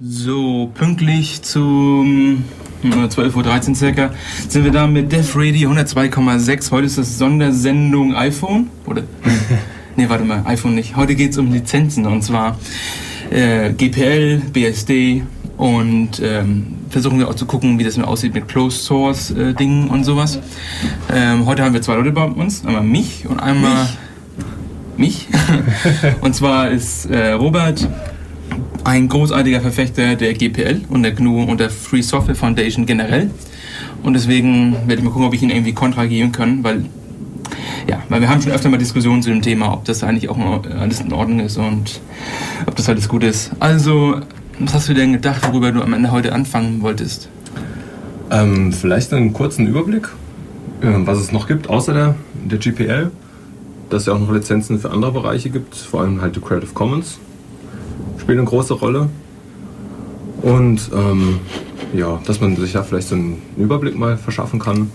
So, pünktlich zum 12.13 Uhr circa sind wir da mit Def Radio 102,6. Heute ist das Sondersendung iPhone. Oder? nee, warte mal, iPhone nicht. Heute geht es um Lizenzen und zwar äh, GPL, BSD und ähm, versuchen wir auch zu gucken, wie das mir aussieht mit Closed Source äh, Dingen und sowas. Ähm, heute haben wir zwei Leute bei uns, einmal mich und einmal mich. mich. und zwar ist äh, Robert ein großartiger Verfechter der GPL und der GNU und der Free Software Foundation generell. Und deswegen werde ich mal gucken, ob ich ihn irgendwie kontra kann, weil ja, weil wir haben schon öfter mal Diskussionen zu dem Thema, ob das eigentlich auch alles in Ordnung ist und ob das alles gut ist. Also, was hast du denn gedacht, worüber du am Ende heute anfangen wolltest? Ähm, vielleicht einen kurzen Überblick, äh, was es noch gibt, außer der, der GPL. Dass es ja auch noch Lizenzen für andere Bereiche gibt, vor allem halt die Creative Commons spielt eine große Rolle. Und ähm, ja, dass man sich ja vielleicht so einen Überblick mal verschaffen kann,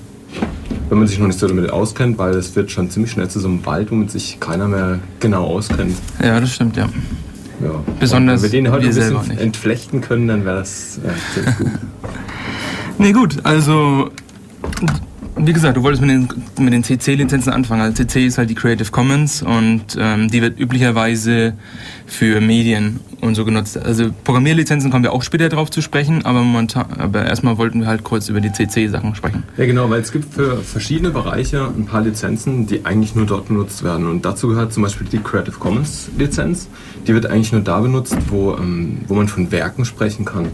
wenn man sich noch nicht so damit auskennt, weil es wird schon ziemlich schnell zu so einem Wald, womit sich keiner mehr genau auskennt. Ja, das stimmt, ja. ja. Besonders wenn wir den heute ein bisschen entflechten können, dann wäre das äh, ziemlich gut. nee, gut, also wie gesagt, du wolltest mit den, mit den CC-Lizenzen anfangen. Also CC ist halt die Creative Commons und ähm, die wird üblicherweise für Medien und so genutzt. Also Programmierlizenzen kommen wir auch später drauf zu sprechen, aber momentan, aber erstmal wollten wir halt kurz über die CC-Sachen sprechen. Ja genau, weil es gibt für verschiedene Bereiche ein paar Lizenzen, die eigentlich nur dort benutzt werden. Und dazu gehört zum Beispiel die Creative Commons Lizenz. Die wird eigentlich nur da benutzt, wo, ähm, wo man von Werken sprechen kann.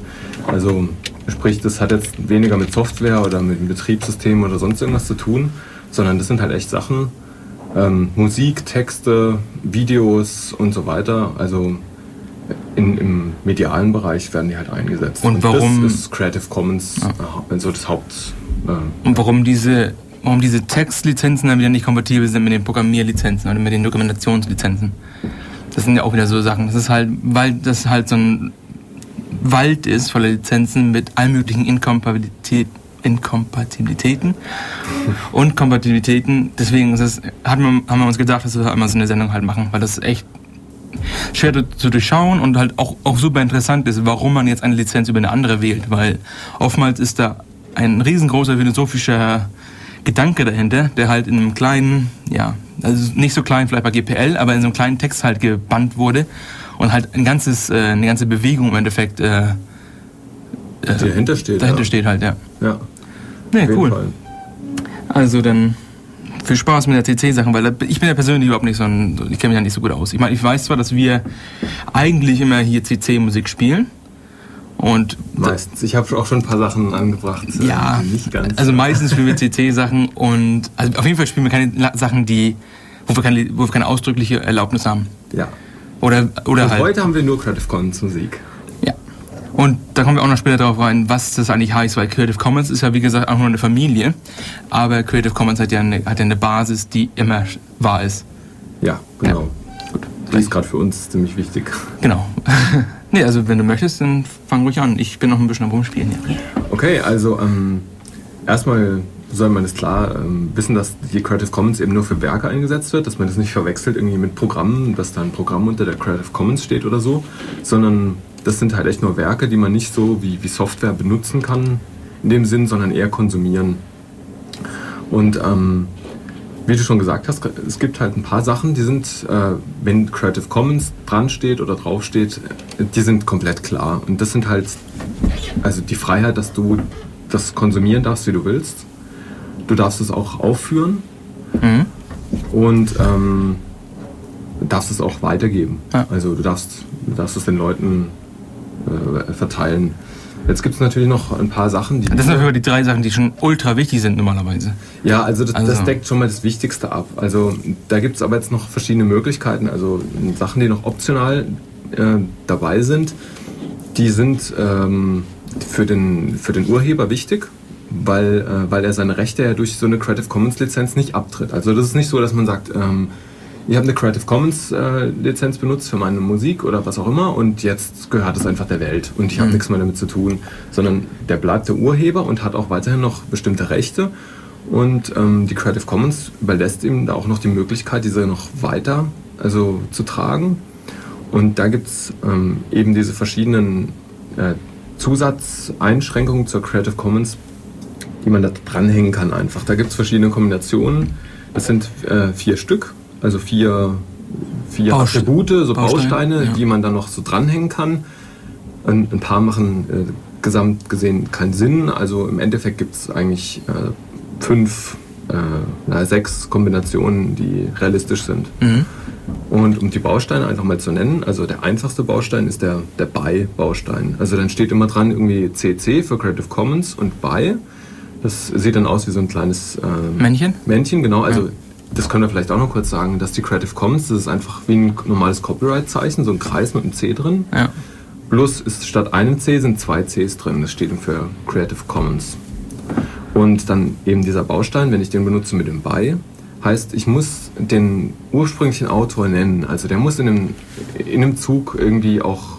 Also Sprich, das hat jetzt weniger mit Software oder mit dem Betriebssystem oder sonst irgendwas zu tun, sondern das sind halt echt Sachen, ähm, Musik, Texte, Videos und so weiter. Also in, im medialen Bereich werden die halt eingesetzt. Und, und warum? Das ist Creative Commons ja. äh, so das Haupt. Äh, und warum diese, warum diese Textlizenzen dann wieder nicht kompatibel sind mit den Programmierlizenzen oder mit den Dokumentationslizenzen? Das sind ja auch wieder so Sachen. Das ist halt, weil das halt so ein Wald ist voller Lizenzen mit allen möglichen Inkompatibilität, Inkompatibilitäten und Kompatibilitäten. Deswegen das, hat man, haben wir uns gedacht, dass wir einmal so eine Sendung halt machen, weil das echt schwer zu durchschauen und halt auch, auch super interessant ist, warum man jetzt eine Lizenz über eine andere wählt, weil oftmals ist da ein riesengroßer philosophischer Gedanke dahinter, der halt in einem kleinen, ja, also nicht so klein vielleicht bei GPL, aber in so einem kleinen Text halt gebannt wurde und halt ein ganzes, äh, eine ganze Bewegung im Endeffekt äh, äh, dahinter steht. Dahinter ja. steht halt, ja. Ja. Nee, cool. Fall. Also dann viel Spaß mit der CC-Sachen, weil ich bin ja persönlich überhaupt nicht so ein, ich kenne mich ja nicht so gut aus. Ich meine, ich weiß zwar, dass wir eigentlich immer hier CC-Musik spielen. Und meistens. Ich habe auch schon ein paar Sachen angebracht. Äh, ja, nicht ganz. Also meistens spielen wir CC-Sachen und also auf jeden Fall spielen wir keine Sachen, die, wo wir keine, wo wir keine ausdrückliche Erlaubnis haben. Ja. Oder, oder Und halt. heute haben wir nur Creative Commons Musik. Ja. Und da kommen wir auch noch später darauf rein, was das eigentlich heißt, weil Creative Commons ist ja wie gesagt auch nur eine Familie, aber Creative Commons hat ja eine, hat ja eine Basis, die immer wahr ist. Ja, genau. Ja. Gut. Die ist gerade für uns ziemlich wichtig. Genau. nee, also wenn du möchtest, dann fang ruhig an. Ich bin noch ein bisschen am Rumspielen hier. Okay, also ähm, erstmal soll man es klar ähm, wissen, dass die Creative Commons eben nur für Werke eingesetzt wird, dass man das nicht verwechselt irgendwie mit Programmen, dass da ein Programm unter der Creative Commons steht oder so, sondern das sind halt echt nur Werke, die man nicht so wie, wie Software benutzen kann in dem Sinn, sondern eher konsumieren. Und ähm, wie du schon gesagt hast, es gibt halt ein paar Sachen, die sind, äh, wenn Creative Commons dran steht oder drauf steht, die sind komplett klar. Und das sind halt, also die Freiheit, dass du das konsumieren darfst, wie du willst du darfst es auch aufführen mhm. und ähm, darfst es auch weitergeben. Ja. Also du darfst, du darfst es den Leuten äh, verteilen. Jetzt gibt es natürlich noch ein paar Sachen, die. Das sind aber die drei Sachen, die schon ultra wichtig sind normalerweise. Ja, also das, also. das deckt schon mal das Wichtigste ab. Also da gibt es aber jetzt noch verschiedene Möglichkeiten. Also Sachen, die noch optional äh, dabei sind, die sind ähm, für, den, für den Urheber wichtig weil, äh, weil er seine Rechte ja durch so eine Creative Commons Lizenz nicht abtritt. Also das ist nicht so, dass man sagt, ähm, ich habe eine Creative Commons äh, Lizenz benutzt für meine Musik oder was auch immer und jetzt gehört es einfach der Welt und ich habe mhm. nichts mehr damit zu tun, sondern der bleibt der Urheber und hat auch weiterhin noch bestimmte Rechte und ähm, die Creative Commons überlässt ihm da auch noch die Möglichkeit, diese noch weiter also zu tragen und da gibt es ähm, eben diese verschiedenen äh, Zusatzeinschränkungen zur Creative Commons, die man da dranhängen kann einfach. Da gibt es verschiedene Kombinationen. Das sind äh, vier Stück, also vier, vier Baust- Attribute, so Bausteine, Bausteine, ja. die man dann noch so dranhängen kann. Ein, ein paar machen äh, gesamt gesehen keinen Sinn. Also im Endeffekt gibt es eigentlich äh, fünf, äh, na, sechs Kombinationen, die realistisch sind. Mhm. Und um die Bausteine einfach mal zu nennen, also der einfachste Baustein ist der, der BY-Baustein. Also dann steht immer dran irgendwie CC für Creative Commons und BY. Das sieht dann aus wie so ein kleines ähm, Männchen? Männchen, genau. Also Ja. das können wir vielleicht auch noch kurz sagen, dass die Creative Commons, das ist einfach wie ein normales Copyright-Zeichen, so ein Kreis mit einem C drin. Ja. Plus ist statt einem C sind zwei Cs drin. Das steht für Creative Commons. Und dann eben dieser Baustein, wenn ich den benutze mit dem by, heißt, ich muss den ursprünglichen Autor nennen. Also der muss in einem, in einem Zug irgendwie auch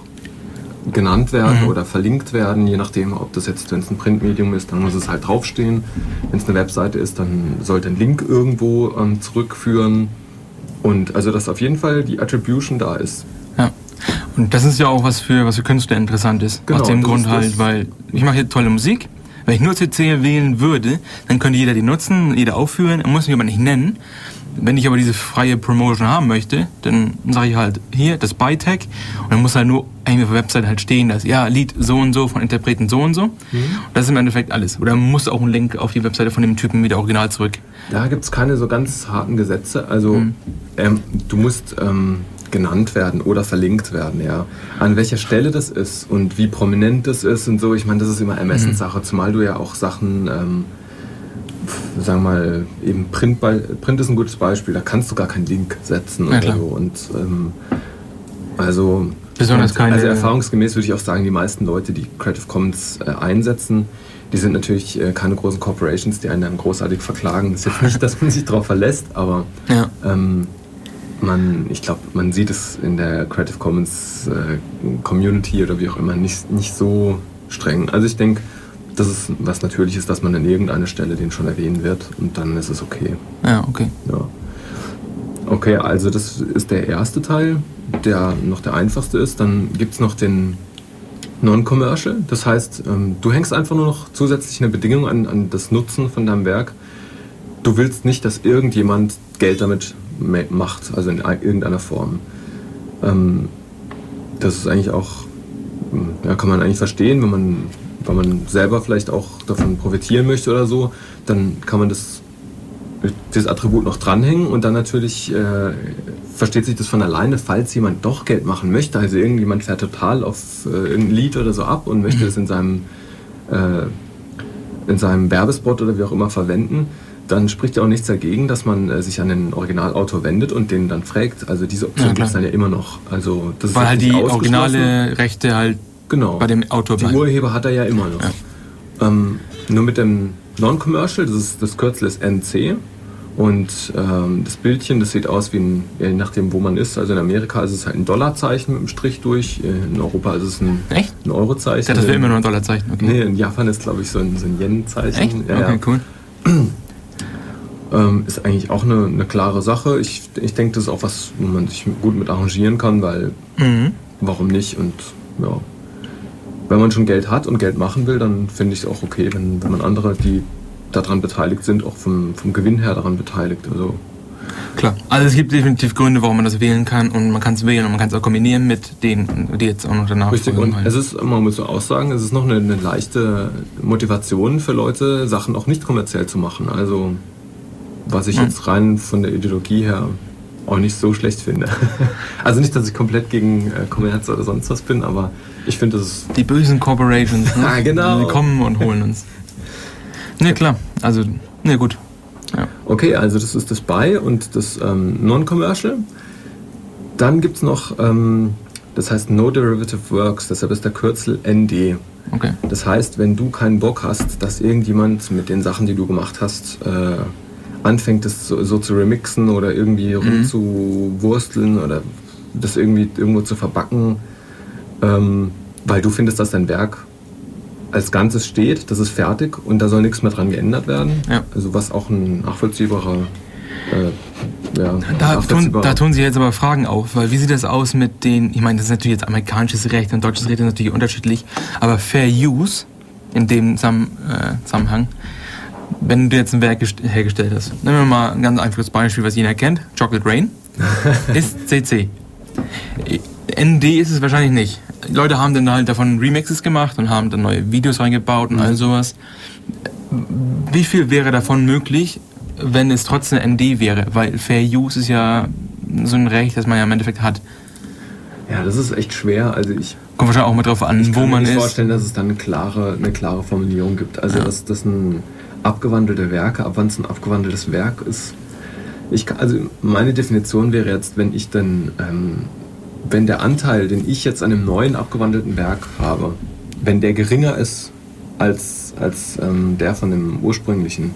genannt werden Mhm. oder verlinkt werden, je nachdem, ob das jetzt, wenn es ein Printmedium ist, dann muss es halt draufstehen. Wenn es eine Webseite ist, dann sollte ein Link irgendwo ähm, zurückführen. Und also, dass auf jeden Fall die Attribution da ist. Ja. Und das ist ja auch was für, was für Künstler interessant ist. Genau, Aus dem Grund halt, weil ich mache hier tolle Musik. Wenn ich nur CC wählen würde, dann könnte jeder die nutzen, jeder aufführen, er muss mich aber nicht nennen. Wenn ich aber diese freie Promotion haben möchte, dann sage ich halt hier das By-Tag und dann muss halt nur auf der Website halt stehen, dass ja, Lied so und so von Interpreten so und so. Mhm. Das ist im Endeffekt alles. Oder muss auch ein Link auf die Webseite von dem Typen wieder original zurück. Da gibt es keine so ganz harten Gesetze. Also ähm, du musst ähm, genannt werden oder verlinkt werden, ja. An welcher Stelle das ist und wie prominent das ist und so. Ich meine, das ist immer Ermessenssache, zumal du ja auch Sachen, ähm, sagen wir mal, eben Print, Print ist ein gutes Beispiel, da kannst du gar keinen Link setzen Ja, oder so. Und ähm, also, Besonders keine- also erfahrungsgemäß würde ich auch sagen, die meisten Leute, die Creative Commons äh, einsetzen, die sind natürlich äh, keine großen Corporations, die einen dann großartig verklagen. Das ist jetzt nicht, dass man sich darauf verlässt, aber Ja. ähm, man, ich glaube, man sieht es in der Creative Commons äh, Community oder wie auch immer nicht, nicht so streng. Also ich denke, das ist was Natürliches, dass man an irgendeiner Stelle den schon erwähnen wird und dann ist es okay. Ja, okay. Ja. Okay, also das ist der erste Teil, der noch der einfachste ist. Dann gibt es noch den Non-Commercial. Das heißt, ähm, du hängst einfach nur noch zusätzlich eine Bedingung an, an das Nutzen von deinem Werk. Du willst nicht, dass irgendjemand Geld damit macht, also in ein- irgendeiner Form. Ähm, das ist eigentlich auch, hm, ja, kann man eigentlich verstehen, wenn man, wenn man selber vielleicht auch davon profitieren möchte oder so, dann kann man das das Attribut noch dranhängen und dann natürlich äh, versteht sich das von alleine, falls jemand doch Geld machen möchte. Also irgendjemand fährt total auf äh, irgendein Lied oder so ab und möchte es in seinem, äh, in seinem Werbespot oder wie auch immer verwenden, dann spricht ja auch nichts dagegen, dass man äh, sich an den Originalautor wendet und den dann fragt. Also diese Option Ja, gibt es dann ja immer noch. Also das Weil halt die originale Rechte halt genau. bei dem Autor Die bleiben. Urheber hat er ja immer noch. Ähm, nur mit dem Non-Commercial, das, ist, das Kürzel ist NC. Und ähm, das Bildchen, das sieht aus wie ein, je nachdem wo man ist. Also in Amerika ist es halt ein Dollarzeichen mit einem Strich durch. In Europa ist es ein, Echt? ein Eurozeichen. Ich dachte, das wäre immer nur ein Dollarzeichen. Okay. Nee, in Japan ist glaube ich so ein, so ein Yen-Zeichen. Echt? Ja, okay, ja. cool. Ähm, ist eigentlich auch eine, eine klare Sache. Ich, ich denke, das ist auch was, wo man sich gut mit arrangieren kann, weil Mhm. warum nicht? Und ja, wenn man schon Geld hat und Geld machen will, dann finde ich es auch okay, wenn, wenn man andere, die daran beteiligt sind, auch vom, vom Gewinn her daran beteiligt. Also Klar. Also es gibt definitiv Gründe, warum man das wählen kann und man kann es wählen und man kann es auch kombinieren mit denen, die jetzt auch noch danach richtig. Und es ist, man muss so aussagen, es ist noch eine, eine leichte Motivation für Leute, Sachen auch nicht kommerziell zu machen. Also was ich Hm. jetzt rein von der Ideologie her auch nicht so schlecht finde. also nicht, dass ich komplett gegen äh, Kommerz oder sonst was bin, aber ich finde, das ist Die bösen Corporations, ne? Ah, genau. Die kommen und holen uns. Ne, klar. Also, ne, gut. Ja. Okay, also das ist das Buy und das ähm, Non-Commercial. Dann gibt es noch, ähm, das heißt No Derivative Works, deshalb ist der Kürzel ND. Okay. Das heißt, wenn du keinen Bock hast, dass irgendjemand mit den Sachen, die du gemacht hast, äh, anfängt, das so, so zu remixen oder irgendwie rumzuwursteln oder das irgendwie irgendwo zu verbacken, ähm, weil du findest, dass dein Werk als Ganzes steht, das ist fertig und da soll nichts mehr dran geändert werden. Ja. Also was auch ein nachvollziehbarer äh, ja, Da tun, da tun sich jetzt aber Fragen auf, weil wie sieht das aus mit den, ich meine, das ist natürlich jetzt amerikanisches Recht und deutsches Recht ist natürlich unterschiedlich, aber Fair Use in dem Zusammen, äh, Zusammenhang, wenn du jetzt ein Werk gest- hergestellt hast, nehmen wir mal ein ganz einfaches Beispiel, was jeder kennt, Chocolate Rain, ist CC. ND ist es wahrscheinlich nicht. Leute haben dann halt davon Remixes gemacht und haben dann neue Videos reingebaut und all sowas. Wie viel wäre davon möglich, wenn es trotzdem ND wäre? Weil Fair Use ist ja so ein Recht, das man ja im Endeffekt hat. Ja, das ist echt schwer. Also ich, Kommt wahrscheinlich auch mal drauf an, ich wo kann man mir nicht ist. vorstellen, dass es dann eine klare, eine klare Formulierung gibt. Also Ja. dass das ein abgewandelte Werke, ab wann es ein abgewandeltes Werk ist. Ich also meine Definition wäre jetzt, wenn ich dann, ähm, wenn der Anteil, den ich jetzt an einem neuen abgewandelten Werk habe, wenn der geringer ist als, als ähm, der von dem ursprünglichen,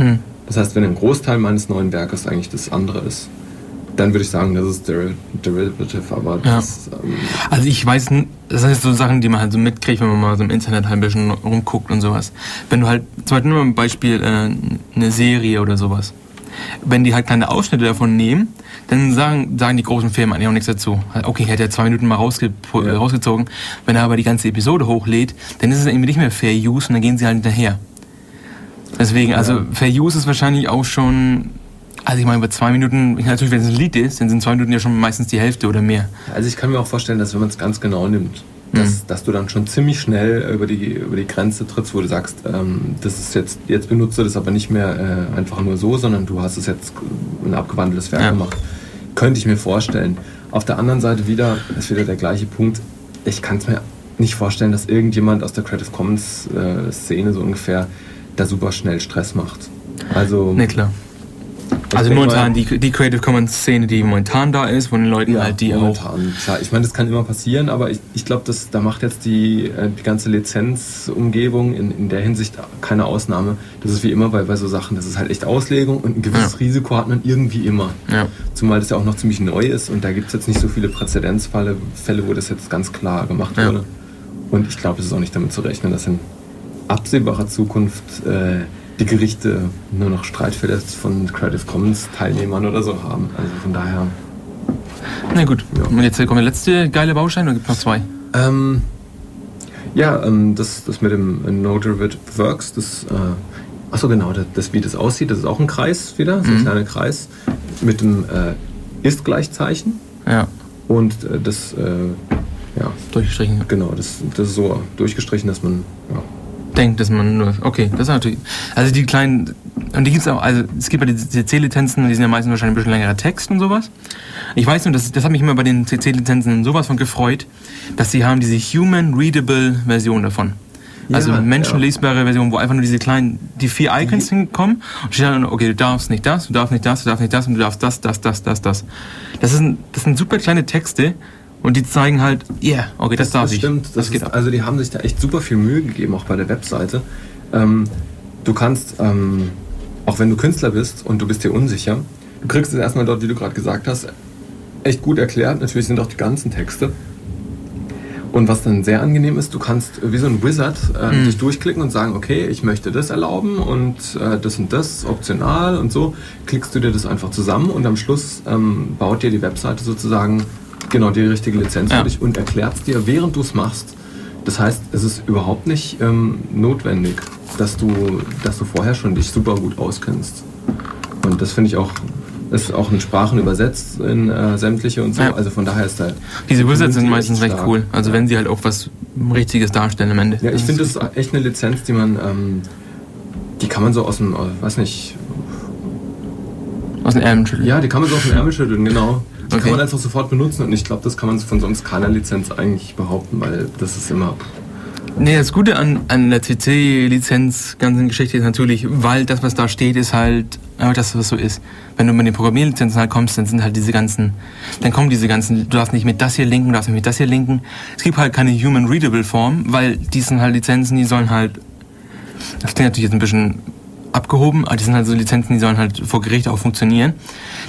Hm. Das heißt, wenn ein Großteil meines neuen Werkes eigentlich das andere ist, dann würde ich sagen, das ist deri- derivative, aber Ja. das, ähm, Also ich weiß, das sind so Sachen, die man halt so mitkriegt, wenn man mal so im Internet halt ein bisschen rumguckt und sowas. Wenn du halt, zum Beispiel nur ein Beispiel, äh, eine Serie oder sowas. Wenn die halt kleine Ausschnitte davon nehmen, dann sagen, sagen die großen Firmen eigentlich auch nichts dazu. Halt, Okay, er hat ja zwei Minuten mal rausge Ja. rausgezogen. Wenn er aber die ganze Episode hochlädt, dann ist es irgendwie nicht mehr Fair Use und dann gehen sie halt hinterher. Deswegen, also Ja. Fair Use ist wahrscheinlich auch schon, also ich meine, bei zwei Minuten, natürlich, wenn es ein Lied ist, dann sind zwei Minuten ja schon meistens die Hälfte oder mehr. also ich kann mir auch vorstellen, dass wenn man es ganz genau nimmt, dass, dass du dann schon ziemlich schnell über die, über die Grenze trittst, wo du sagst, ähm, das ist jetzt, jetzt benutzt du das aber nicht mehr äh, einfach nur so, sondern du hast es jetzt ein abgewandeltes Werk Ja. gemacht. Könnte ich mir vorstellen. Auf der anderen Seite wieder, ist wieder der gleiche Punkt, ich kann es mir nicht vorstellen, dass irgendjemand aus der Creative Commons äh, Szene so ungefähr da super schnell Stress macht. Also Ne, klar. Ich Also momentan die, die Creative Commons Szene, die momentan da ist, von den Leuten Ja, halt, die auch. momentan. Klar, ich meine, das kann immer passieren, aber ich, ich glaube, da macht jetzt die, äh, die ganze Lizenzumgebung in, in der Hinsicht keine Ausnahme. Das ist wie immer bei, bei so Sachen, das ist halt echt Auslegung und ein gewisses Ja. Risiko hat man irgendwie immer. Ja. Zumal das ja auch noch ziemlich neu ist und da gibt es jetzt nicht so viele Präzedenzfälle, Fälle, wo das jetzt ganz klar gemacht Ja. wurde. Und ich glaube, es ist auch nicht damit zu rechnen, dass in absehbarer Zukunft äh, die Gerichte nur noch Streitfälle von Creative Commons Teilnehmern oder so haben. Also von daher. Na gut. Ja. Und jetzt kommt der letzte geile Baustein oder gibt es noch zwei? Ähm, ja, ähm, das, das mit dem No Derivative Works, das, äh, achso genau, das, wie das aussieht, das ist auch ein Kreis wieder, so ein Mhm. kleiner Kreis mit dem äh, Ist-Gleichzeichen Ja, und äh, das, äh, ja, durchgestrichen. genau, das, das ist so durchgestrichen, dass man, Denkt, dass man nur. Okay, das ist natürlich. Also die kleinen. Und die gibt es auch. Also es gibt ja die CC-Lizenzen, die sind ja meistens wahrscheinlich ein bisschen längerer Text und sowas. Ich weiß nur, das, das hat mich immer bei den CC-Lizenzen sowas von gefreut, dass sie haben diese Human Readable Version davon. Also Ja, menschenlesbare Version, wo einfach nur diese kleinen, die vier Icons hinkommen und steht dann, okay, du darfst nicht das, du darfst nicht das, du darfst nicht das und du darfst das, das, das, das, das. Das, ein, das sind super kleine Texte und die zeigen halt, ja, yeah, okay, das, darf ich. stimmt. Das, das geht ist, ab. Also die haben sich da echt super viel Mühe gegeben, auch bei der Webseite. Ähm, du kannst, ähm, auch wenn du Künstler bist und du bist dir unsicher, du kriegst es erstmal dort, wie du gerade gesagt hast, echt gut erklärt. Natürlich sind auch die ganzen Texte. Und was dann sehr angenehm ist, du kannst wie so ein Wizard äh, Mhm. dich durchklicken und sagen, okay, ich möchte das erlauben und äh, das und das optional und so. Klickst du dir das einfach zusammen und am Schluss ähm, baut dir die Webseite sozusagen genau die richtige Lizenz Ja. für dich und erklärt es dir, während du es machst. Das heißt, es ist überhaupt nicht ähm, notwendig, dass du, dass du vorher schon dich super gut auskennst. Und das finde ich auch, ist auch in Sprachen übersetzt in äh, sämtliche und so. Ja. Also von daher ist da. Diese die Wizards sind meistens echt recht stark. cool. Also Ja. wenn sie halt auch was Richtiges darstellen am Ende. Ja, ich finde, das ist echt eine Lizenz, die man, ähm, die kann man so aus dem, äh, weiß nicht, aus den Ärmeln schütteln. ja, die kann man so aus dem Ärmel schütteln, genau. Die Okay. kann man einfach sofort benutzen und ich glaube, das kann man von sonst keiner Lizenz eigentlich behaupten, weil das ist immer. Nee, das Gute an, an der CC-Lizenz, ganzen Geschichte ist natürlich, weil das, was da steht, ist halt einfach das, was so ist. Wenn du mit den Programmierlizenzen halt kommst, dann sind halt diese ganzen, dann kommen diese ganzen, du darfst nicht mit das hier linken, du darfst nicht mit das hier linken. Es gibt halt keine Human Readable Form, weil die sind halt Lizenzen, die sollen halt, das klingt natürlich jetzt ein bisschen abgehoben, aber die sind halt so Lizenzen, die sollen halt vor Gericht auch funktionieren.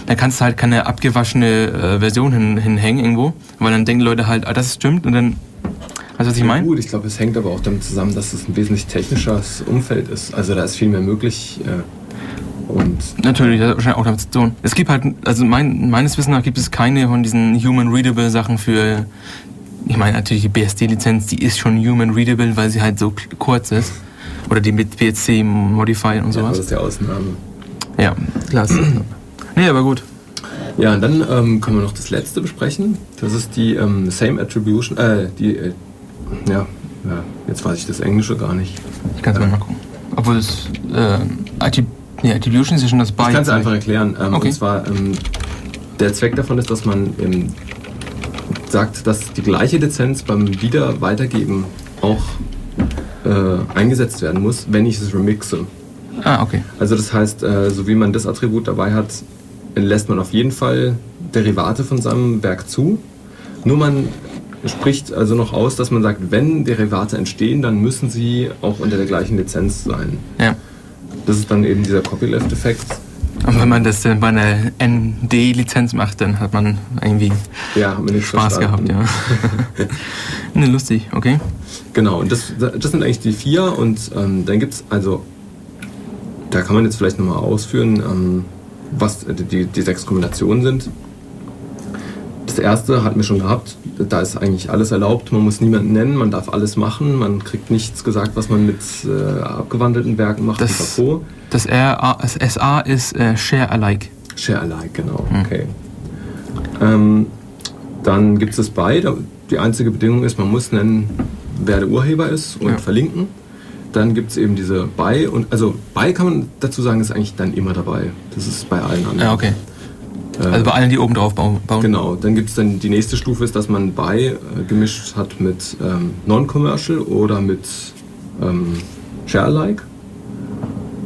Da kannst du halt keine abgewaschene äh, Version hin, hinhängen irgendwo, weil dann denken Leute halt, ah, das stimmt und dann, weißt du, was ich Ja, meine? Gut, ich glaube, es hängt aber auch damit zusammen, dass es ein wesentlich technischeres Umfeld ist. Also da ist viel mehr möglich. Äh, Und Natürlich, das hat wahrscheinlich auch damit zu tun. Es gibt halt, also mein, meines Wissens nach gibt es keine von diesen Human Readable Sachen für, ich meine natürlich die BSD-Lizenz, die ist schon Human Readable, weil sie halt so kurz ist. Oder die mit BSC Modify und ja, das sowas. ist die Ausnahme. Ja, klasse. nee, aber gut. Ja, und dann ähm, können wir noch das letzte besprechen. Das ist die ähm, Same Attribution, äh, die, äh, ja, ja, jetzt weiß ich das Englische gar nicht. Ich kann es mal nachgucken. Obwohl es, äh, nee, Attribution ist ja schon das Ich kann es einfach erklären. Ähm, Okay. Und zwar, ähm, der Zweck davon ist, dass man ähm, sagt, dass die gleiche Lizenz beim Wieder weitergeben auch äh, eingesetzt werden muss, wenn ich es remixe. Ah, okay. Also das heißt, äh, so wie man das Attribut dabei hat, lässt man auf jeden Fall Derivate von seinem Werk zu. Nur man spricht also noch aus, dass man sagt, wenn Derivate entstehen, dann müssen sie auch unter der gleichen Lizenz sein. Ja. Das ist dann eben dieser Copyleft-Effekt. Und wenn man das bei einer ND-Lizenz macht, dann hat man irgendwie Ja, Spaß verstanden. gehabt, ja. ne, lustig, okay. Genau, und das, das sind eigentlich die vier und ähm, dann gibt es also, da kann man jetzt vielleicht nochmal ausführen, ähm, was die, die sechs Kombinationen sind. Das erste hatten wir schon gehabt, da ist eigentlich alles erlaubt, man muss niemanden nennen, man darf alles machen, man kriegt nichts gesagt, was man mit äh, abgewandelten Werken macht. Das- pipapo. Das, RA, das SA ist äh, Share Alike. Share alike, genau. Hm. Okay. Ähm, dann gibt es das bei. Die einzige Bedingung ist, man muss nennen, wer der Urheber ist und Ja. verlinken. Dann gibt es eben diese bei und also bei kann man dazu sagen, ist eigentlich dann immer dabei. Das ist bei allen anderen. Ja, okay. Also bei allen, die oben drauf bauen. Genau, dann gibt es dann die nächste Stufe ist, dass man bei äh, gemischt hat mit ähm, Non-Commercial oder mit ähm, Share-alike.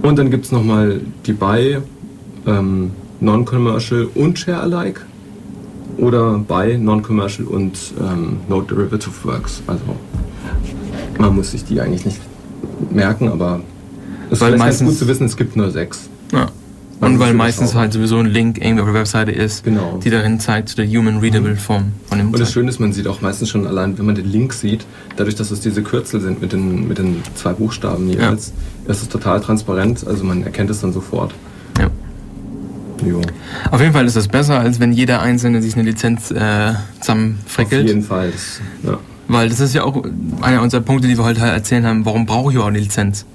Und dann gibt es nochmal die bei ähm, Non-Commercial und Share-alike oder bei Non-Commercial und ähm, Node Derivative Works. Also man muss sich die eigentlich nicht merken, aber es ist ganz meistens- gut zu wissen, es gibt nur sechs. Ja. Und weil meistens halt sowieso ein Link irgendwie auf der Webseite ist, Genau. die darin zeigt zu der Human Readable Form von dem Und das. Schöne ist, man sieht auch meistens schon allein, wenn man den Link sieht, dadurch, dass es diese Kürzel sind mit den, mit den zwei Buchstaben jeweils, ist es total transparent, also man erkennt es dann sofort. Ja. Jo. Auf jeden Fall ist das besser, als wenn jeder Einzelne sich eine Lizenz äh, Auf zusammenfrickelt. jeden Fall. Ja. Weil das ist ja auch einer unserer Punkte, die wir heute halt erzählen haben, warum brauche ich überhaupt eine Lizenz?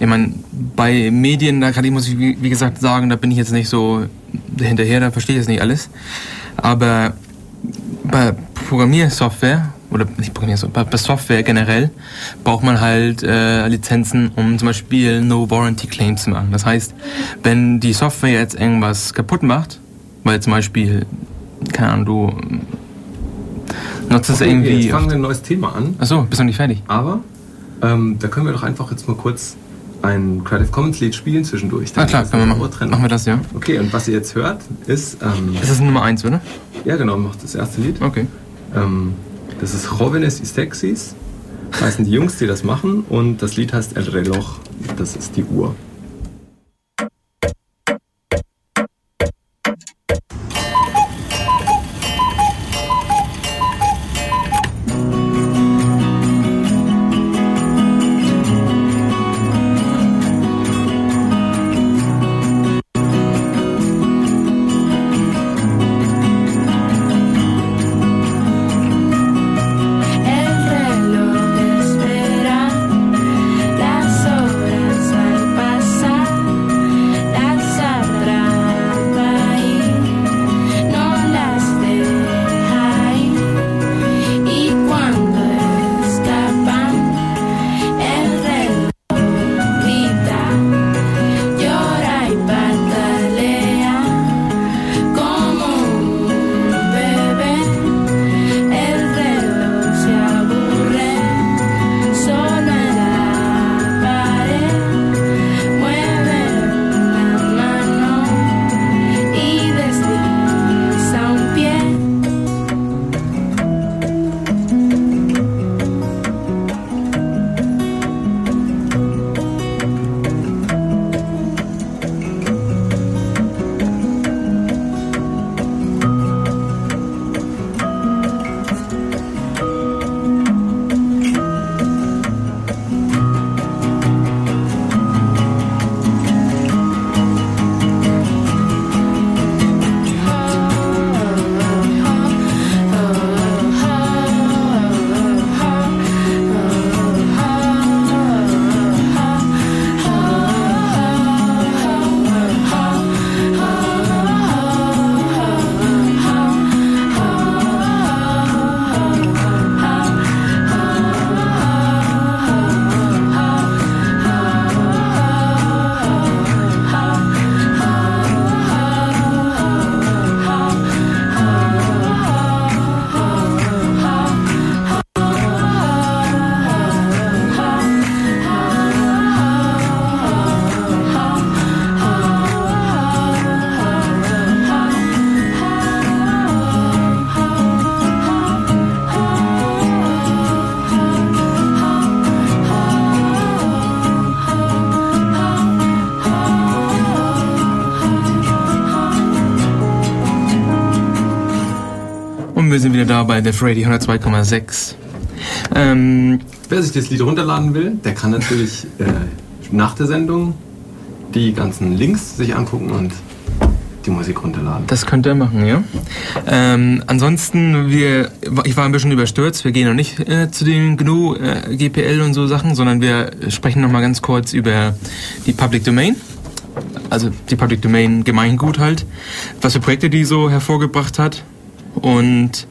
Ich meine, bei Medien, da kann ich, muss ich wie, gesagt sagen, da bin ich jetzt nicht so hinterher, da verstehe ich jetzt nicht alles. Aber bei Programmiersoftware, oder nicht Programmiersoftware, bei Software generell, braucht man halt äh, Lizenzen, um zum Beispiel No Warranty Claims zu machen. Das heißt, wenn die Software jetzt irgendwas kaputt macht, weil zum Beispiel, keine Ahnung, du nutzt es Okay, irgendwie... jetzt fangen wir ein neues Thema an, Achso, bist noch nicht fertig. aber ähm, da können wir doch einfach jetzt mal kurz ein Creative Commons Lied spielen zwischendurch. Ah klar, Das können wir machen. Machen wir das, ja. Okay, und was ihr jetzt hört, ist, ähm, Das ist Nummer 1, oder? ja genau, macht das erste Lied. Okay. Ähm, das ist Jóvenes y Sexys. heißen die Jungs, die das machen. Und das Lied heißt El Reloj. Das ist die Uhr. Da bei The Freddy 102,6. Ähm, Wer sich das Lied runterladen will, der kann natürlich äh, nach der Sendung die ganzen Links sich angucken und die Musik runterladen. Das könnt ihr machen, ja. Ähm, ansonsten, wir, ich war ein bisschen überstürzt. Wir gehen noch nicht äh, zu den GNU, äh, GPL und so Sachen, sondern wir sprechen noch mal ganz kurz über die Public Domain. Also die Public Domain Gemeingut halt. Was für Projekte die so hervorgebracht hat. Und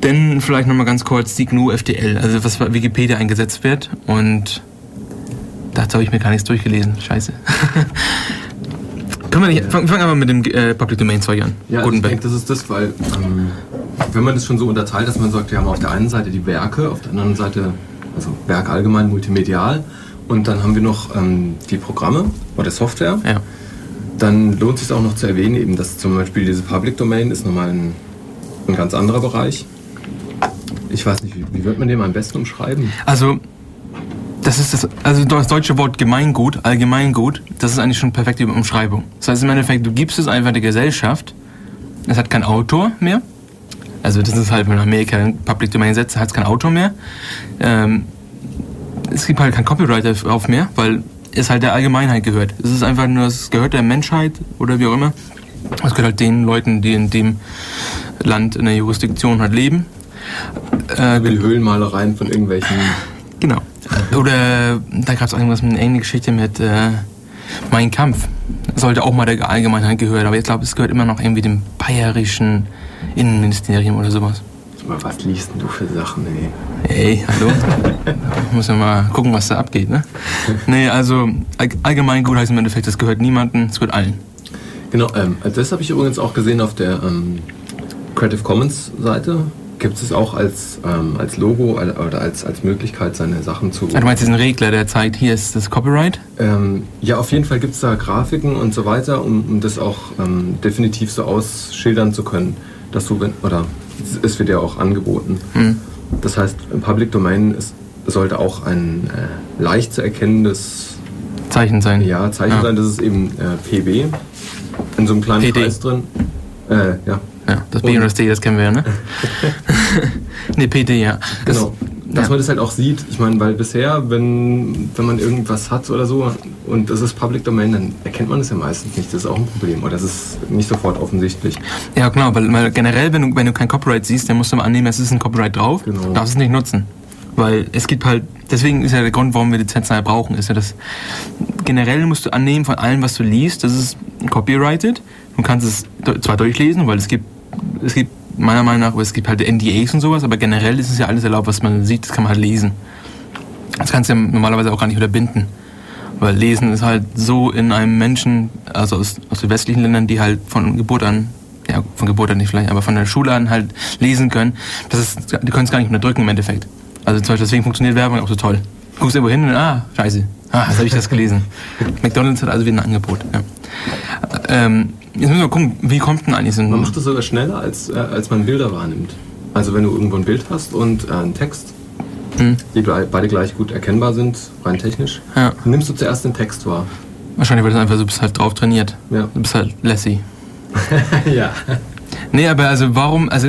dann vielleicht noch mal ganz kurz die GNU FDL, also was bei Wikipedia eingesetzt wird. Und dazu habe ich mir gar nichts durchgelesen. Scheiße. Können wir nicht, fangen fang einfach mit dem äh, Public Domain Zeug an. Ja, also ich denke, das ist das, weil ähm, wenn man das schon so unterteilt, dass man sagt, wir haben auf der einen Seite die Werke, auf der anderen Seite, also Werk allgemein multimedial und dann haben wir noch ähm, die Programme oder Software. Ja. Dann lohnt es sich auch noch zu erwähnen, eben, dass zum Beispiel diese Public Domain ist nochmal ein, ein ganz anderer Bereich. Ich weiß nicht, wie, wie wird man den am besten umschreiben? Also das ist das, also das deutsche Wort Gemeingut, Allgemeingut, das ist eigentlich schon perfekte Umschreibung. Das heißt im Endeffekt, du gibst es einfach der Gesellschaft, es hat kein Autor mehr. Also das ist halt, wenn Amerika Public Domain setzt, hat es kein Autor mehr. Ähm, es gibt halt kein Copyright darauf mehr, weil es halt der Allgemeinheit gehört. Es ist einfach nur, es gehört der Menschheit oder wie auch immer. Es gehört halt den Leuten, die in dem Land in der Jurisdiktion halt leben. Äh, die Höhlenmalereien von irgendwelchen. Genau. Oder da gab es irgendwas mit eine Geschichte mit äh, Mein Kampf. Sollte auch mal der Allgemeinheit gehören, aber ich glaube, es gehört immer noch irgendwie dem bayerischen Innenministerium oder sowas. Was liest denn du für Sachen, ey? Ey, hallo? Muss ja mal gucken, was da abgeht, ne? Nee, also allgemein gut heißt im Endeffekt, es gehört niemandem, es gehört allen. Genau, ähm, das habe ich übrigens auch gesehen auf der ähm, Creative Commons Seite gibt es auch als, ähm, als Logo oder als, als Möglichkeit, seine Sachen zu. Ah, du meinst diesen Regler, der zeigt, hier ist das Copyright? Ähm, ja, auf jeden Fall gibt es da Grafiken und so weiter, um, um das auch ähm, definitiv so ausschildern zu können, dass du, wenn, oder es wird ja auch angeboten. Mhm. Das heißt, im Public Domain ist, sollte auch ein äh, leicht zu erkennendes Zeichen sein. Ja, Zeichen ja. sein, das ist eben äh, PB in so einem kleinen PD. Kreis drin. Äh, ja, ja, das B und, das D, das kennen wir ja, ne? ne, PD, ja. Das, genau. Dass ja. man das halt auch sieht. Ich meine, weil bisher, wenn, wenn man irgendwas hat oder so und das ist Public Domain, dann erkennt man es ja meistens nicht. Das ist auch ein Problem. Oder das ist nicht sofort offensichtlich. Ja, genau, weil, weil generell, wenn du, wenn du kein Copyright siehst, dann musst du mal annehmen, es ist ein Copyright drauf. Genau. Du darfst es nicht nutzen. Weil es gibt halt, deswegen ist ja der Grund, warum wir Lizenzen brauchen, ist ja das, generell musst du annehmen von allem, was du liest, das ist copyrighted. Du kannst es zwar durchlesen, weil es gibt es gibt meiner Meinung nach, es gibt halt NDAs und sowas, aber generell ist es ja alles erlaubt, was man sieht, das kann man halt lesen. Das kannst du ja normalerweise auch gar nicht unterbinden. Weil Lesen ist halt so in einem Menschen, also aus, aus den westlichen Ländern, die halt von Geburt an, ja, von Geburt an nicht vielleicht, aber von der Schule an halt lesen können, das ist, die können es gar nicht unterdrücken im Endeffekt. Also zum Beispiel deswegen funktioniert Werbung auch so toll. Du guckst irgendwo hin und, ah, scheiße, ah, jetzt habe ich das gelesen. McDonalds hat also wieder ein Angebot. Ja. Ähm, Jetzt müssen wir gucken, wie kommt denn eigentlich so ein... Man macht das sogar schneller, als, äh, als man Bilder wahrnimmt. Also wenn du irgendwo ein Bild hast und äh, einen Text, hm. die beide gleich gut erkennbar sind, rein technisch, ja. nimmst du zuerst den Text wahr. Wahrscheinlich, weil du einfach so bist halt drauf trainiert. Ja. Du bist halt Lassie. ja. Nee, aber also warum, also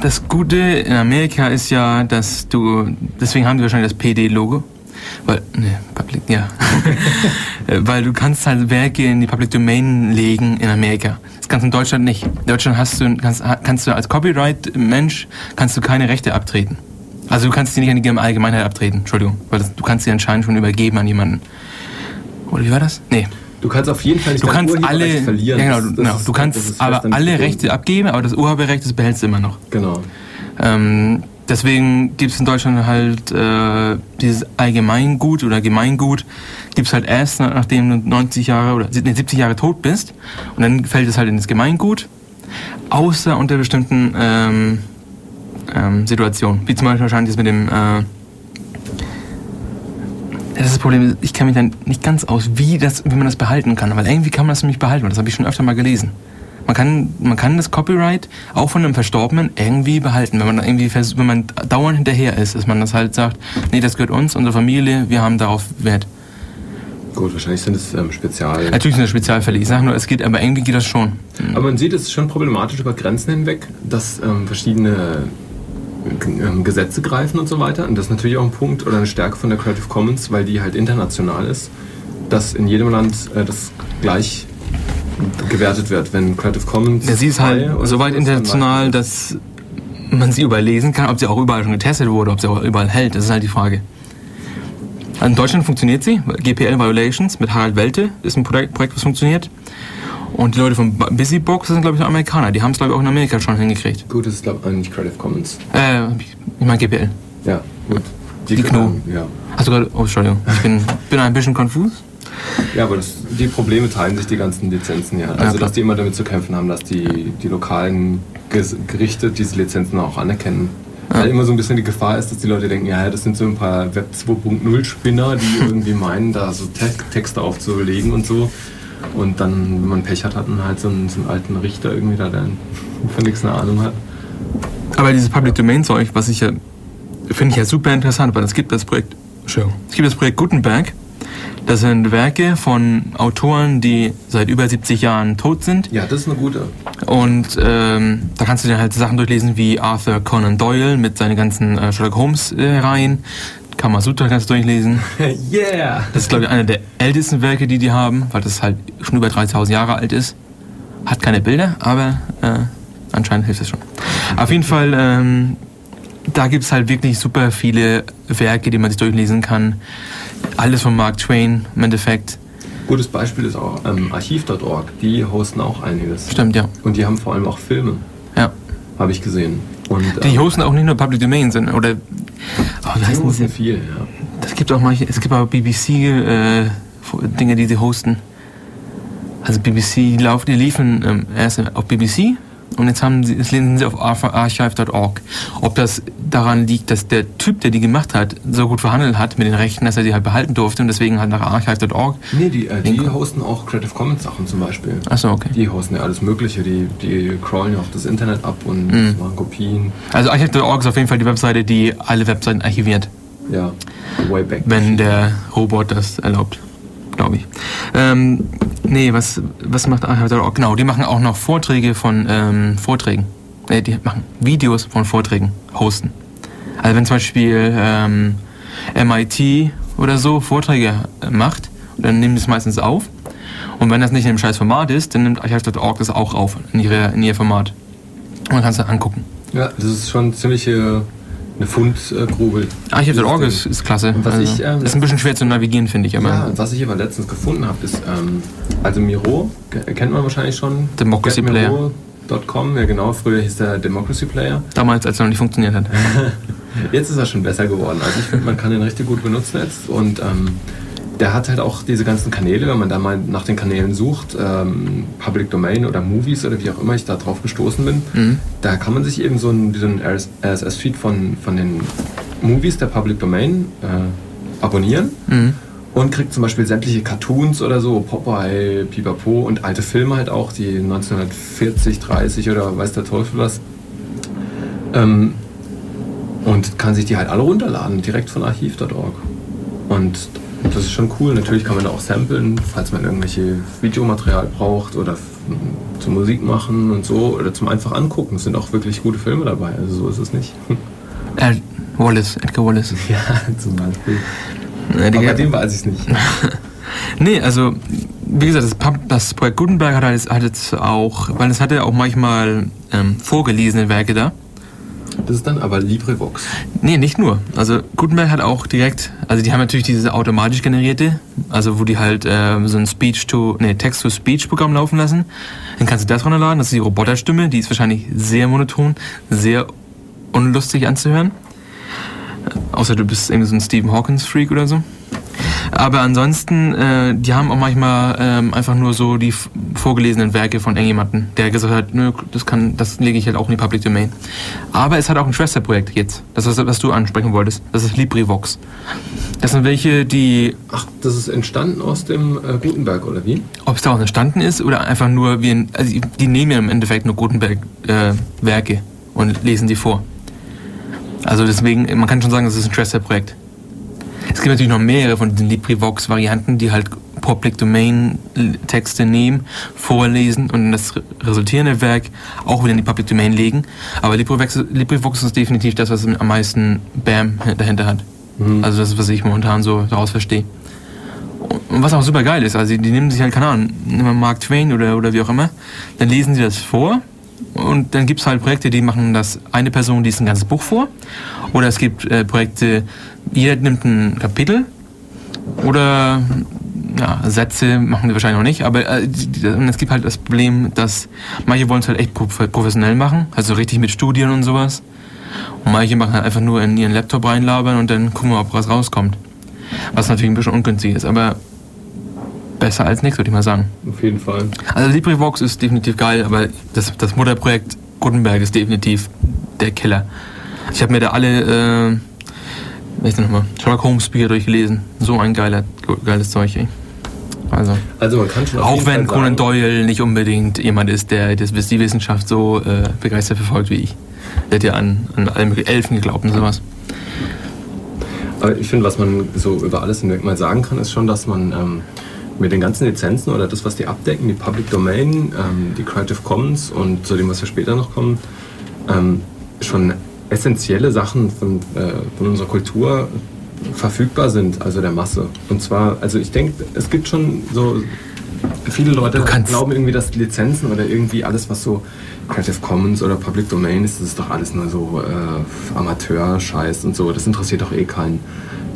das Gute in Amerika ist ja, dass du, deswegen haben die wahrscheinlich das PD-Logo. Weil, ne, Public, ja. Äh, weil du kannst halt Werke in die Public Domain legen in Amerika. Das kannst du in Deutschland nicht. In Deutschland hast du, kannst, kannst du als Copyright-Mensch kannst du keine Rechte abtreten. Also du kannst die nicht an die Allgemeinheit abtreten, Entschuldigung. Weil das, du kannst sie anscheinend schon übergeben an jemanden. Oder wie war das? Nee. Du kannst auf jeden Fall nicht du kannst alle, verlieren. Ja, genau, das, genau. Ist, du kannst aber alle Rechte abgeben, aber das Urheberrecht, das behältst du immer noch. Genau. Ähm, deswegen gibt es in Deutschland halt äh, dieses Allgemeingut oder Gemeingut gibt es halt erst, nachdem du 90 Jahre oder 70 Jahre tot bist. Und dann fällt es halt in das Gemeingut. Außer unter bestimmten ähm, ähm, Situationen. Wie zum Beispiel wahrscheinlich das mit dem... Äh, das ist das Problem, ich kenne mich dann nicht ganz aus, wie, das, wie man das behalten kann. Weil irgendwie kann man das nämlich behalten. Das habe ich schon öfter mal gelesen. Man kann, man kann das Copyright auch von einem Verstorbenen irgendwie behalten, wenn man irgendwie wenn man dauernd hinterher ist, dass man das halt sagt, nee, das gehört uns, unsere Familie, wir haben darauf Wert. Gut, wahrscheinlich sind es ähm, Spezial. Natürlich sind das Spezialfälle. Ich sage nur, es geht, aber irgendwie geht das schon. Aber man sieht, es ist schon problematisch über Grenzen hinweg, dass ähm, verschiedene Gesetze greifen und so weiter. Und das ist natürlich auch ein Punkt oder eine Stärke von der Creative Commons, weil die halt international ist, dass in jedem Land äh, das gleich gewertet wird. Wenn Creative Commons. Ja, sie ist halt frei oder so weit ist, dann international, dass man sie überall lesen kann. Ob sie auch überall schon getestet wurde, ob sie auch überall hält, das ist halt die Frage. In Deutschland funktioniert sie. GPL Violations mit Harald Welte ist ein Projekt, Projekt was funktioniert. Und die Leute von Busybox sind, glaube ich, Amerikaner. Die haben es, glaube ich, auch in Amerika schon hingekriegt. Gut, das ist glaube ich nicht Creative Commons. Äh, ich meine GPL. Ja, gut. Die Gnu. Ja. Hast du gerade. Oh, Entschuldigung. Ich bin, bin ein bisschen konfus. Ja, aber das, die Probleme teilen sich die ganzen Lizenzen ja. Also, klar. dass die immer damit zu kämpfen haben, dass die, die lokalen Gerichte diese Lizenzen auch anerkennen. Weil immer so ein bisschen die Gefahr ist, dass die Leute denken, ja, das sind so ein paar Web 2.0 Spinner, die irgendwie meinen, da so Te Texte aufzulegen und so. Und dann, wenn man Pech hat, hat man halt so einen, so einen alten Richter irgendwie da, der von nichts eine Ahnung hat. Aber dieses Public Domain Zeug, was ich ja finde ich ja super interessant, weil es gibt das Projekt, Entschuldigung, es gibt das Projekt Gutenberg. Das sind Werke von Autoren, die seit über 70 Jahren tot sind. Ja, das ist eine gute. Und ähm, da kannst du dir halt Sachen durchlesen wie Arthur Conan Doyle mit seinen ganzen äh, Sherlock Holmes äh, Reihen. Kamasutra kannst du durchlesen. yeah! Das ist, glaube ich, einer der ältesten Werke, die die haben, weil das halt schon über 3000 Jahre alt ist. Hat keine Bilder, aber äh, anscheinend hilft es schon. Auf jeden Fall, ähm, da gibt es halt wirklich super viele Werke, die man sich durchlesen kann. Alles von Mark Twain im Endeffekt. Gutes Beispiel ist auch ähm, Archiv.org. Die hosten auch einiges. Stimmt, ja. Und die haben vor allem auch Filme, ja. habe ich gesehen. Und, Die ähm, hosten auch nicht nur Public Domain, sondern oder oh, wie die heißen hosten sie? viel, ja. Das gibt auch manche, es gibt auch BBC äh, Dinge, die sie hosten. Also BBC die laufen, die liefen ähm, erst auf BBC und jetzt haben sie, jetzt lesen sie auf arch- archive.org. Ob das daran liegt, dass der Typ, der die gemacht hat, so gut verhandelt hat mit den Rechten, dass er die halt behalten durfte und deswegen halt nach archive.org. Nee, die, äh, die hosten auch Creative Commons Sachen zum Beispiel. Achso, okay. Die hosten ja alles Mögliche, die, die crawlen ja auch das Internet ab und Mhm. machen Kopien. Also archive.org ist auf jeden Fall die Webseite, die alle Webseiten archiviert. Ja, way back. wenn der Robot das erlaubt, glaube ich. Ähm, nee, was, was macht Archive.org? Genau, die machen auch noch Vorträge von ähm, Vorträgen. Äh, die machen Videos von Vorträgen, hosten. Also wenn zum Beispiel ähm, MIT oder so Vorträge äh, macht, dann nehmen die es meistens auf. Und wenn das nicht in dem scheiß Format ist, dann nimmt Archive.org das auch auf in, ihre, in ihr Format. Und dann kannst du angucken. Ja, das ist schon ziemlich äh, eine Fundgrube. Archive.org Dieses ist, ist klasse. Was also, ich, ähm, ist ein bisschen schwer zu navigieren, finde ich. Aber Ja, was ich aber letztens gefunden habe, ist, ähm, also Miro, ke- kennt man wahrscheinlich schon. Democracy Player. Getmiro.com, ja genau, früher hieß der Democracy Player. damals, als er noch nicht funktioniert hat. Jetzt ist er schon besser geworden. Also ich finde, man kann den richtig gut benutzen jetzt. Und ähm, der hat halt auch diese ganzen Kanäle, wenn man da mal nach den Kanälen sucht, ähm, Public Domain oder Movies oder wie auch immer ich da drauf gestoßen bin, Mhm. da kann man sich eben so einen, RSS-Feed von, von den Movies der Public Domain äh, abonnieren Mhm. und kriegt zum Beispiel sämtliche Cartoons oder so, Popeye, Pipapo und alte Filme halt auch, die 1940, 30 oder weiß der Teufel was. Ähm, und kann sich die halt alle runterladen, direkt von archiv.org. Und das ist schon cool. Natürlich kann man da auch samplen, falls man irgendwelche Videomaterial braucht oder zum Musik machen und so oder zum einfach angucken. Es sind auch wirklich gute Filme dabei, also so ist es nicht. Äh, Wallace, Edgar Wallace. Ja, zum Beispiel. Aber bei dem weiß ich es nicht. nee, also, wie gesagt, das, Pub- das Projekt Gutenberg hat, halt- hat jetzt auch, weil es hatte auch manchmal ähm, vorgelesene Werke da. Das ist dann aber LibreVox. Nee, nicht nur. Also Gutenberg hat auch direkt, also die haben natürlich diese automatisch generierte, also wo die halt ähm, so ein Speech to, nee, Text-to-Speech-Programm laufen lassen. Dann kannst du das runterladen, das ist die Roboterstimme, die ist wahrscheinlich sehr monoton, sehr unlustig anzuhören. Außer du bist irgendwie so ein Stephen Hawkins-Freak oder so. Aber ansonsten, äh, die haben auch manchmal ähm, einfach nur so die vorgelesenen Werke von irgendjemandem, der gesagt hat, nö, das kann, das lege ich halt auch in die Public Domain. Aber es hat auch ein Schwesterprojekt jetzt, das was, was du ansprechen wolltest. Das ist LibriVox. Das sind welche, die, Ach, das ist entstanden aus dem äh, Gutenberg, oder wie? ob es daraus entstanden ist oder einfach nur, wie ein, also die- nehmen ja im Endeffekt nur Gutenberg-Werke äh, und lesen die vor. Also deswegen, man kann schon sagen, das ist ein Schwesterprojekt. Es gibt natürlich noch mehrere von diesen LibriVox-Varianten, die halt Public Domain Texte nehmen, vorlesen und das resultierende Werk auch wieder in die Public Domain legen. Aber LibriVox, LibriVox ist definitiv das, was am meisten BAM dahinter hat. Mhm. Also das ist, was ich momentan so daraus verstehe. Und was auch super geil ist, also die nehmen sich halt, keine Ahnung, nehmen wir Mark Twain oder, oder wie auch immer, dann lesen sie das vor und dann gibt es halt Projekte, die machen das eine Person liest ein ganzes Buch vor. Oder es gibt äh, Projekte, jeder nimmt ein Kapitel oder ja, Sätze machen die wahrscheinlich noch nicht, aber äh, es gibt halt das Problem, dass manche wollen es halt echt professionell machen, also richtig mit Studien und sowas. Und manche machen halt einfach nur in ihren Laptop reinlabern und dann gucken wir, ob was rauskommt. Was natürlich ein bisschen ungünstig ist, aber besser als nichts, würde ich mal sagen. Auf jeden Fall. Also LibriVox ist definitiv geil, aber das, das Mutterprojekt Gutenberg ist definitiv der Killer. Ich habe mir da alle, äh, was nochmal, Sherlock Holmes Bücher durchgelesen. So ein geiler, geiles Zeug, ey. Also, also man kann schon auch wenn Conan Doyle nicht unbedingt jemand ist, der das, die Wissenschaft so äh, begeistert verfolgt wie ich. Der hat ja an, an alle Elfen geglaubt und sowas. Aber ich finde, was man so über alles hinweg mal sagen kann, ist schon, dass man ähm, mit den ganzen Lizenzen oder das, was die abdecken, die Public Domain, ähm, die Creative Commons und zu dem, was wir später noch kommen, ähm, schon essentielle Sachen von, äh, von unserer Kultur verfügbar sind, also der Masse. Und zwar, also ich denke, es gibt schon so viele Leute glauben irgendwie, dass Lizenzen oder irgendwie alles, was so Creative Commons oder Public Domain ist, das ist doch alles nur so äh, Amateur-Scheiß und so. Das interessiert doch eh keinen.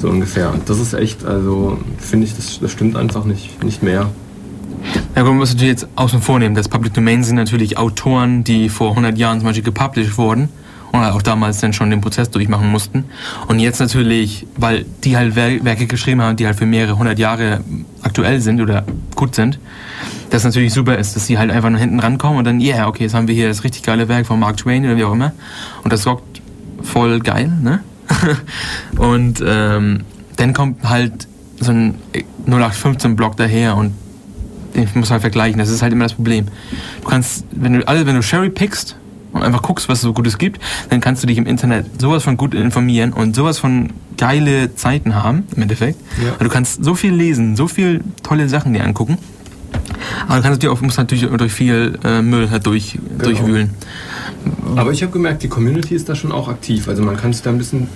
So ungefähr. Und das ist echt, also finde ich, das, das stimmt einfach nicht, nicht mehr. Ja, gut, man muss natürlich jetzt außen vor nehmen. Das Public Domain sind natürlich Autoren, die vor 100 Jahren zum Beispiel gepublished wurden und auch damals dann schon den Prozess durchmachen mussten. Und jetzt natürlich, weil die halt Werke geschrieben haben, die halt für mehrere hundert Jahre aktuell sind oder gut sind, das natürlich super ist, dass sie halt einfach nur hinten rankommen und dann, ja, yeah, okay, jetzt haben wir hier das richtig geile Werk von Mark Twain oder wie auch immer. Und das rockt voll geil, ne? und ähm, dann kommt halt so ein 0815-Block daher und ich muss halt vergleichen. Das ist halt immer das Problem. Du kannst, wenn du alle, wenn du Sherry pickst und einfach guckst, was es so Gutes gibt, dann kannst du dich im Internet sowas von gut informieren und sowas von geile Zeiten haben, im Endeffekt. Ja. du kannst so viel lesen, so viel tolle Sachen dir angucken. Aber du kannst natürlich auch, musst natürlich durch viel äh, Müll halt durch, genau. durchwühlen. Aber ich habe gemerkt, die Community ist da schon auch aktiv. Also man kann sich da ein bisschen.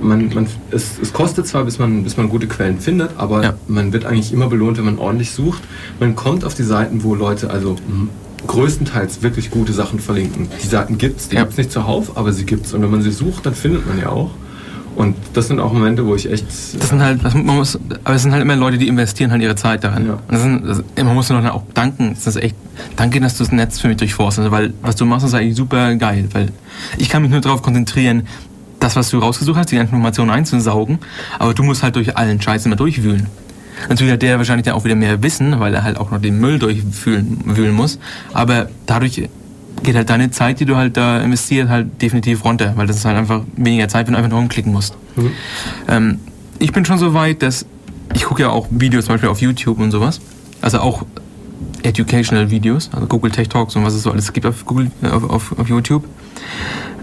Man, man, es, es kostet zwar, bis man, bis man gute Quellen findet, aber ja. man wird eigentlich immer belohnt, wenn man ordentlich sucht. Man kommt auf die Seiten, wo Leute also größtenteils wirklich gute Sachen verlinken. Die Seiten gibt es, die ja. gibt es nicht zuhauf, aber sie gibt es. Und wenn man sie sucht, dann findet man ja auch. Und das sind auch Momente, wo ich echt. Das sind halt, man muss, aber es sind halt immer Leute, die investieren halt ihre Zeit daran. Ja. Das sind, das, man muss nur auch danken. Das ist echt, danke, dass du das Netz für mich durchforstest, weil was du machst, ist eigentlich super geil. Weil ich kann mich nur darauf konzentrieren, das, was du rausgesucht hast, die Informationen einzusaugen, aber du musst halt durch allen Scheiß immer durchwühlen. Natürlich hat der wahrscheinlich dann auch wieder mehr Wissen, weil er halt auch noch den Müll durchwühlen muss. Aber dadurch geht halt deine Zeit, die du halt da investiert, halt definitiv runter, weil das ist halt einfach weniger Zeit, wenn du einfach nur umklicken musst. Mhm. Ähm, ich bin schon so weit, dass ich gucke ja auch Videos zum Beispiel auf YouTube und sowas, also auch Educational Videos, also Google Tech Talks und was es so alles gibt auf, Google, auf, auf, auf YouTube.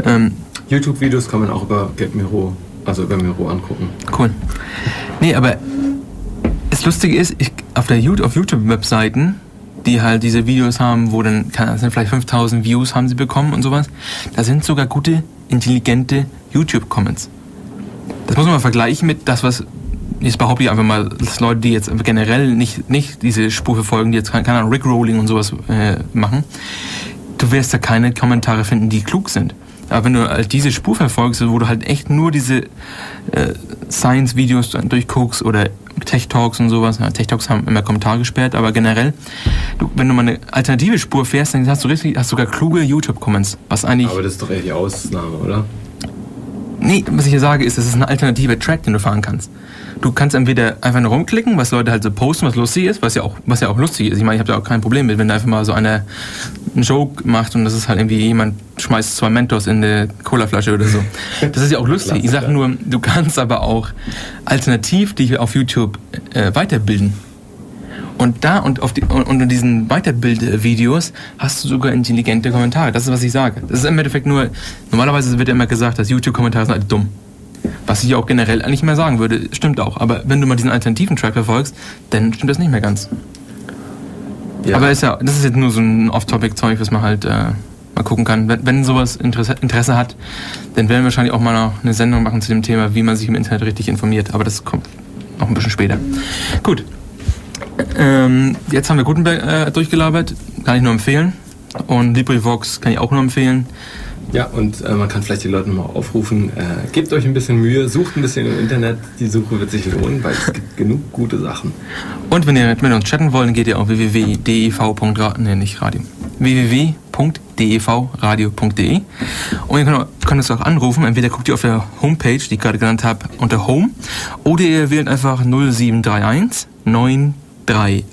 Ähm, YouTube-Videos kann man auch über GetMiro, also über Miro angucken. Cool. Nee, aber das Lustige ist, ich, auf der YouTube-Webseiten die halt diese Videos haben, wo dann, das sind vielleicht 5000 Views haben sie bekommen und sowas. Da sind sogar gute, intelligente YouTube-Comments. Das muss man mal vergleichen mit das, was, jetzt behaupte ich einfach mal, dass Leute, die jetzt generell nicht, nicht diese Spur verfolgen, die jetzt keine Ahnung, Rickrolling und sowas äh, machen, du wirst da keine Kommentare finden, die klug sind. Aber wenn du halt diese Spur verfolgst, wo du halt echt nur diese äh, Science-Videos durchguckst oder Tech-Talks und sowas, ja, Tech-Talks haben immer Kommentare gesperrt, aber generell, du, wenn du mal eine alternative Spur fährst, dann hast du richtig, hast sogar kluge YouTube-Comments, was eigentlich... Aber das ist doch eher die Ausnahme, oder? Nee, was ich hier sage, ist, das ist ein alternativer Track, den du fahren kannst. Du kannst entweder einfach nur rumklicken, was Leute halt so posten, was lustig ist, was ja auch, was ja auch lustig ist. Ich meine, ich habe da auch kein Problem mit, wenn da einfach mal so einer einen Joke macht und das ist halt irgendwie jemand schmeißt zwei Mentos in eine Colaflasche oder so. Das ist ja auch lustig. Ich sage nur, du kannst aber auch alternativ dich auf YouTube äh, weiterbilden. Und da und auf die, unter diesen Weiterbildvideos hast du sogar intelligente Kommentare. Das ist, was ich sage. Das ist im Endeffekt nur, normalerweise wird ja immer gesagt, dass YouTube-Kommentare sind halt dumm. Was ich auch generell eigentlich mehr sagen würde, stimmt auch. Aber wenn du mal diesen alternativen Track verfolgst, dann stimmt das nicht mehr ganz. Ja. Aber ist ja, das ist jetzt nur so ein Off-Topic-Zeug, was man halt äh, mal gucken kann. Wenn, wenn sowas Interesse, Interesse hat, dann werden wir wahrscheinlich auch mal noch eine Sendung machen zu dem Thema, wie man sich im Internet richtig informiert. Aber das kommt noch ein bisschen später. Gut. Ähm, jetzt haben wir Gutenberg äh, durchgelabert. Kann ich nur empfehlen. Und LibriVox kann ich auch nur empfehlen. Ja, und äh, man kann vielleicht die Leute mal aufrufen, äh, gebt euch ein bisschen Mühe, sucht ein bisschen im Internet, die Suche wird sich lohnen, weil es gibt genug gute Sachen. Und wenn ihr mit uns chatten wollt, geht ihr auf www.dev.radio, nee, nicht Radio, www.devradio.de und ihr könnt, könnt uns auch anrufen, entweder guckt ihr auf der Homepage, die ich gerade genannt habe, unter Home, oder ihr wählt einfach 0731 938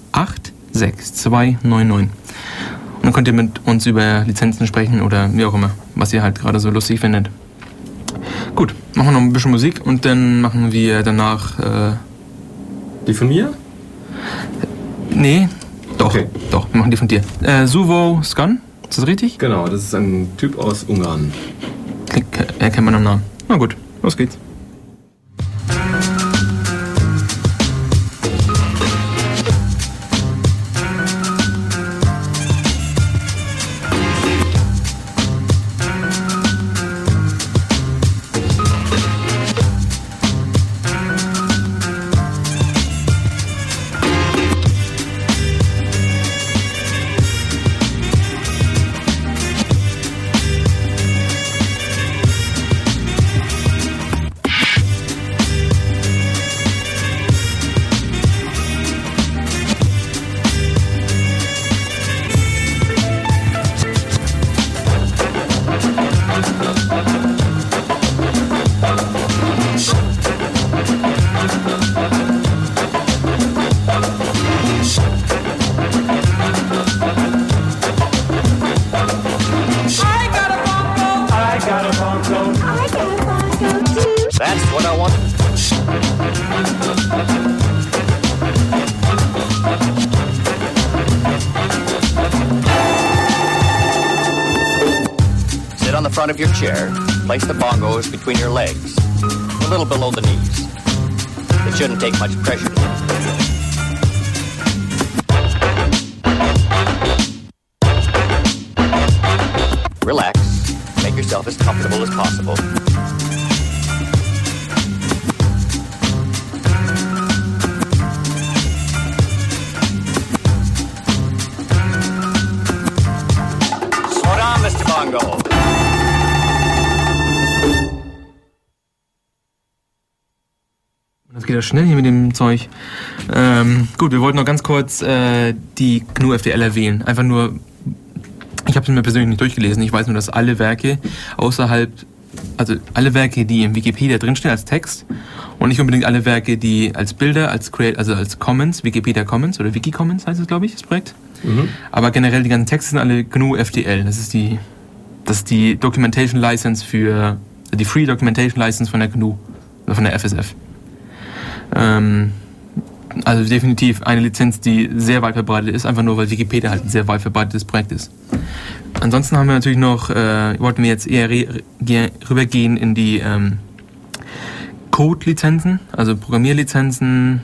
6299 dann könnt ihr mit uns über Lizenzen sprechen oder wie auch immer, was ihr halt gerade so lustig findet. Gut, machen wir noch ein bisschen Musik und dann machen wir danach. Äh die von mir? Nee, doch, okay. doch, wir machen die von dir. Äh, Suvo Scan, ist das richtig? Genau, das ist ein Typ aus Ungarn. Erkennt man am Namen. Na gut, los geht's. Place the bongos between your legs, a little below the knees. It shouldn't take much pressure Relax. Make yourself as comfortable as possible. Das schnell hier mit dem Zeug. Ähm, gut, wir wollten noch ganz kurz äh, die GNU FDL erwähnen. Einfach nur, ich habe es mir persönlich nicht durchgelesen. Ich weiß nur, dass alle Werke außerhalb, also alle Werke, die im Wikipedia drinstehen als Text und nicht unbedingt alle Werke, die als Bilder, als Create, also als Commons, Wikipedia Commons oder Wiki Commons heißt es, glaube ich, das Projekt. Mhm. Aber generell die ganzen Texte sind alle GNU FDL. Das ist die, das ist die Documentation License für die Free Documentation License von der GNU, von der FSF. Ähm, also definitiv eine Lizenz, die sehr weit verbreitet ist, einfach nur weil Wikipedia halt ein sehr weit verbreitetes Projekt ist. Ansonsten haben wir natürlich noch, äh, wollten wir jetzt eher rübergehen in die ähm, Code-Lizenzen, also Programmierlizenzen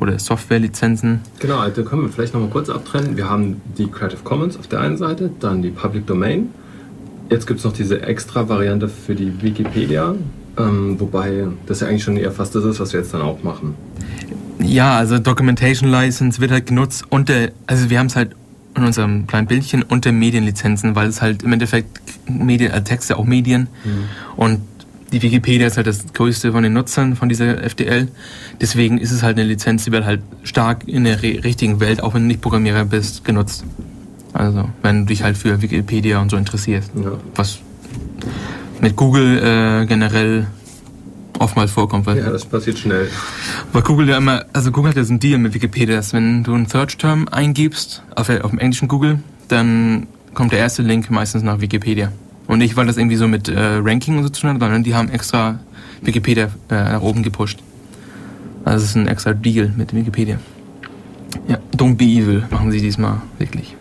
oder Software-Lizenzen. Genau, da können wir vielleicht nochmal kurz abtrennen. Wir haben die Creative Commons auf der einen Seite, dann die Public Domain. Jetzt gibt es noch diese extra Variante für die Wikipedia, ähm, wobei das ja eigentlich schon eher fast das ist, was wir jetzt dann auch machen. Ja, also Documentation License wird halt genutzt unter, also wir haben es halt in unserem kleinen Bildchen unter Medienlizenzen, weil es halt im Endeffekt Medien, also Texte auch Medien mhm. und die Wikipedia ist halt das größte von den Nutzern von dieser FDL. Deswegen ist es halt eine Lizenz, die wird halt stark in der richtigen Welt, auch wenn du nicht Programmierer bist, genutzt. Also wenn du dich halt für Wikipedia und so interessierst. Ja. Was mit Google äh, generell oftmals vorkommt. Weil, ja, das passiert schnell. Weil Google ja immer, also Google hat ja so einen Deal mit Wikipedia, dass wenn du einen Search-Term eingibst, auf, auf dem englischen Google, dann kommt der erste Link meistens nach Wikipedia. Und nicht, weil das irgendwie so mit äh, Ranking und so zu tun hat, sondern die haben extra Wikipedia äh, nach oben gepusht. Also es ist ein extra Deal mit Wikipedia. Ja, don't be evil machen sie diesmal wirklich.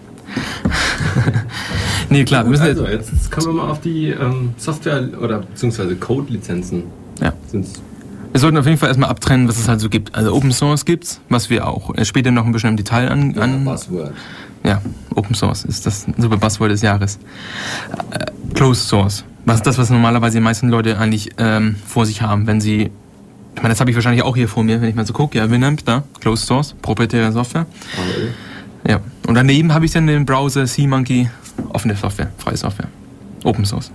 Nee, klar. Wir müssen also, jetzt, jetzt kommen wir mal auf die ähm, Software- oder beziehungsweise Code-Lizenzen ja. sind's Wir sollten auf jeden Fall erstmal abtrennen, was es halt so gibt. Also Open Source gibt's, was wir auch äh, später noch ein bisschen im Detail an, an Buzzword. Ja, Open Source ist das super Buzzword des Jahres. Äh, Closed Source. Was ist das, was normalerweise die meisten Leute eigentlich ähm, vor sich haben, wenn sie. Ich meine, das habe ich wahrscheinlich auch hier vor mir, wenn ich mal so gucke. Ja, Winamp, da, Closed Source, proprietäre Software. AOL. Ja. Und daneben habe ich dann den Browser SeaMonkey, offene Software, freie Software. Open Source.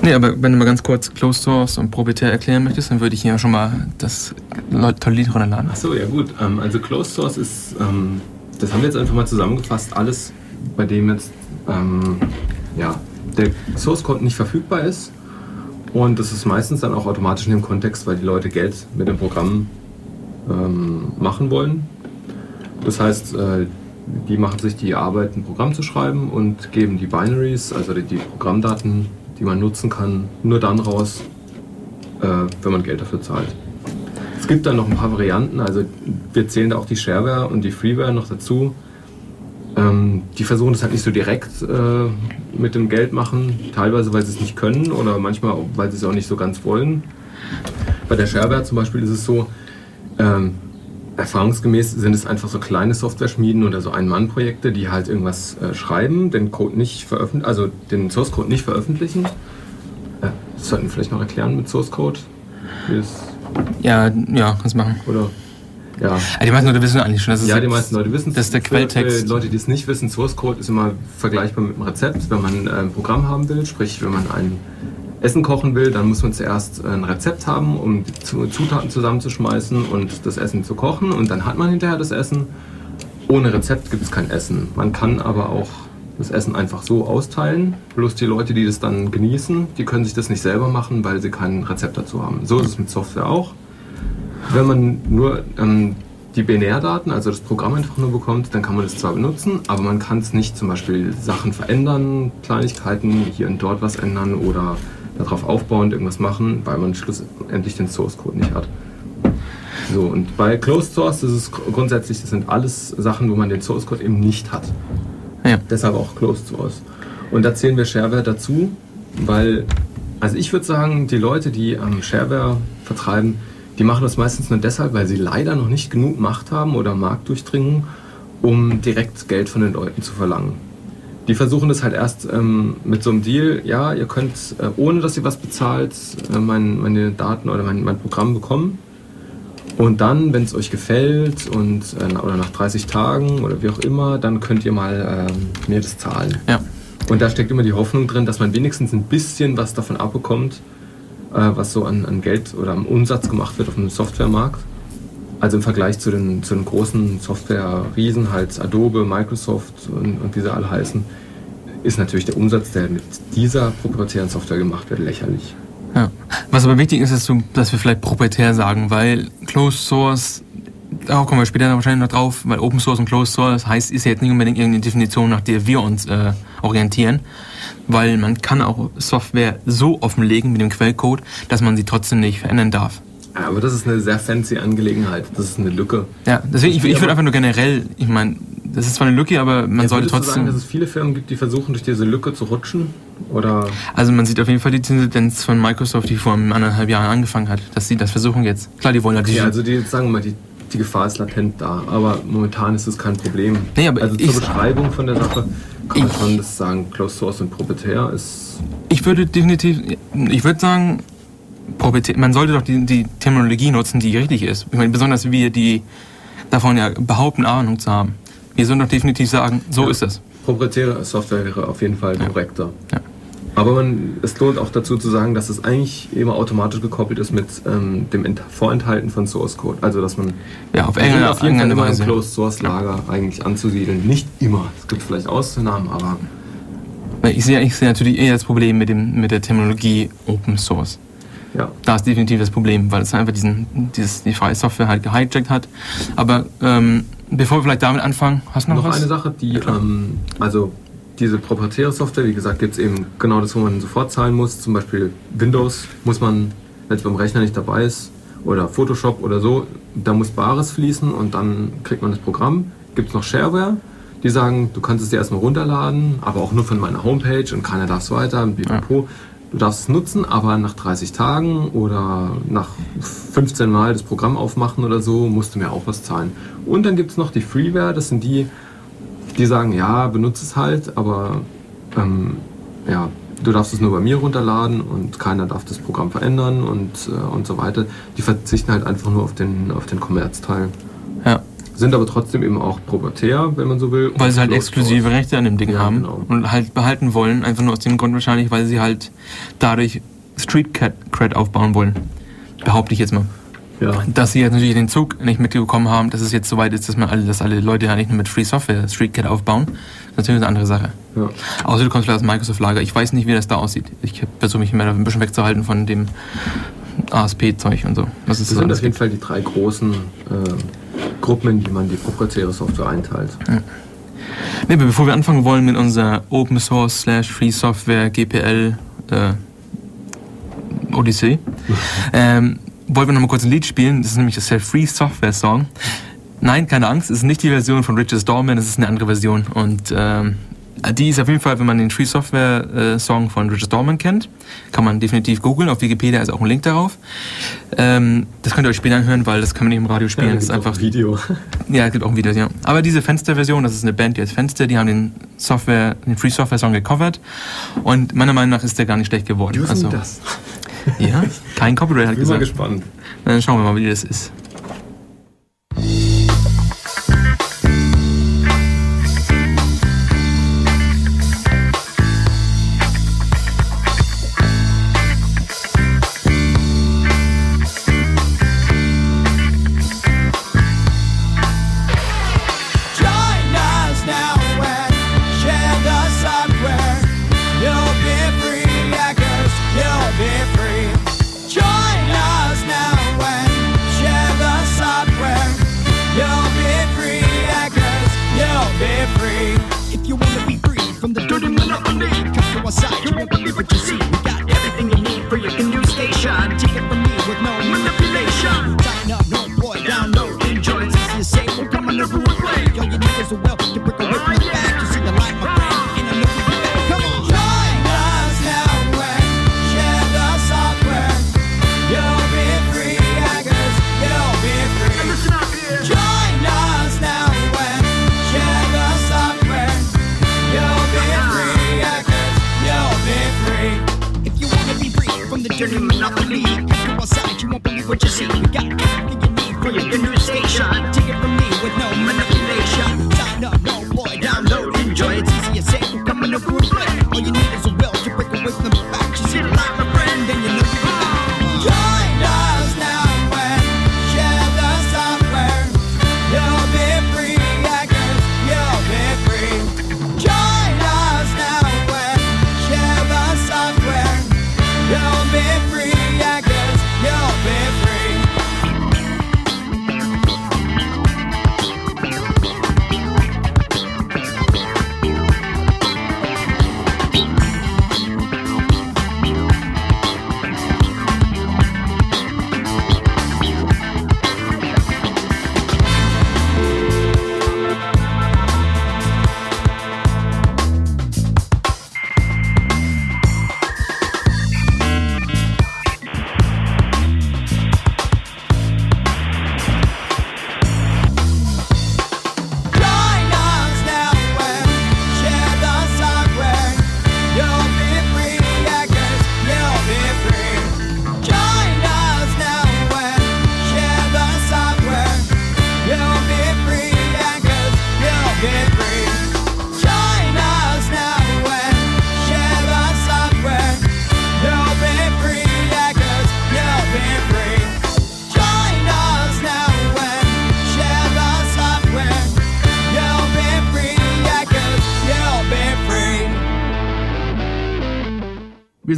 Nee, aber wenn du mal ganz kurz Closed Source und proprietär erklären möchtest, dann würde ich hier schon mal das tolle Lied runterladen. Achso, ja gut. Ähm, also Closed Source ist, ähm, das haben wir jetzt einfach mal zusammengefasst, alles, bei dem jetzt ähm, ja, der Source Code nicht verfügbar ist. Und das ist meistens dann auch automatisch in dem Kontext, weil die Leute Geld mit dem Programm ähm, machen wollen. Das heißt, äh, die machen sich die Arbeit, ein Programm zu schreiben und geben die Binaries, also die, Programmdaten, die man nutzen kann, nur dann raus, äh, wenn man Geld dafür zahlt. Es gibt dann noch ein paar Varianten, also wir zählen da auch die Shareware und die Freeware noch dazu. Ähm, die versuchen das halt nicht so direkt äh, mit dem Geld machen, teilweise weil sie es nicht können oder manchmal weil sie es auch nicht so ganz wollen. Bei der Shareware zum Beispiel ist es so, ähm, erfahrungsgemäß sind es einfach so kleine Software-Schmieden oder so Ein-Mann-Projekte, die halt irgendwas äh, schreiben, den Code nicht veröffentlichen, also den Source Code nicht veröffentlichen. Äh, das sollten wir vielleicht noch erklären mit Source Code. Ja, ja, kannst machen. oder ja. Ja, die meisten Leute wissen eigentlich schon, dass es Ja, die meisten Leute wissen es. Das ist der Für- Quelltext. Für Leute, die es nicht wissen, Source Code ist immer vergleichbar mit einem Rezept. Wenn man äh, ein Programm haben will, sprich, wenn man ein Essen kochen will, dann muss man zuerst äh, ein Rezept haben, um die Zu- Zutaten zusammenzuschmeißen und das Essen zu kochen. Und dann hat man hinterher das Essen. Ohne Rezept gibt es kein Essen. Man kann aber auch das Essen einfach so austeilen. Bloß die Leute, die das dann genießen, die können sich das nicht selber machen, weil sie kein Rezept dazu haben. So ist es mit Software auch. Wenn man nur ähm, die Binärdaten, also das Programm einfach nur bekommt, dann kann man es zwar benutzen, aber man kann es nicht zum Beispiel Sachen verändern, Kleinigkeiten hier und dort was ändern oder darauf aufbauend irgendwas machen, weil man schlussendlich den Source Code nicht hat. So, und bei Closed Source ist es gr- grundsätzlich, das sind alles Sachen, wo man den Source Code eben nicht hat. Ja. Deshalb auch Closed Source. Und da zählen wir Shareware dazu, weil, also ich würde sagen, die Leute, die am Shareware vertreiben, die machen das meistens nur deshalb, weil sie leider noch nicht genug Macht haben oder Markt durchdringen, um direkt Geld von den Leuten zu verlangen. Die versuchen das halt erst ähm, mit so einem Deal, ja, ihr könnt, äh, ohne dass ihr was bezahlt, äh, mein, meine Daten oder mein, mein Programm bekommen. Und dann, wenn es euch gefällt und äh, oder nach 30 Tagen oder wie auch immer, dann könnt ihr mal ähm, mir das zahlen. Ja. Und da steckt immer die Hoffnung drin, dass man wenigstens ein bisschen was davon abbekommt, äh, was so an, an Geld oder am Umsatz gemacht wird auf dem Softwaremarkt. Also im Vergleich zu den, zu den großen Software-Riesen, halt Adobe, Microsoft und, und wie sie alle heißen, ist natürlich der Umsatz, der mit dieser proprietären Software gemacht wird, lächerlich. Ja. Was aber wichtig ist, ist, dass wir vielleicht proprietär sagen, weil Closed Source, da kommen wir später wahrscheinlich noch drauf, weil Open Source und Closed Source heißt, ist ja jetzt nicht unbedingt irgendeine Definition, nach der wir uns äh, orientieren, weil man kann auch Software so offenlegen mit dem Quellcode, dass man sie trotzdem nicht verändern darf. Ja, aber das ist eine sehr fancy Angelegenheit. Das ist eine Lücke. Ja, deswegen, ich, ich würde einfach nur generell, ich meine, das ist zwar eine Lücke, aber man Jetzt sollte würdest du sagen, trotzdem. dass es viele Firmen gibt, die versuchen, durch diese Lücke zu rutschen? Oder Also man sieht auf jeden Fall die Tendenz von Microsoft, die vor anderthalb Jahren angefangen hat, dass sie das versuchen jetzt. Klar, die wollen natürlich. Ja, also die, sagen wir mal, die, die Gefahr ist latent da, aber momentan ist es kein Problem. Nee, aber also zur Beschreibung von der Sache kann man schon das sagen, Closed Source und proprietär ist. Ich würde definitiv, ich würde sagen, man sollte doch die, die Terminologie nutzen, die richtig ist. Ich meine, besonders wir, die davon ja behaupten, Ahnung zu haben. Wir sollen doch definitiv sagen, so Ja. ist es. Proprietäre Software wäre auf jeden Fall Ja. korrekter. Ja. Aber man, es lohnt auch dazu zu sagen, dass es eigentlich immer automatisch gekoppelt ist mit ähm, dem Ent Vorenthalten von Source Code. Also dass man Ja, auf irgendeine, auf jeden Fall immer im Weise. Closed Source Lager eigentlich anzusiedeln. Nicht immer. Es gibt vielleicht Ausnahmen, aber Ich sehe, ich sehe natürlich eher das Problem mit, dem, mit der Terminologie Open Source. Ja. Da ist definitiv das Problem, weil es einfach diesen, dieses, die freie Software halt gehijackt hat. Aber ähm, bevor wir vielleicht damit anfangen, hast du noch, Noch was? eine Sache, die, ähm, also diese proprietäre Software, wie gesagt, gibt es eben genau das, wo man sofort zahlen muss. Zum Beispiel Windows muss man, wenn es beim Rechner nicht dabei ist, oder Photoshop oder so, da muss Bares fließen und dann kriegt man das Programm. Gibt es noch Shareware, die sagen, du kannst es dir erstmal runterladen, aber auch nur von meiner Homepage und keiner darf es weiter, und pipapo. Du darfst es nutzen, aber nach 30 Tagen oder nach 15 Mal das Programm aufmachen oder so, musst du mir auch was zahlen. Und dann gibt es noch die Freeware, das sind die, die sagen, ja, benutze es halt, aber ähm, ja, du darfst es nur bei mir runterladen und keiner darf das Programm verändern und, äh, und so weiter. Die verzichten halt einfach nur auf den, auf den Kommerzteil. Ja. Sind aber trotzdem eben auch proprietär, wenn man so will. Weil sie halt exklusive Rechte an dem Ding Ja, haben genau. und halt behalten wollen. Einfach nur aus dem Grund wahrscheinlich, weil sie halt dadurch Street Cred aufbauen wollen. Behaupte ich jetzt mal. Ja, Dass sie jetzt natürlich den Zug nicht mitbekommen haben, dass es jetzt soweit ist, dass man alle, dass alle Leute ja nicht nur mit Free Software Street Cred aufbauen. Das ist natürlich eine andere Sache. ja. Außer du kommst vielleicht aus dem Microsoft-Lager. Ich weiß nicht, wie das da aussieht. Ich versuche mich immer ein bisschen wegzuhalten von dem ASP-Zeug und so. Das so sind auf jeden. Fall die drei großen äh, Gruppen, in die man die proprietäre Software einteilt. Nee, aber bevor wir anfangen wollen mit unserer Open Source slash Free Software GPL äh, Odyssee, ähm, wollten wir noch mal kurz ein Lied spielen. Das ist nämlich das der Free Software Song. Nein, keine Angst, es ist nicht die Version von Richard Stallman, es ist eine andere Version. Und ähm, die ist auf jeden Fall, wenn man den Free Software äh, Song von Richard Stallman kennt, kann man definitiv googeln. Auf Wikipedia ist auch ein Link darauf. Ähm, das könnt ihr euch später anhören, weil das kann man nicht im Radio spielen. Ja, das ist einfach ein Video. ja, es gibt auch ein Video, ja. Aber diese Fenster-Version, das ist eine Band, die heißt Fenster, die haben den Software, den Free Software Song gecovert. Und meiner Meinung nach ist der gar nicht schlecht geworden. Dürfen also, das? Ja, kein Copyright hat Ich bin mal gespannt. Dann schauen wir mal, wie das ist.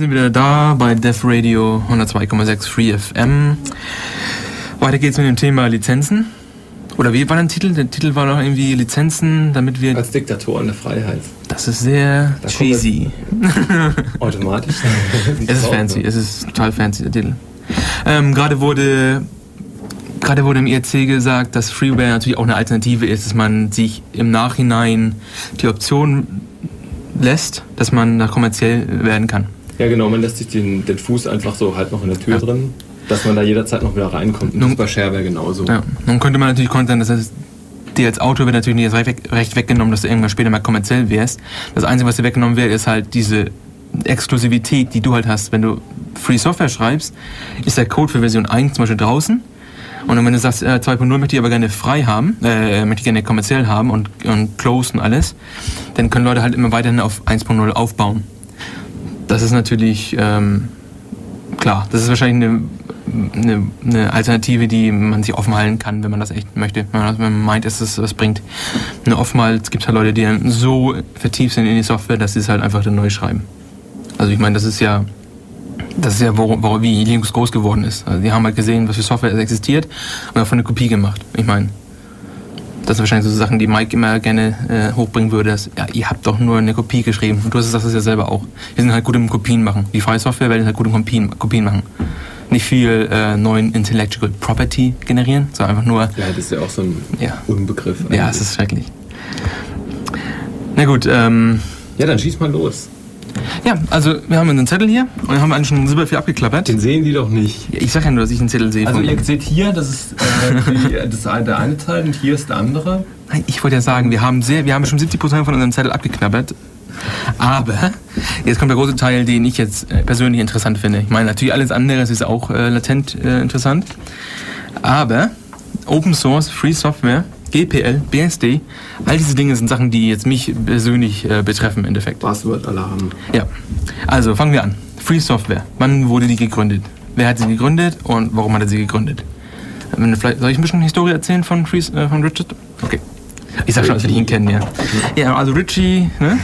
Sind wieder da bei Def Radio 102,6 Free FM. Weiter geht's mit dem Thema Lizenzen. Oder wie war der Titel? Der Titel war doch irgendwie Lizenzen, damit wir. Als Diktatoren der Freiheit. Das ist sehr Da cheesy. Automatisch. Es ist fancy, es ist total fancy, der Titel. Ähm, gerade wurde gerade wurde im IRC gesagt, dass Freeware natürlich auch eine Alternative ist, dass man sich im Nachhinein die Option lässt, dass man da kommerziell werden kann. Ja, genau, man lässt sich den, den Fuß einfach so halt noch in der Tür drin, dass man da jederzeit noch wieder reinkommt. Ist bei Shareware genauso. Ja. Nun könnte man natürlich kontern, das heißt, dir als Autor wird natürlich nicht das Recht, Recht weggenommen, dass du irgendwann später mal kommerziell wärst. Das Einzige, was dir weggenommen wird, ist halt diese Exklusivität, die du halt hast. Wenn du Free Software schreibst, ist der Code für Version 1 zum Beispiel draußen. Und wenn du sagst, äh, 2.0 möchte ich aber gerne frei haben, äh, möchte ich gerne kommerziell haben und, und closed und alles, dann können Leute halt immer weiterhin auf 1.0 aufbauen. Das ist natürlich ähm, klar, das ist wahrscheinlich eine, eine, eine Alternative, die man sich offen halten kann, wenn man das echt möchte. Wenn man, meint, dass es was bringt. Nur oftmals gibt es halt Leute, die dann so vertieft sind in die Software, dass sie es halt einfach dann neu schreiben. Also ich meine, das ist ja das ist ja, wo, wo, wie Linux groß geworden ist. Also die haben halt gesehen, was für Software existiert und davon eine Kopie gemacht. Ich meine, das sind wahrscheinlich so Sachen, die Mike immer gerne äh, hochbringen würde. Dass, ja, ihr habt doch nur eine Kopie geschrieben. Und du hast das ja selber auch. Wir sind halt gut im Kopien machen. Die freie Software werden halt gut im Kopien, Kopien machen. Nicht viel äh, neuen Intellectual Property generieren, sondern einfach nur. Ja, das ist ja auch so ein Ja. Unbegriff. Ja, es ist schrecklich. Na gut, ähm, ja, dann schieß mal los. Ja, also wir haben einen Zettel hier und haben eigentlich schon super viel abgeklappert. Den sehen die doch nicht. Ich sag ja nur, dass ich einen Zettel sehe. Also ihr seht hier, das ist, äh, die, das der eine Teil und hier ist der andere. Nein, ich wollte ja sagen, wir haben sehr, wir haben schon 70% von unserem Zettel abgeknabbert. Aber jetzt kommt der große Teil, den ich jetzt äh, persönlich interessant finde. Ich meine, natürlich alles andere ist auch äh, latent äh, interessant. Aber Open Source, Free Software, GPL, BSD, all diese Dinge sind Sachen, die jetzt mich persönlich äh, betreffen im Endeffekt. Buzzword-Alarm. Ja, also fangen wir an. Free Software. Wann wurde die gegründet? Wer hat sie gegründet und warum hat er sie gegründet? Vielleicht, soll ich ein bisschen Historie erzählen von, Free, äh, von Richard? Okay. Ich sag schon, als wir ihn kennen, ja. Ja, also Richie, ne?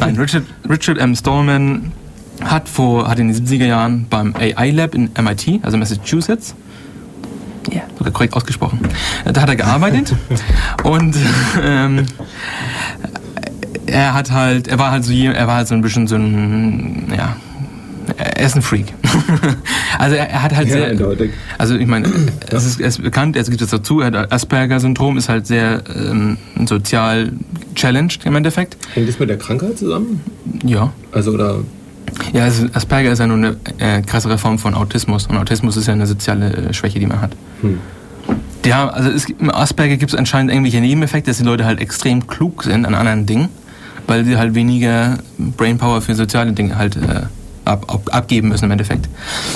Nein, Richard, Richard M. Stallman hat vor, hat in den 70er Jahren beim AI Lab in MIT, also Massachusetts, ja, sogar korrekt ausgesprochen. Da hat er gearbeitet und ähm, er hat halt, er war halt so, er war halt so ein bisschen so ein, ja, er ist ein Freak. also er, er hat halt Ja, sehr, eindeutig. also ich meine, es ist, er ist bekannt, es gibt es dazu, er hat Asperger-Syndrom, ist halt sehr ähm, sozial challenged im Endeffekt. Hängt das mit der Krankheit zusammen? Ja. Also, oder. Ja, also Asperger ist ja nur eine äh, krassere Form von Autismus und Autismus ist ja eine soziale äh, Schwäche, die man hat. Hm. Ja, also es, im Asperger gibt es anscheinend irgendwelche Nebeneffekte, dass die Leute halt extrem klug sind an anderen Dingen, weil sie halt weniger Brainpower für soziale Dinge halt äh, ab, ab, abgeben müssen im Endeffekt.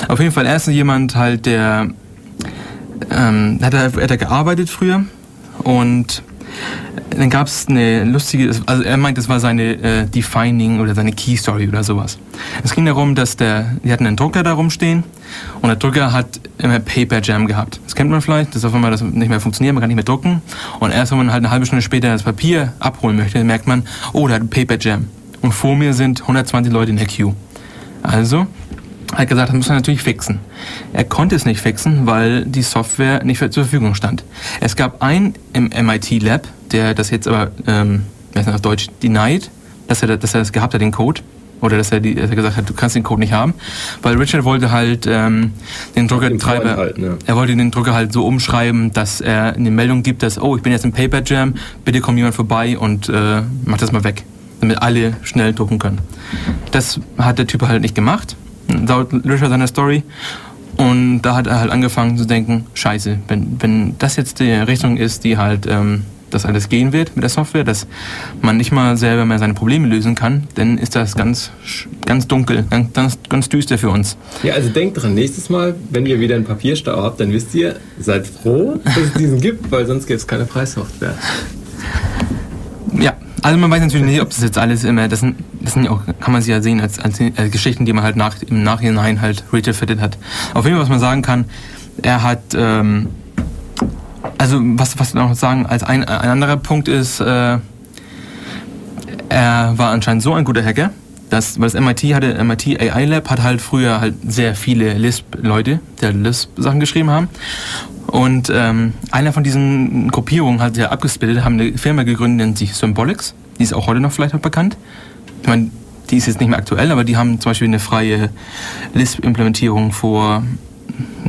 Auf jeden Fall, er ist jemand halt, der ähm, hat, er, hat er gearbeitet früher und dann gab es eine lustige, also er meint, das war seine äh, Defining oder seine Key Story oder sowas. Es ging darum, dass der, die hatten einen Drucker da rumstehen und der Drucker hat immer Paper Jam gehabt. Das kennt man vielleicht, dass auf einmal das nicht mehr funktioniert, man kann nicht mehr drucken und erst wenn man halt eine halbe Stunde später das Papier abholen möchte, merkt man, oh, da hat Paper Jam und vor mir sind 120 Leute in der Queue. Also hat gesagt, das muss er natürlich fixen. Er konnte es nicht fixen, weil die Software nicht zur Verfügung stand. Es gab einen im MIT Lab, der das jetzt aber, ähm, heißt das auf Deutsch, denied, dass er, dass er das gehabt hat, den Code. Oder dass er, die, dass er gesagt hat, du kannst den Code nicht haben. Weil Richard wollte halt ähm, den Druckertreiber, vorenthalten, ja. er wollte den Drucker halt so umschreiben, dass er eine Meldung gibt, dass, oh, ich bin jetzt im Paper Jam, bitte kommt jemand vorbei und äh, macht das mal weg. Damit alle schnell drucken können. Das hat der Typ halt nicht gemacht, laut Richard seiner Story. Und da hat er halt angefangen zu denken, scheiße, wenn, wenn das jetzt die Richtung ist, die halt ähm, das alles gehen wird mit der Software, dass man nicht mal selber mehr seine Probleme lösen kann, dann ist das ganz, ganz dunkel, ganz, ganz, ganz düster für uns. Ja, also denkt dran, nächstes Mal, wenn ihr wieder einen Papierstau habt, dann wisst ihr, seid froh, dass es diesen gibt, weil sonst gäbe es keine Preissoftware. Ja, also man weiß natürlich nicht, ob das jetzt alles immer, das sind, das sind ja auch, kann man sie ja sehen als, als, als Geschichten, die man halt nach, im Nachhinein halt retrofitted hat. Auf jeden Fall, was man sagen kann, er hat, ähm, also was, was wir noch sagen, als ein, ein anderer Punkt ist, äh, er war anscheinend so ein guter Hacker, dass, weil das MIT hatte, MIT AI Lab hat halt früher halt sehr viele Lisp-Leute, die halt Lisp-Sachen geschrieben haben. Und ähm, einer von diesen Gruppierungen hat ja abgesplittet, haben eine Firma gegründet, nennt sich Symbolics. Die ist auch heute noch vielleicht noch bekannt. Ich meine, die ist jetzt nicht mehr aktuell, aber die haben zum Beispiel eine freie Lisp-Implementierung vor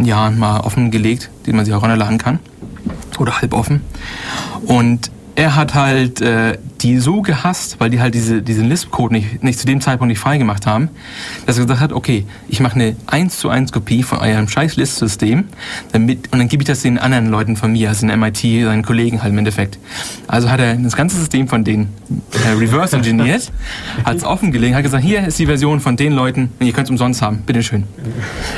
Jahren mal offengelegt, die man sich auch runterladen kann. Oder halb offen. Und er hat halt äh, die so gehasst, weil die halt diese, diesen Lisp-Code nicht, nicht zu dem Zeitpunkt nicht freigemacht haben, dass er gesagt hat, okay, ich mache eine 1 zu 1 Kopie von eurem scheiß Lisp-System damit, und dann gebe ich das den anderen Leuten von mir, also den MIT, seinen Kollegen halt im Endeffekt. Also hat er das ganze System von denen äh, reverse engineert, hat es offengelegt, hat gesagt, hier ist die Version von den Leuten, und ihr könnt es umsonst haben, bitteschön.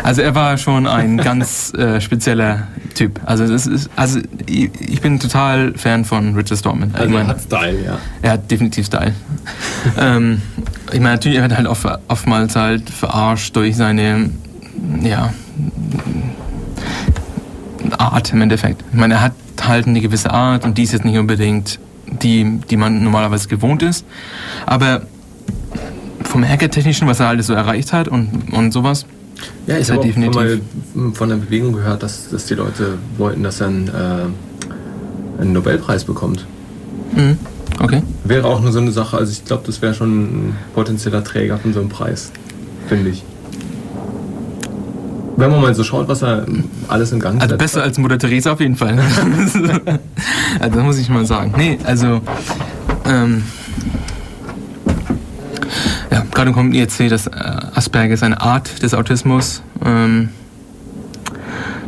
Also er war schon ein ganz äh, spezieller Typ. Also, das ist, also ich, ich bin total Fan von Richard Stallman. Also ich er mein, hat Style, ja. er hat definitiv Style. ähm, ich meine, natürlich, er wird halt oft, oftmals halt verarscht durch seine, ja, Art im Endeffekt. Ich meine, er hat halt eine gewisse Art und die ist jetzt nicht unbedingt die, die man normalerweise gewohnt ist. Aber vom Hacker-Technischen, was er alles so erreicht hat und, und sowas, Ja, ich Ist habe er auch definitiv. mal von der Bewegung gehört, dass, dass die Leute wollten, dass er einen, äh, einen Nobelpreis bekommt. Mhm. okay. Wäre auch nur so eine Sache, also ich glaube, das wäre schon ein potenzieller Träger von so einem Preis, finde ich. Wenn man mal so schaut, was er alles in Gang Also setzt. besser als Mutter Teresa auf jeden Fall. also das muss ich mal sagen. Nee, also ähm, ja, gerade kommt IEC, dass äh, Asperger ist eine Art des Autismus. Ähm,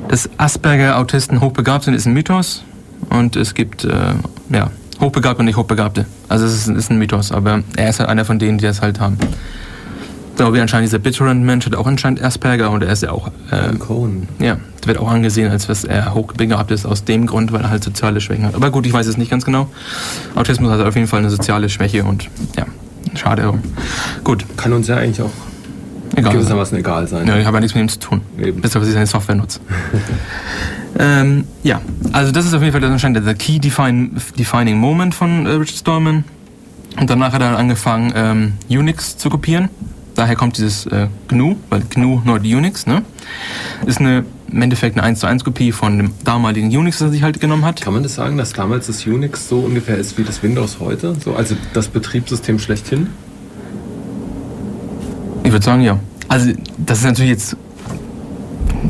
dass Asperger-Autisten hochbegabt sind, ist ein Mythos. Und es gibt äh, ja, Hochbegabte und nicht Hochbegabte. Also es ist, ist ein Mythos, aber er ist halt einer von denen, die das halt haben. Genau wie anscheinend dieser BitTorrent-Mensch hat auch anscheinend Asperger und er ist ja auch äh, Cohen. ja, wird auch angesehen, als was er hochbegabt ist aus dem Grund, weil er halt soziale Schwächen hat. Aber gut, ich weiß es nicht ganz genau. Autismus hat auf jeden Fall eine soziale Schwäche und ja, schade. Gut, Kann uns ja eigentlich auch egal. gewissermaßen egal sein. Ja, ich habe ja nichts mit ihm zu tun. Eben. Bis auf, dass ich seine Software nutze. ähm, ja, also das ist auf jeden Fall anscheinend der Key Define, Defining Moment von äh, Richard Stallman. Und danach hat er dann angefangen, ähm, Unix zu kopieren. Daher kommt dieses äh, GNU, weil GNU Nord Unix, ne? Ist eine, im Endeffekt eine 1 zu 1 Kopie von dem damaligen Unix, das er sich halt genommen hat. Kann man das sagen, dass damals das Unix so ungefähr ist wie das Windows heute? So, also das Betriebssystem schlechthin? Ich würde sagen, ja. Also, das ist natürlich jetzt.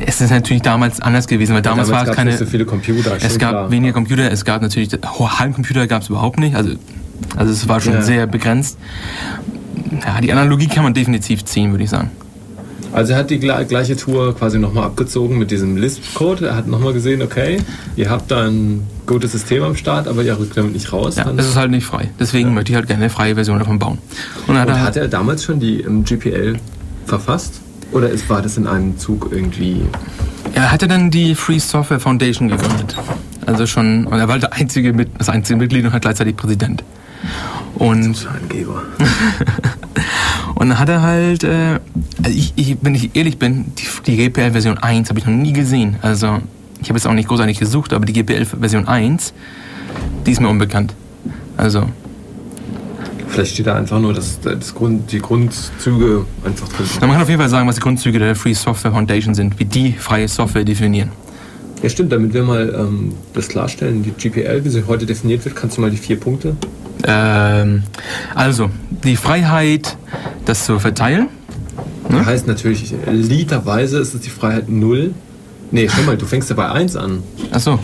Es ist natürlich damals anders gewesen, weil damals, war es keine. nicht so viele Computer. Es gab klar. weniger Computer, es gab natürlich, Heimcomputer gab es überhaupt nicht, also, also es war schon Ja. sehr begrenzt. Ja, die Analogie kann man definitiv ziehen, würde ich sagen. Also er hat die gle- gleiche Tour quasi nochmal abgezogen mit diesem Lisp-Code. Er hat nochmal gesehen, okay, ihr habt da ein gutes System am Start, aber ihr rückt damit nicht raus. Ja, das ist halt nicht frei. Deswegen möchte ich halt gerne eine freie Version davon bauen. Und dann hat Und er, hat er damals schon die GPL verfasst? Oder ist, war das in einem Zug irgendwie... er hatte dann die Free Software Foundation gegründet. Also schon, und er war der einzige, mit, das einzige Mitglied und halt gleichzeitig Präsident. Und Angeber. Und dann hat er halt, äh, also ich, ich, wenn ich ehrlich bin, die, die GPL Version 1 habe ich noch nie gesehen. Also ich habe jetzt auch nicht großartig gesucht, aber die GPL Version 1, die ist mir unbekannt. Also, Vielleicht steht da einfach nur das, das Grund, die Grundzüge einfach drin. man kann auf jeden Fall sagen, was die Grundzüge der Free Software Foundation sind, wie die freie Software definieren. Ja stimmt, damit wir mal ähm, das klarstellen, die GPL, wie sie heute definiert wird, kannst du mal die vier Punkte... Ähm, also, die Freiheit, das zu verteilen. Hm? Heißt natürlich, literweise ist es die Freiheit 0. Nee, schau mal, du fängst ja bei 1 an. Achso,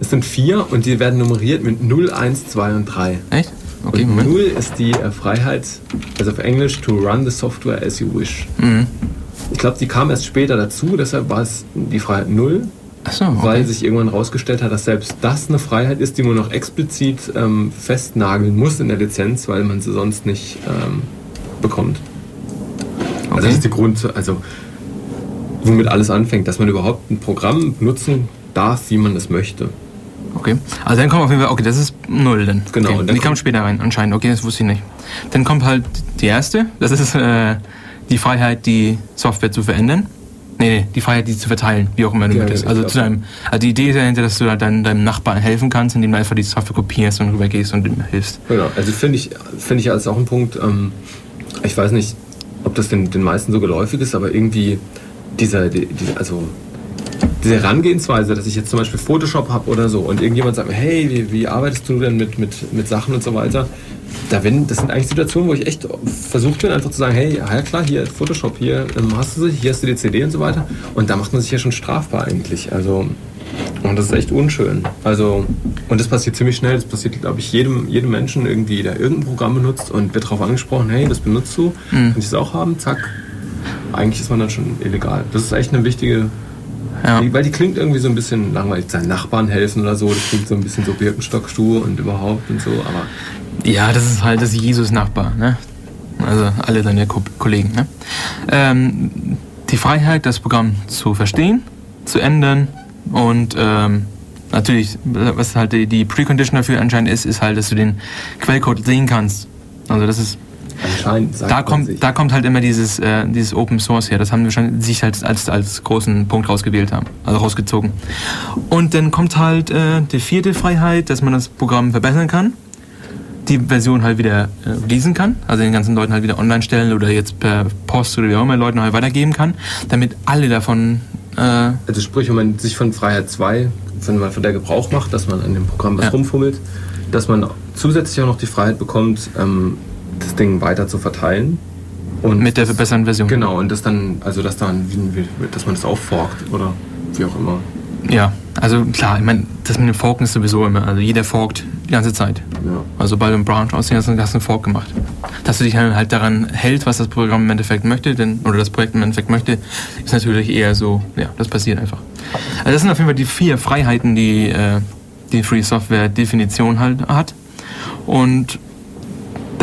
Es sind vier und die werden nummeriert mit 0, 1, 2 und 3. echt? Okay, und. 0 ist die äh, Freiheit, also auf Englisch, to run the software as you wish. Mhm. Ich glaube, die kam erst später dazu, deshalb war es die Freiheit 0, Achso, okay. weil sich irgendwann herausgestellt hat, dass selbst das eine Freiheit ist, die man noch explizit ähm, festnageln muss in der Lizenz, weil man sie sonst nicht ähm, bekommt. Also Okay. das ist die Grund, also womit alles anfängt, dass man überhaupt ein Programm nutzen darf, wie man es möchte. Okay. Also dann kommt auf jeden Fall, okay, das ist null dann. Genau, Okay. dann die kam kommt- später rein, anscheinend. Okay, das wusste ich nicht. Dann kommt halt die erste, das ist äh, die Freiheit, die Software zu verändern. Nee, nee, die Freiheit, die zu verteilen, wie auch immer du Ja, möchtest. Also, zu deinem, also die Idee dahinter, dass du halt deinem, deinem Nachbarn helfen kannst, indem du einfach die Software kopierst und rübergehst und ihm hilfst. Genau, also finde ich, finde ich als auch ein Punkt, ähm, ich weiß nicht, ob das den, den meisten so geläufig ist, aber irgendwie dieser, die, die, also diese Herangehensweise, dass ich jetzt zum Beispiel Photoshop habe oder so und irgendjemand sagt mir, hey, wie, wie arbeitest du denn mit, mit, mit Sachen und so weiter, da wenn, das sind eigentlich Situationen, wo ich echt versucht bin, einfach zu sagen, hey, ja klar, hier Photoshop, hier ähm, hast du sie, hier hast du die CD und so weiter und da macht man sich ja schon strafbar eigentlich, also und das ist echt unschön, also Und das passiert ziemlich schnell. Das passiert, glaube ich, jedem, jedem Menschen irgendwie, der irgendein Programm benutzt und wird darauf angesprochen, hey, das benutzt du, Mhm. kann ich das auch haben? Zack. Eigentlich ist man dann schon illegal. Das ist echt eine wichtige, Ja. weil die klingt irgendwie so ein bisschen langweilig. Seinen Nachbarn helfen oder so, das klingt so ein bisschen so Birkenstock-Schuhe und überhaupt und so, aber Ja, das ist halt das Jesus-Nachbar, ne? Also alle deine Ko Kollegen, ne? Ähm, die Freiheit, das Programm zu verstehen, zu ändern und ähm, natürlich, was halt die, die Precondition dafür anscheinend ist, ist halt, dass du den Quellcode sehen kannst. Also das ist anscheinend sagt da kommt, sich. da kommt halt immer dieses, äh, dieses Open Source her. Das haben wir schon sich halt als, als großen Punkt rausgewählt haben, also rausgezogen. Und dann kommt halt äh, die vierte Freiheit, dass man das Programm verbessern kann, die Version halt wieder äh, lesen kann, also den ganzen Leuten halt wieder online stellen oder jetzt per Post oder wie auch immer Leuten halt weitergeben kann, damit alle davon äh, Also sprich, wenn man sich von Freiheit 2, wenn man von der Gebrauch macht, dass man an dem Programm was Ja. rumfummelt, dass man zusätzlich auch noch die Freiheit bekommt, ähm, das Ding weiter zu verteilen. Und mit der das- verbesserten Version. Genau, und das dann, also dass dann, dass man das auch forkt oder wie auch immer. Ja, also klar, ich meine, das mit dem Forken ist sowieso immer, also jeder forkt die ganze Zeit. Ja. Also bei dem Branch aussehen hast du hast du einen Fork gemacht. Dass du dich halt halt daran hältst, was das Programm im Endeffekt möchte, denn, oder das Projekt im Endeffekt möchte, ist natürlich eher so, ja, das passiert einfach. Also das sind auf jeden Fall die vier Freiheiten, die äh, die Free Software Definition halt hat. Und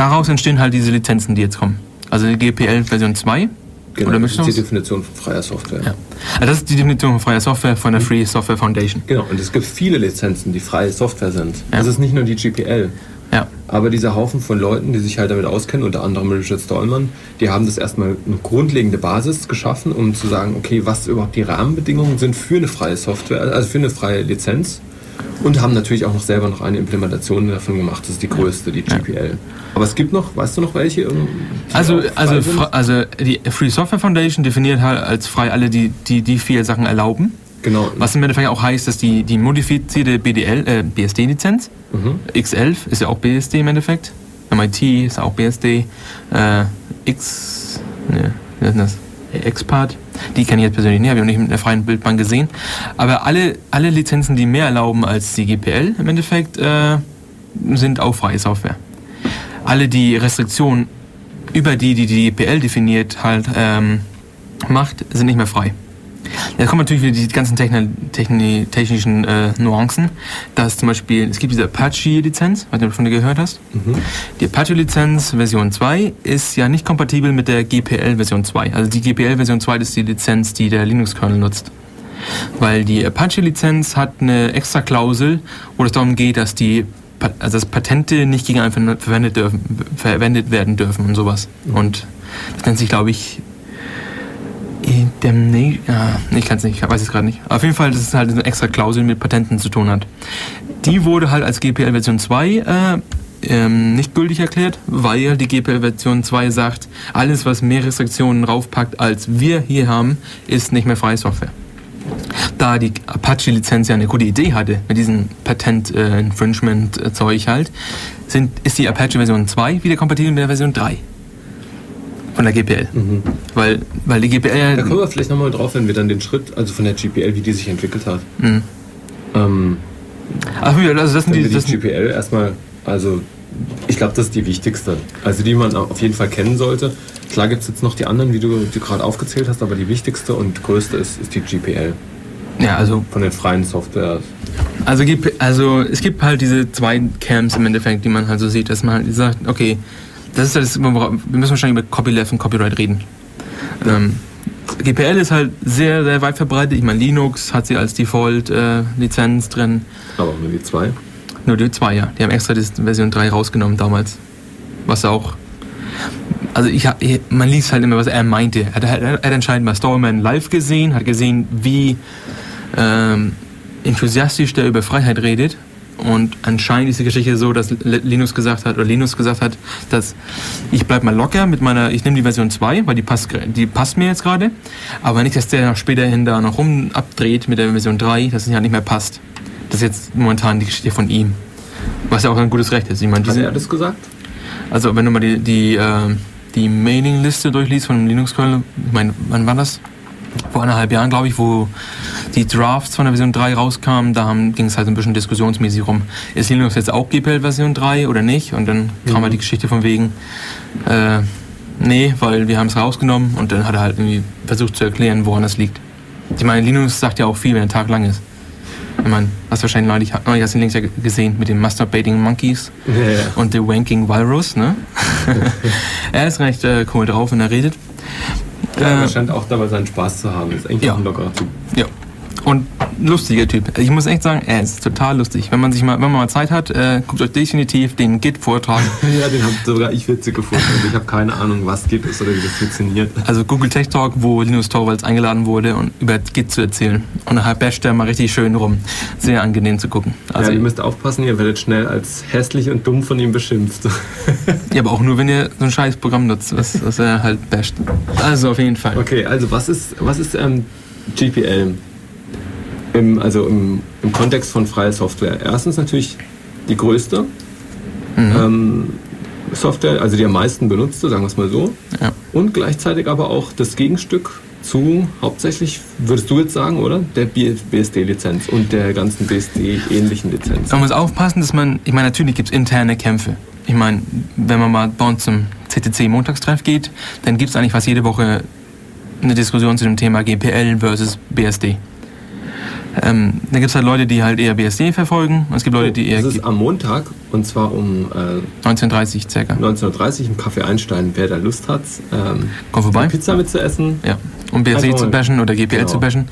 daraus entstehen halt diese Lizenzen, die jetzt kommen. Also die GPL Version 2. Genau, oder das ist die? Definition von freier Software. Ja. Also das ist die Definition von freier Software von der Free Software Foundation. Genau, und es gibt viele Lizenzen, die freie Software sind. Ja. Das ist nicht nur die GPL. Ja. Aber dieser Haufen von Leuten, die sich halt damit auskennen, unter anderem Richard Stallman, die haben das erstmal eine grundlegende Basis geschaffen, um zu sagen, okay, was überhaupt die Rahmenbedingungen sind für eine freie Software, also für eine freie Lizenz. Und haben natürlich auch noch selber noch eine Implementation davon gemacht. Das ist die größte, die GPL. Aber es gibt noch, weißt du noch welche? Also, also, also die Free Software Foundation definiert halt als frei alle, die die, die vier Sachen erlauben. genau. Was im Endeffekt auch heißt, dass die, die modifizierte BDL, äh, BSD-Lizenz, Mhm. X11 ist ja auch BSD im Endeffekt, MIT ist auch BSD, äh, X, ne, wie heißt denn das? Expart, die kenne ich jetzt persönlich nicht, habe ich auch nicht mit der freien Bildbank gesehen. Aber alle, alle Lizenzen, die mehr erlauben als die GPL im Endeffekt, äh, sind auch freie Software. Alle die Restriktionen über die, die die GPL definiert, halt ähm, macht, sind nicht mehr frei. Jetzt kommen natürlich wieder die ganzen Techni Techni technischen äh, Nuancen. Dass zum Beispiel, es gibt diese Apache-Lizenz, was du von dir gehört hast. Die Apache-Lizenz Version 2 ist ja nicht kompatibel mit der GPL Version 2. Also die GPL Version 2 ist die Lizenz, die der Linux-Kernel nutzt. Weil die Apache-Lizenz hat eine extra Klausel, wo es darum geht, dass die also dass Patente nicht gegen einen ver- verwendet, dürfen, verwendet werden dürfen und sowas. Und das nennt sich, glaube ich, Indemnation. Ja, ich kann es nicht, ich weiß es gerade nicht. Auf jeden Fall, das ist halt eine extra Klausel, mit Patenten zu tun hat. Die wurde halt als GPL Version 2 äh, ähm, nicht gültig erklärt, weil die GPL Version 2 sagt, alles, was mehr Restriktionen raufpackt, als wir hier haben, ist nicht mehr freie Software. Da die Apache-Lizenz ja eine gute Idee hatte, mit diesem Patent-Infringement-Zeug halt, sind, ist die Apache Version 2 wieder kompatibel mit der Version 3 von der GPL. Weil, weil die GPL Mhm. Da kommen wir vielleicht nochmal drauf, wenn wir dann den Schritt, also von der GPL, wie die sich entwickelt hat. Mhm. Ähm, Ach, also das sind die, das die GPL erstmal, also ich glaube, das ist die wichtigste. Also die man auf jeden Fall kennen sollte. Klar gibt es jetzt noch die anderen, wie du gerade aufgezählt hast, aber die wichtigste und größte ist, ist die GPL ja, also von den freien Software. Also, also es gibt halt diese zwei Camps im Endeffekt, die man halt so sieht, dass man halt sagt, okay, das ist das, wora- wir müssen wahrscheinlich über Copyleft und Copyright reden. Ähm, GPL ist halt sehr, sehr weit verbreitet. Ich meine, Linux hat sie als Default-Lizenz drin. Aber auch nur die zwei. Nur die zwei, ja. Die haben extra die Version 3 rausgenommen damals. Was auch. Also ich- man liest halt immer, was er meinte. Er hat, er hat anscheinend mal Stallman live gesehen, hat gesehen, wie ähm, enthusiastisch der über Freiheit redet. Und anscheinend ist die Geschichte so, dass L- Linux gesagt hat, oder Linus gesagt hat, dass ich bleib mal locker mit meiner, ich nehme die Version 2, weil die passt, die passt mir jetzt gerade. Aber nicht, dass der noch späterhin da noch rum abdreht mit der Version 3, dass es ja nicht mehr passt. Das ist jetzt momentan die Geschichte von ihm. Was ja auch ein gutes Recht ist. Ich meine, Hat er das gesagt? also wenn du mal die, die, äh, die Mailingliste durchliest von Linux-Kernel, ich meine, wann war das? Vor eineinhalb Jahren, glaube ich, wo die Drafts von der Version 3 rauskamen, da ging es halt so ein bisschen diskussionsmäßig rum. Ist Linux jetzt auch GPL Version 3 oder nicht? Und dann kam halt die Geschichte von wegen, äh, nee, weil wir haben es rausgenommen und dann hat er halt irgendwie versucht zu erklären, woran das liegt. Ich meine, Linux sagt ja auch viel, wenn der Tag lang ist. Ich meine, hast wahrscheinlich neulich, neulich hast den Links ja gesehen mit den Masturbating Monkeys ja. und The Wanking Walrus, ne? er ist recht äh, cool drauf, wenn er redet. Ja, Äh, er scheint auch dabei seinen Spaß zu haben. Ist eigentlich Ja. auch ein lockerer Typ. Ja. Und lustiger Typ. Ich muss echt sagen, er ist total lustig. Wenn man sich mal, wenn man mal Zeit hat, äh, guckt euch definitiv den Git-Vortrag. Ja, den habe sogar ich witzig gefunden. Und ich habe keine Ahnung, was Git ist oder wie das funktioniert. Also Google Tech Talk, wo Linus Torvalds eingeladen wurde, um über Git zu erzählen. Und er basht er mal richtig schön rum. Sehr angenehm zu gucken. Also, ja, ihr müsst aufpassen, ihr werdet schnell als hässlich und dumm von ihm beschimpft. ja, aber auch nur, wenn ihr so ein scheiß Programm nutzt, was, was er halt basht. Also auf jeden Fall. Okay, also was ist, was ist ähm, GPL? Im, also im, im Kontext von freier Software. Erstens natürlich die größte ähm, Software, also die am meisten benutzte, sagen wir es mal so. Ja. Und gleichzeitig aber auch das Gegenstück zu hauptsächlich, würdest du jetzt sagen, oder? Der BSD-Lizenz und der ganzen BSD-ähnlichen Lizenz. Man muss aufpassen, dass man, ich meine, natürlich gibt es interne Kämpfe. Ich meine, wenn man mal bei uns zum CTC-Montagstreff geht, dann gibt es eigentlich fast jede Woche eine Diskussion zu dem Thema GPL versus BSD. Ähm, da gibt es halt Leute, die halt eher BSD verfolgen es gibt Leute, die eher das ist am Montag und zwar um äh, 1930 circa. 19.30 Uhr im Café Einstein, wer da Lust hat, ähm, Komm vorbei. Pizza mitzuessen. Ja, um BSD Einfach zu bashen oder GPL Genau. zu bashen.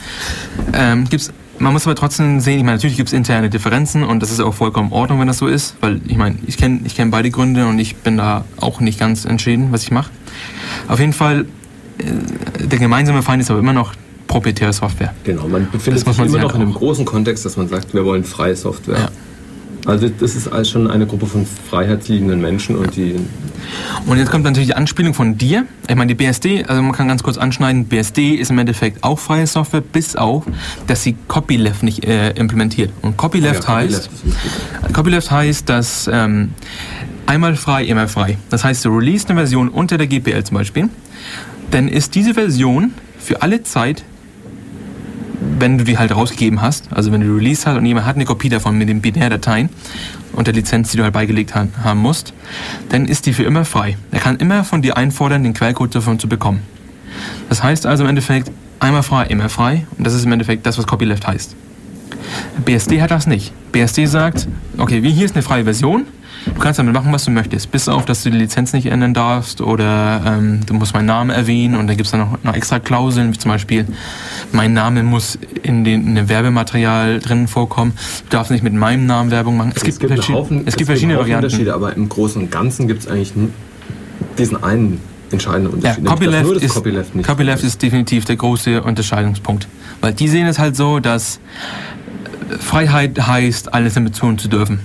Ähm, gibt's, man muss aber trotzdem sehen, ich meine, natürlich gibt es interne Differenzen und das ist auch vollkommen in Ordnung, wenn das so ist, weil ich meine, ich kenne ich kenn beide Gründe und ich bin da auch nicht ganz entschieden, was ich mache. Auf jeden Fall, äh, der gemeinsame Feind ist aber immer noch proprietäre Software. Genau, man befindet Das muss sich man immer noch halt in einem großen Kontext, dass man sagt, wir wollen freie Software. Ja. Also das ist alles schon eine Gruppe von freiheitsliebenden Menschen und die Und jetzt kommt natürlich die Anspielung von dir. Ich meine, die BSD, also man kann ganz kurz anschneiden, BSD ist im Endeffekt auch freie Software, bis auf, dass sie Copyleft nicht äh, implementiert. Und Copyleft Ja, heißt. Copyleft heißt, dass ähm, einmal frei, immer frei. Das heißt, du release eine Version unter der GPL zum Beispiel, dann ist diese Version für alle Zeit, wenn du die halt rausgegeben hast, also wenn du release hast und jemand hat eine Kopie davon mit den Binärdateien und der Lizenz, die du halt beigelegt ha- haben musst, dann ist die für immer frei. Er kann immer von dir einfordern, den Quellcode davon zu bekommen. Das heißt also im Endeffekt, einmal frei, immer frei. Und das ist im Endeffekt das, was Copyleft heißt. BSD hat das nicht. BSD sagt, okay, hier ist eine freie Version. Du kannst damit machen, was du möchtest. Bis auf, dass du die Lizenz nicht ändern darfst oder ähm, du musst meinen Namen erwähnen und dann gibt es dann noch, noch extra Klauseln, wie zum Beispiel, mein Name muss in, den, in dem Werbematerial drin vorkommen. Du darfst nicht mit meinem Namen Werbung machen. Es, gibt, einen verschi- Haufen- es gibt verschiedene Haufen Varianten. Unterschiede, aber im Großen und Ganzen gibt es eigentlich nur diesen einen entscheidenden Ja, Unterschied. dass Copyleft, ist, Copyleft nicht Copyleft ist definitiv der große Unterscheidungspunkt. Weil die sehen es halt so, dass Freiheit heißt, alles damit tun zu dürfen.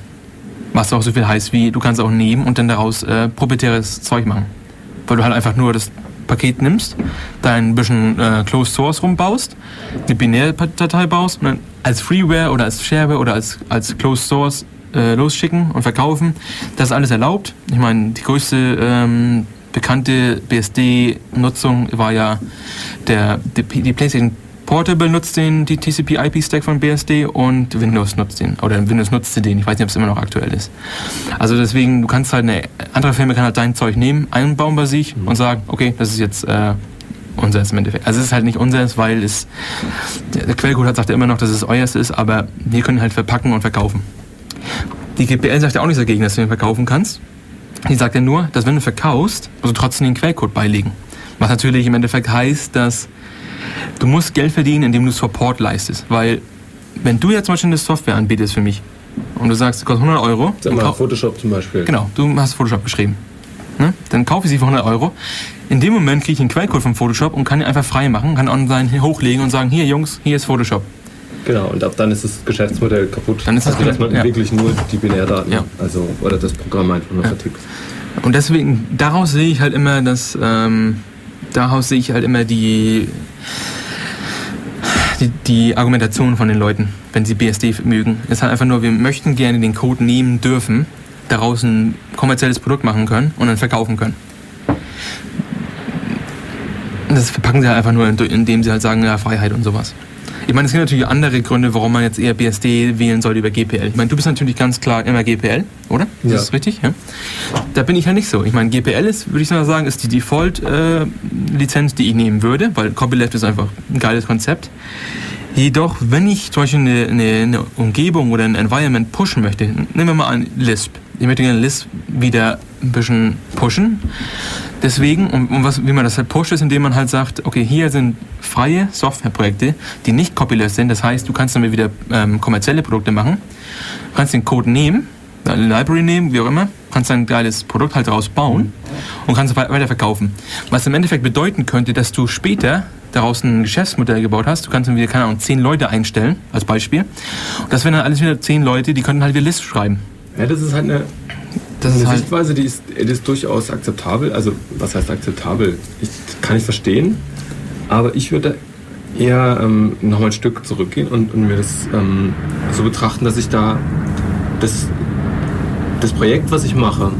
Was auch so viel heißt wie, du kannst auch nehmen und dann daraus äh, proprietäres Zeug machen. Weil du halt einfach nur das Paket nimmst, da ein bisschen äh, Closed Source rumbaust, eine Binärdatei baust und dann als Freeware oder als Shareware oder als, als Closed Source äh, losschicken und verkaufen. Das ist alles erlaubt. Ich meine, die größte ähm, bekannte BSD-Nutzung war ja der, die, die PlayStation Portable nutzt den die TCP/IP-Stack von BSD und Windows nutzt den oder Windows nutzte den. Ich weiß nicht, ob es immer noch aktuell ist. Also deswegen, du kannst halt eine andere Firma kann halt dein Zeug nehmen, einbauen bei sich und sagen, okay, das ist jetzt äh, unseres im Endeffekt. Also es ist halt nicht unseres, weil es der der Quellcode hat sagt ja immer noch, dass es euers ist, aber wir können halt verpacken und verkaufen. Die GPL sagt ja auch nichts dagegen, dass du den verkaufen kannst. Die sagt ja nur, dass wenn du verkaufst, musst du trotzdem den Quellcode beilegen. Was natürlich im Endeffekt heißt, dass du musst Geld verdienen, indem du Support leistest. Weil wenn du jetzt zum Beispiel eine Software anbietest für mich und du sagst, es kostet 100 Euro, Sag mal, Photoshop zum Beispiel. Genau, du hast Photoshop geschrieben. Ne? Dann kaufe ich sie für 100 Euro. In dem Moment kriege ich einen Quellcode von Photoshop und kann ihn einfach frei machen, kann online hochlegen und sagen, hier Jungs, hier ist Photoshop. Genau, und ab dann ist das Geschäftsmodell kaputt. Dann ist das also, dass man ja. wirklich nur die Binärdaten, Ja. also oder das Programm einfach nur vertickt. Und deswegen, daraus sehe ich halt immer, dass, ähm, daraus sehe ich halt immer die, die, die Argumentation von den Leuten, wenn sie BSD mögen. Es ist halt einfach nur, wir möchten gerne den Code nehmen dürfen, daraus ein kommerzielles Produkt machen können und dann verkaufen können. Das verpacken sie halt einfach nur, indem sie halt sagen, ja, Freiheit und sowas. Ich meine, es gibt natürlich andere Gründe, warum man jetzt eher BSD wählen sollte über GPL. Ich meine, du bist natürlich ganz klar immer GPL, oder? Ist Ja. das richtig? Ja. Da bin ich ja nicht so. Ich meine, GPL ist, würde ich mal sagen, ist die Default-Lizenz, die ich nehmen würde, weil Copyleft ist einfach ein geiles Konzept. Jedoch, wenn ich zum Beispiel eine, eine, eine Umgebung oder ein Environment pushen möchte, nehmen wir mal an Lisp. Ich möchte gerne Lisp wieder ein bisschen pushen. Deswegen, und, und was, wie man das halt pusht, ist, indem man halt sagt, okay, hier sind freie Softwareprojekte, die nicht Copyleft sind. Das heißt, du kannst damit wieder ähm, kommerzielle Produkte machen. Du kannst den Code nehmen, eine Library nehmen, wie auch immer, kannst ein geiles Produkt halt daraus bauen und kannst es wei- weiter verkaufen. Was im Endeffekt bedeuten könnte, dass du später daraus ein Geschäftsmodell gebaut hast. Du kannst dann wieder, keine Ahnung, zehn Leute einstellen, als Beispiel. Und das wären dann alles wieder zehn Leute, die könnten halt wieder List schreiben. Ja, das ist halt eine, Das eine ist halt, Sichtweise, die ist, die ist durchaus akzeptabel. Also, was heißt akzeptabel? Ich, kann ich verstehen, aber ich würde eher ähm, nochmal ein Stück zurückgehen und, und mir das ähm, so betrachten, dass ich da das, das Projekt, was ich mache,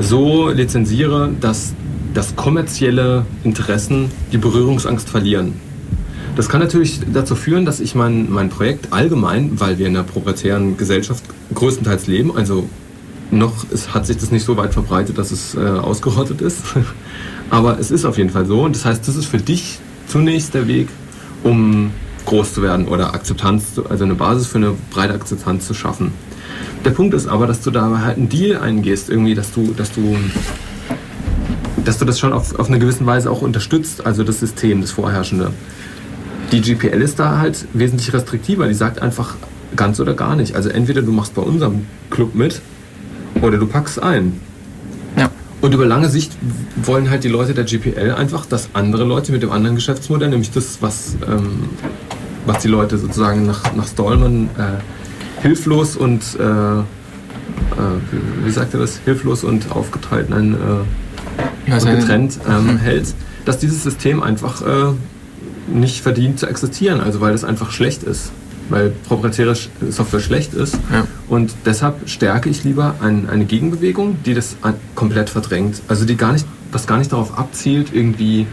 so lizenziere, dass, dass kommerzielle Interessen die Berührungsangst verlieren. Das kann natürlich dazu führen, dass ich mein, mein Projekt allgemein, weil wir in einer proprietären Gesellschaft größtenteils leben, also noch ist, hat sich das nicht so weit verbreitet, dass es äh, ausgerottet ist, aber es ist auf jeden Fall so und das heißt, das ist für dich zunächst der Weg, um groß zu werden oder Akzeptanz, also eine Basis für eine breite Akzeptanz zu schaffen. Der Punkt ist aber, dass du da halt einen Deal eingehst, irgendwie, dass du, dass du dass du das schon auf, auf eine gewisse Weise auch unterstützt, also das System, das vorherrschende. Die GPL ist da halt wesentlich restriktiver. Die sagt einfach ganz oder gar nicht. Also entweder du machst bei unserem Club mit oder du packst ein. ja. Und über lange Sicht wollen halt die Leute der GPL einfach, dass andere Leute mit dem anderen Geschäftsmodell, nämlich das, was, ähm, was die Leute sozusagen nach, nach Stallman äh, hilflos und, äh, äh, wie, sagt er das, hilflos und aufgeteilt, nein, äh, und getrennt ähm, hält, dass dieses System einfach äh, nicht verdient zu existieren, also weil es einfach schlecht ist. Weil proprietäre Software schlecht ist. Ja. Und deshalb stärke ich lieber ein, eine Gegenbewegung, die das komplett verdrängt. Also die gar nicht, was gar nicht darauf abzielt, irgendwie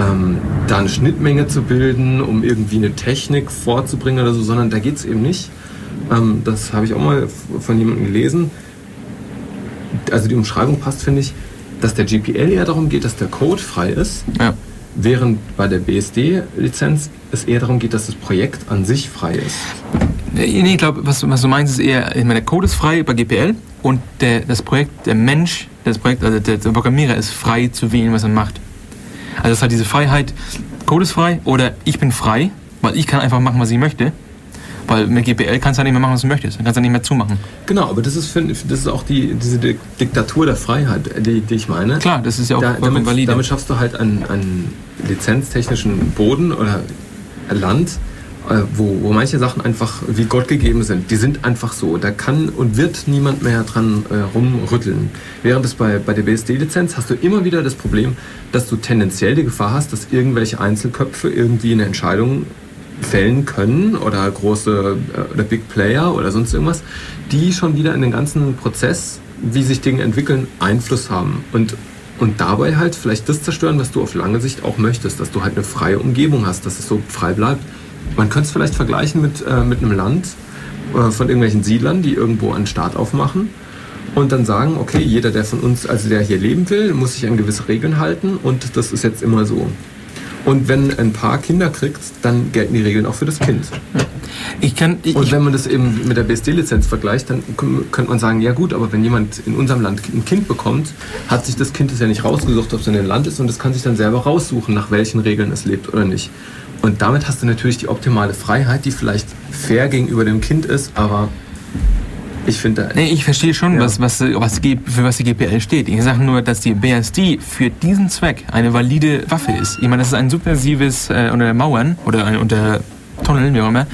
ähm, da eine Schnittmenge zu bilden, um irgendwie eine Technik vorzubringen oder so, sondern da geht es eben nicht. Ähm, das habe ich auch mal von jemandem gelesen. Also die Umschreibung passt, finde ich, dass der GPL eher darum geht, dass der Code frei ist, Ja. Während bei der BSD-Lizenz es eher darum geht, dass das Projekt an sich frei ist. Nee, nee, ich glaube, was, was du meinst, ist eher, ich meine, der Code ist frei bei GPL und der, das Projekt, der Mensch, das Projekt, also der, der Programmierer ist frei zu wählen, was er macht. Also das hat diese Freiheit, Code ist frei oder ich bin frei, weil ich kann einfach machen, was ich möchte. Weil mit GPL kannst du ja nicht mehr machen, was du möchtest. Dann kannst du nicht mehr zumachen. Genau, aber das ist, ich, das ist auch die, diese Dik- Diktatur der Freiheit, die, die ich meine. Klar, das ist ja auch da, damit, valide. damit schaffst du halt einen, einen lizenztechnischen Boden oder Land, äh, wo, wo manche Sachen einfach wie Gott gegeben sind. Die sind einfach so. Da kann und wird niemand mehr dran äh, rumrütteln. Während es bei, bei der BSD-Lizenz hast du immer wieder das Problem, dass du tendenziell die Gefahr hast, dass irgendwelche Einzelköpfe irgendwie eine Entscheidung fällen können oder große äh, oder Big Player oder sonst irgendwas, die schon wieder in den ganzen Prozess, wie sich Dinge entwickeln, Einfluss haben. Und, und dabei halt vielleicht das zerstören, was du auf lange Sicht auch möchtest, dass du halt eine freie Umgebung hast, dass es so frei bleibt. Man könnte es vielleicht vergleichen mit, äh, mit einem Land äh, von irgendwelchen Siedlern, die irgendwo einen Staat aufmachen und dann sagen, okay, jeder, der von uns, also der hier leben will, muss sich an gewisse Regeln halten und das ist jetzt immer so. Und wenn ein Paar Kinder kriegt, dann gelten die Regeln auch für das Kind. Ich kann, ich, Und wenn man das eben mit der BSD-Lizenz vergleicht, dann kö- könnte man sagen, ja gut, aber wenn jemand in unserem Land ein Kind bekommt, hat sich das Kind das ja nicht rausgesucht, ob es in dem Land ist und es kann sich dann selber raussuchen, nach welchen Regeln es lebt oder nicht. Und damit hast du natürlich die optimale Freiheit, die vielleicht fair gegenüber dem Kind ist, aber ich finde, Nee, ich verstehe schon, Ja. was, was, was, für was die GPL steht. Ich sage nur, dass die BSD für diesen Zweck eine valide Waffe ist. Ich meine, das ist ein subversives äh, unter Mauern oder ein, unter Tunneln, wie auch immer,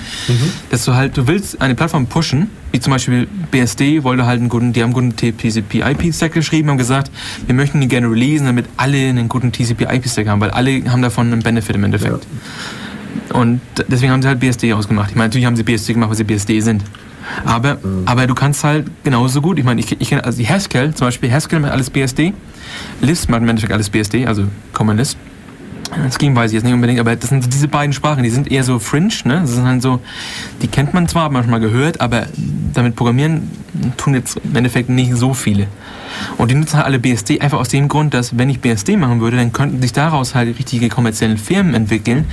dass du halt, du willst eine Plattform pushen, wie zum Beispiel BSD wollte halt einen guten, die haben einen guten TCP-IP-Stack geschrieben, haben gesagt, wir möchten die gerne releasen, damit alle einen guten TCP-IP-Stack haben, weil alle haben davon einen Benefit im Endeffekt. Und deswegen haben sie halt BSD ausgemacht. Ich meine, natürlich haben sie BSD gemacht, weil sie BSD sind. Aber, aber du kannst halt genauso gut, ich meine, ich, ich kenne also die Haskell, zum Beispiel Haskell macht alles BSD, Lisp macht im Endeffekt alles BSD, also Common Lisp. Scheme weiß ich jetzt nicht unbedingt, aber das sind diese beiden Sprachen, die sind eher so fringe, ne? Das sind halt so, die kennt man zwar, hat man schon mal gehört, aber damit programmieren tun jetzt im Endeffekt nicht so viele. Und die nutzen halt alle BSD einfach aus dem Grund, dass wenn ich BSD machen würde, dann könnten sich daraus halt richtige kommerzielle Firmen entwickeln,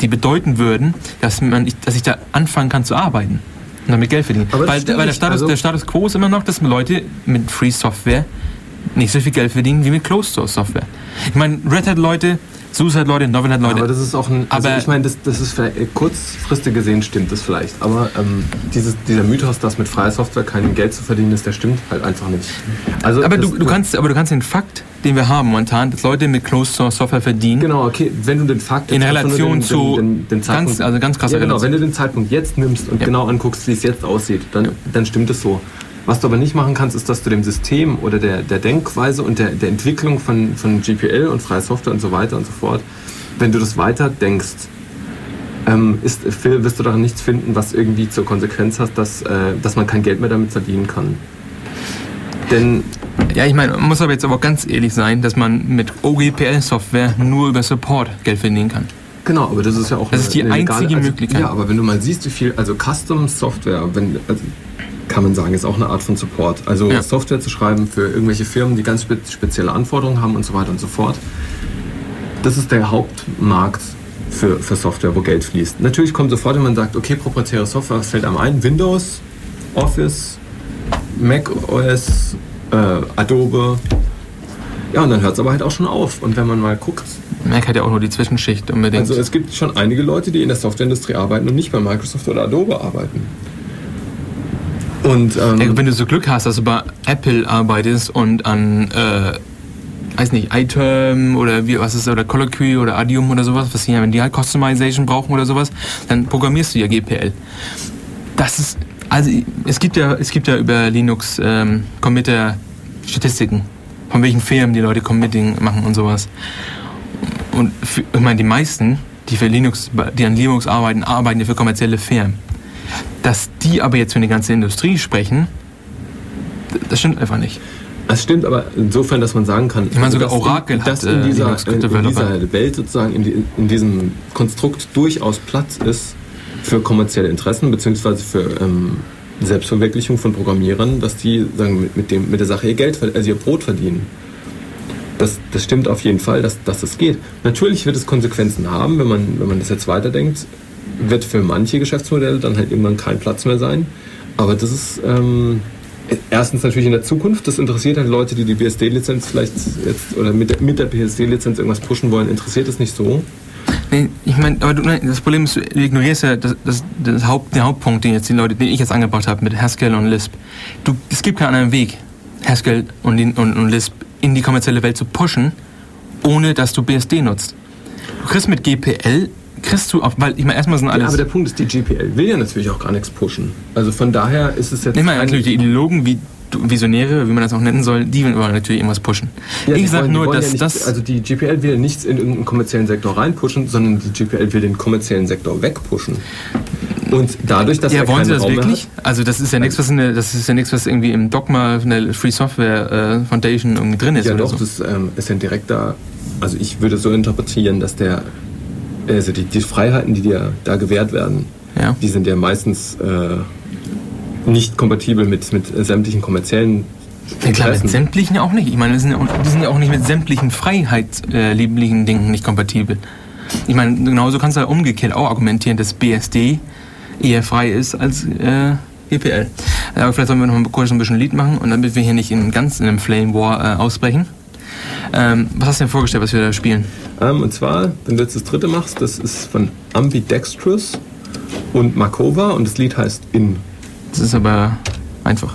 die bedeuten würden, dass man, dass ich da anfangen kann zu arbeiten und damit Geld verdienen. Aber Weil, weil der. Status, Also- der Status Quo ist immer noch, dass Leute mit Free Software nicht so viel Geld verdienen wie mit Closed Source Software. Ich meine, Red Hat Leute, SUSE hat Leute, Novel hat Leute. Aber das ist auch ein. Also Aber- ich meine, das, das ist kurzfristig gesehen stimmt das vielleicht. Aber ähm, dieses, dieser Mythos, dass mit freier Software kein Geld zu verdienen ist, der stimmt halt einfach nicht. Also aber, das, du, du kannst, aber du kannst den Fakt, den wir haben momentan, dass Leute mit Closed Source Software verdienen, Genau, okay, wenn du den Fakt In Relation den, zu den, den, den ganz- Zeitpunkt, also ganz krasser ja, genau, Relation. wenn du den Zeitpunkt jetzt nimmst und Ja. genau anguckst, wie es jetzt aussieht, dann, dann stimmt es so. Was du aber nicht machen kannst, ist, dass du dem System oder der, der Denkweise und der, der Entwicklung von, von GPL und freier Software und so weiter und so fort, wenn du das weiter denkst, ähm, ist, wirst du daran nichts finden, was irgendwie zur Konsequenz hat, dass, äh, dass man kein Geld mehr damit verdienen kann. Denn Ja, ich meine, man muss aber jetzt aber ganz ehrlich sein, dass man mit OGPL-Software nur über Support Geld verdienen kann. Genau, aber das ist ja auch Das ist die legale- einzige also, Möglichkeit. Ja, aber wenn du mal siehst, wie viel, also Custom Software, wenn, also, kann man sagen, ist auch eine Art von Support. Also Ja. Software zu schreiben für irgendwelche Firmen, die ganz spe spezielle Anforderungen haben und so weiter und so fort. Das ist der Hauptmarkt für, für Software, wo Geld fließt. Natürlich kommt sofort, wenn man sagt, okay, proprietäre Software, was fällt einem ein? Windows, Office, Mac OS, äh, Adobe. Ja, und dann hört es aber halt auch schon auf. Und wenn man mal guckt, Mac hat ja auch nur die Zwischenschicht unbedingt. also es gibt schon einige Leute, die in der Softwareindustrie arbeiten und nicht bei Microsoft oder Adobe arbeiten. Und ähm, wenn du so Glück hast, dass du bei Apple arbeitest und an, äh, weiß nicht, iTerm oder wie, was ist, oder Colloquy oder Adium oder sowas, was hier, wenn die halt Customization brauchen oder sowas, dann programmierst du ja GPL. Das ist, also es gibt ja, es gibt ja über Linux ähm, Committer Statistiken, von welchen Firmen die Leute Committing machen und sowas. Und für, ich meine, die meisten, die für Linux, die an Linux arbeiten, arbeiten ja für kommerzielle Firmen. Dass die aber jetzt für eine ganze Industrie sprechen, das stimmt einfach nicht. es stimmt aber insofern, dass man sagen kann, Ich meine, sogar dass Oracle in, dass hat, in, äh, dieser, Linux in, in Developer. dieser Welt sozusagen, in, die, in diesem Konstrukt durchaus Platz ist für kommerzielle Interessen beziehungsweise für ähm, Selbstverwirklichung von Programmierern, dass die sagen, mit, mit, dem, mit der Sache ihr Geld, also ihr Brot verdienen. Das, das stimmt auf jeden Fall, dass, dass das geht. Natürlich wird es Konsequenzen haben, wenn man, wenn man das jetzt weiterdenkt, wird für manche Geschäftsmodelle dann halt irgendwann kein Platz mehr sein. Aber das ist ähm, erstens natürlich in der Zukunft, das interessiert halt Leute, die die BSD-Lizenz vielleicht jetzt oder mit der, mit der BSD-Lizenz irgendwas pushen wollen, interessiert es nicht so. Nee, ich meine, aber du, das Problem ist, du ignorierst ja das, das, das Haupt, den Hauptpunkt, den jetzt die Leute, den ich jetzt angebracht habe mit Haskell und Lisp. Du, es gibt keinen anderen Weg, Haskell und, und, und Lisp in die kommerzielle Welt zu pushen, ohne dass du BSD nutzt. Du kriegst mit GPL, kriegst du, auf, weil ich meine, erstmal sind Ja, alles. aber der Punkt ist, die GPL will ja natürlich auch gar nichts pushen. Also von daher ist es jetzt. Mal ein- natürlich die Ideologen, wie Visionäre, wie man das auch nennen soll, die wollen natürlich irgendwas pushen. Ja, ich sag wollen- die nur, dass ja nicht, das. Also die GPL will nichts in irgendeinen kommerziellen Sektor reinpushen, sondern die GPL will den kommerziellen Sektor wegpushen. Und dadurch, dass ja, er wollen Sie das Raum wirklich? Also das ist ja nichts, was in der, das ist ja nichts, was irgendwie im Dogma von der Free Software äh, Foundation irgendwie drin hat, ist ja doch, so. das ähm, ist ein direkter, also ich würde so interpretieren, dass der, also die, die Freiheiten, die dir da gewährt werden, Ja. die sind ja meistens äh, nicht kompatibel mit, mit sämtlichen kommerziellen Ja, klar, mit sämtlichen auch nicht. Ich meine, die sind ja auch, die sind ja auch nicht mit sämtlichen freiheitslieblichen Dingen nicht kompatibel. Ich meine, genauso kannst du ja umgekehrt auch argumentieren, dass BSD eher frei ist als äh, EPL. Aber vielleicht sollen wir noch mal kurz ein bisschen Lied machen und damit wir hier nicht in ganz in einem Flame War äh, ausbrechen. Ähm, was hast du denn vorgestellt, was wir da spielen? Ähm, und zwar, wenn du jetzt das dritte machst, das ist von Ambidextrous und Markova und das Lied heißt In. Das ist aber einfach.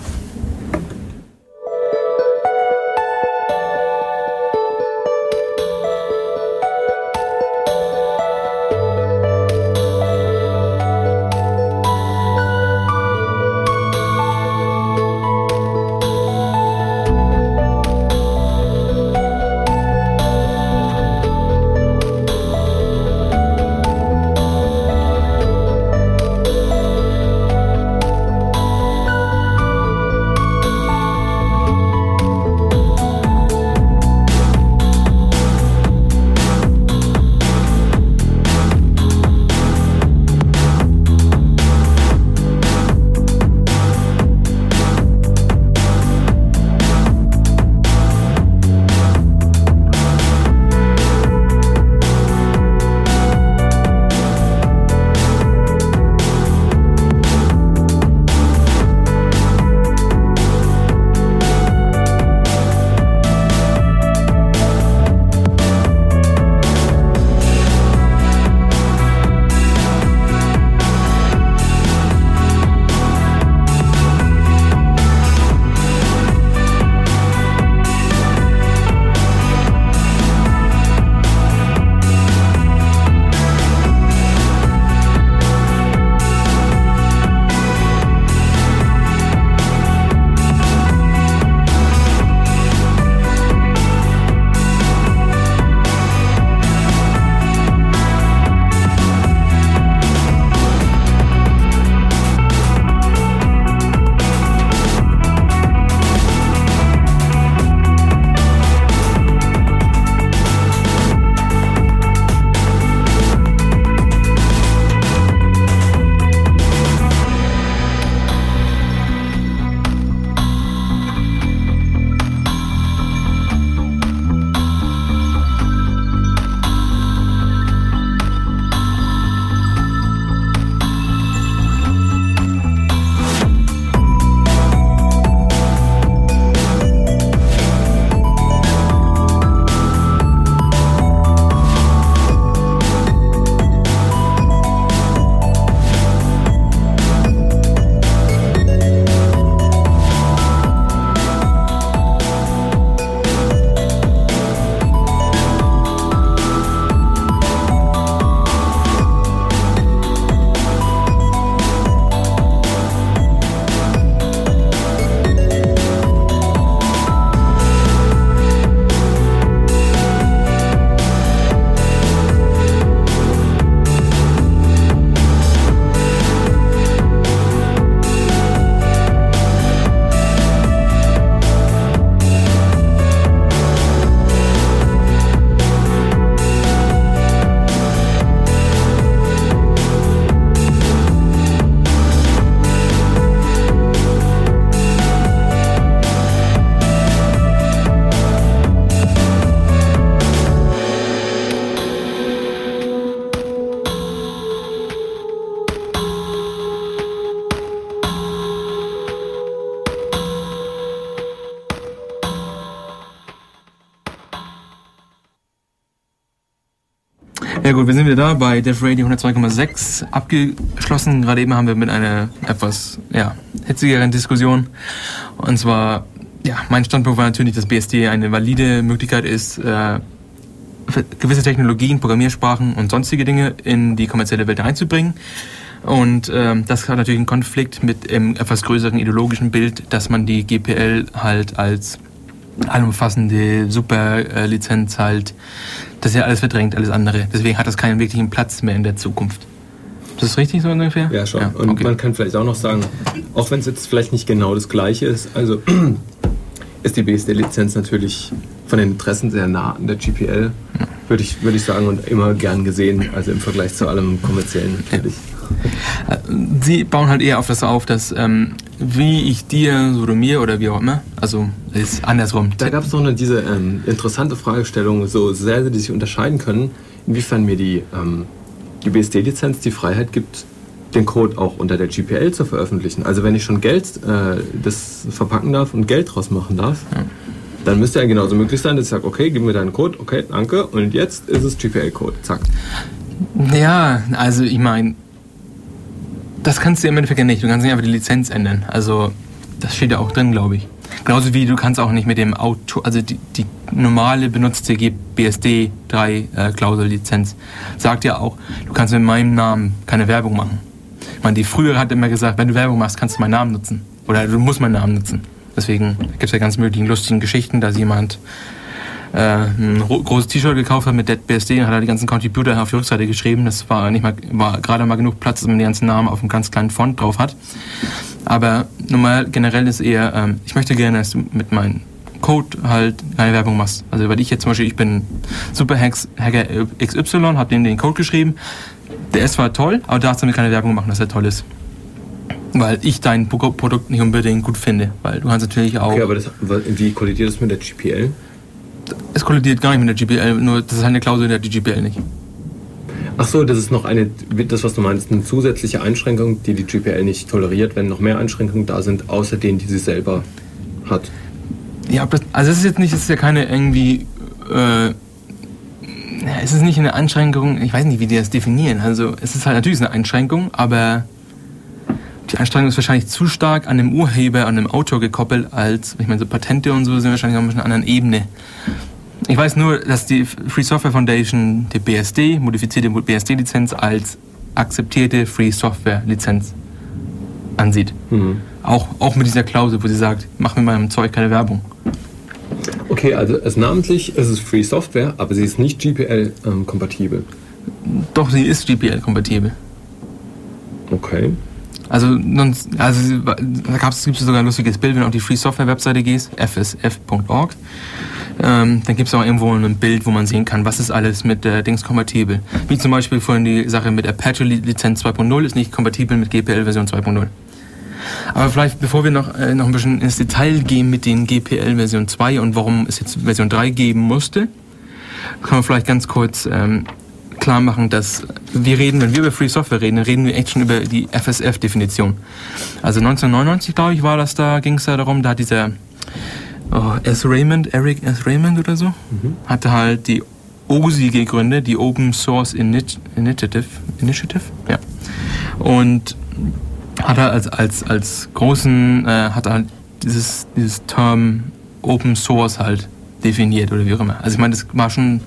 Gut, wir sind wieder da bei Def Radio 102,6 abgeschlossen. Gerade eben haben wir mit einer etwas ja, hitzigeren Diskussion. Und zwar, ja, mein Standpunkt war natürlich, dass BSD eine valide Möglichkeit ist, äh, gewisse Technologien, Programmiersprachen und sonstige Dinge in die kommerzielle Welt einzubringen. Und ähm, das hat natürlich einen Konflikt mit dem etwas größeren ideologischen Bild, dass man die GPL halt als allumfassende Superlizenz halt, das ist ja alles verdrängt, alles andere. Deswegen hat das keinen wirklichen Platz mehr in der Zukunft. Ist das richtig so ungefähr? Ja, schon. und okay. man kann vielleicht auch noch sagen, auch wenn es jetzt vielleicht nicht genau das gleiche ist, also ist die BSD-Lizenz natürlich von den Interessen sehr nah an der GPL, würde ich, würde ich sagen, und immer gern gesehen, also im Vergleich zu allem kommerziellen natürlich. Äh, Sie bauen halt eher auf das auf, dass ähm, wie ich dir, du mir oder wie auch immer, also ist andersrum. Da gab es noch eine, diese ähm, interessante Fragestellung, so sehr, die sich unterscheiden können, inwiefern mir die, ähm, die BSD-Lizenz die Freiheit gibt, den Code auch unter der GPL zu veröffentlichen. Also wenn ich schon Geld äh, das verpacken darf und Geld draus machen darf, dann müsste ja genauso möglich sein, dass ich sage, okay, gib mir deinen Code, okay, danke, und jetzt ist es GPL-Code, zack. Ja, also ich meine, das kannst du im Endeffekt ja nicht. Du kannst nicht einfach die Lizenz ändern. Also das steht ja auch drin, glaube ich. Genauso wie du kannst auch nicht mit dem Auto, also die, die normale benutzte BSD 3 äh, Klausel-Lizenz sagt ja auch, du kannst mit meinem Namen keine Werbung machen. Ich meine, die früher hat immer gesagt, wenn du Werbung machst, kannst du meinen Namen nutzen. Oder du musst meinen Namen nutzen. Deswegen gibt es ja ganz möglichen lustigen Geschichten, dass jemand äh, ein ro- großes T-Shirt gekauft hat mit Dead BSD und hat er die ganzen Contributor auf die Rückseite geschrieben. Das war nicht mal, war gerade mal genug Platz, dass man die ganzen Namen auf einem ganz kleinen Font drauf hat. Aber normal generell ist eher, ähm, ich möchte gerne, dass du mit meinem Code halt keine Werbung machst. Also weil ich jetzt zum Beispiel, ich bin Superhacks Hacker XY, hab denen den Code geschrieben. Der ist zwar toll, aber du darfst damit keine Werbung machen, dass er toll ist. Weil ich dein Pro- Produkt nicht unbedingt gut finde. Weil du kannst natürlich auch. Okay, aber das, wie kollidiert das mit der GPL? Es kollidiert gar nicht mit der GPL, nur das ist eine Klausel der GPL nicht. Ach so, das ist noch eine, das was du meinst, eine zusätzliche Einschränkung, die die GPL nicht toleriert, wenn noch mehr Einschränkungen da sind, außer denen, die sie selber hat. Ja, das, also es ist jetzt nicht, es ist ja keine irgendwie, äh, es ist nicht eine Einschränkung, ich weiß nicht, wie die das definieren. Also es ist halt natürlich eine Einschränkung, aber die Einschränkung ist wahrscheinlich zu stark an dem Urheber, an dem Autor gekoppelt, als, ich meine, so Patente und so sind wahrscheinlich auf einer anderen Ebene. Ich weiß nur, dass die Free Software Foundation die BSD, modifizierte BSD-Lizenz als akzeptierte Free Software Lizenz ansieht. Auch, auch mit dieser Klausel, wo sie sagt, mach mit meinem Zeug keine Werbung. Okay, also es namentlich ist es Free Software, aber sie ist nicht GPL-kompatibel. Doch, sie ist GPL-kompatibel. okay. Also, sonst, also da gibt es sogar ein lustiges Bild, wenn du auf die Free Software Webseite gehst, fsf.org. Ähm, dann gibt es auch irgendwo ein Bild, wo man sehen kann, was ist alles mit äh, Dings kompatibel. Wie zum Beispiel vorhin die Sache mit Apache Lizenz 2.0 ist nicht kompatibel mit GPL Version 2.0. Aber vielleicht, bevor wir noch, äh, noch ein bisschen ins Detail gehen mit den GPL Version 2 und warum es jetzt Version 3 geben musste, können wir vielleicht ganz kurz ähm, klar machen, dass wir reden, wenn wir über Free Software reden, reden wir echt schon über die FSF-Definition. Also 1999, glaube ich, war das da, ging es da darum, da hat dieser oh, S. Raymond, Eric S. Raymond oder so, hatte halt die OSI gegründet, die Open Source Init Initiative, Initiative, ja. Und hat er als, als, als großen, äh, hat er halt dieses, dieses Term Open Source halt definiert oder wie auch immer. Also ich meine, das war schon,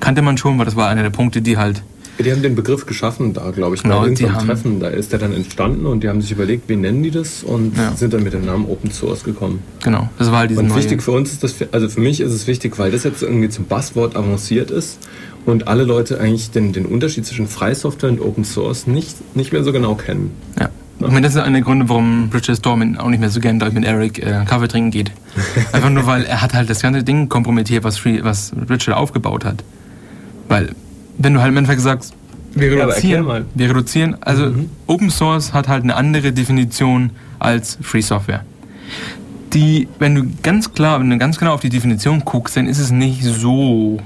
kannte man schon, weil das war einer der Punkte, die halt, Die haben den Begriff geschaffen, da glaube ich, bei Genau, die irgendeinem haben- Treffen. Da ist der dann entstanden und die haben sich überlegt, wie nennen die das und Ja. sind dann mit dem Namen Open Source gekommen. genau, das war halt diese Und neue... wichtig für uns ist das, also für mich ist es wichtig, weil das jetzt irgendwie zum Buzzword avanciert ist und alle Leute eigentlich den, den Unterschied zwischen Freisoftware und Open Source nicht, nicht mehr so genau kennen. Ja. Ich meine, das ist einer der Gründe, warum Richard Stallman auch nicht mehr so gern glaub ich, mit Eric äh, Kaffee trinken geht. Einfach nur, weil er hat halt das ganze Ding kompromittiert, was, Free, was Richard aufgebaut hat. Weil, wenn du halt im Endeffekt sagst, wir Ja, reduzieren, mal. Mhm. wir reduzieren, also Open Source hat halt eine andere Definition als Free Software. Die, wenn du ganz klar, wenn du ganz genau auf die Definition guckst, dann ist es nicht so,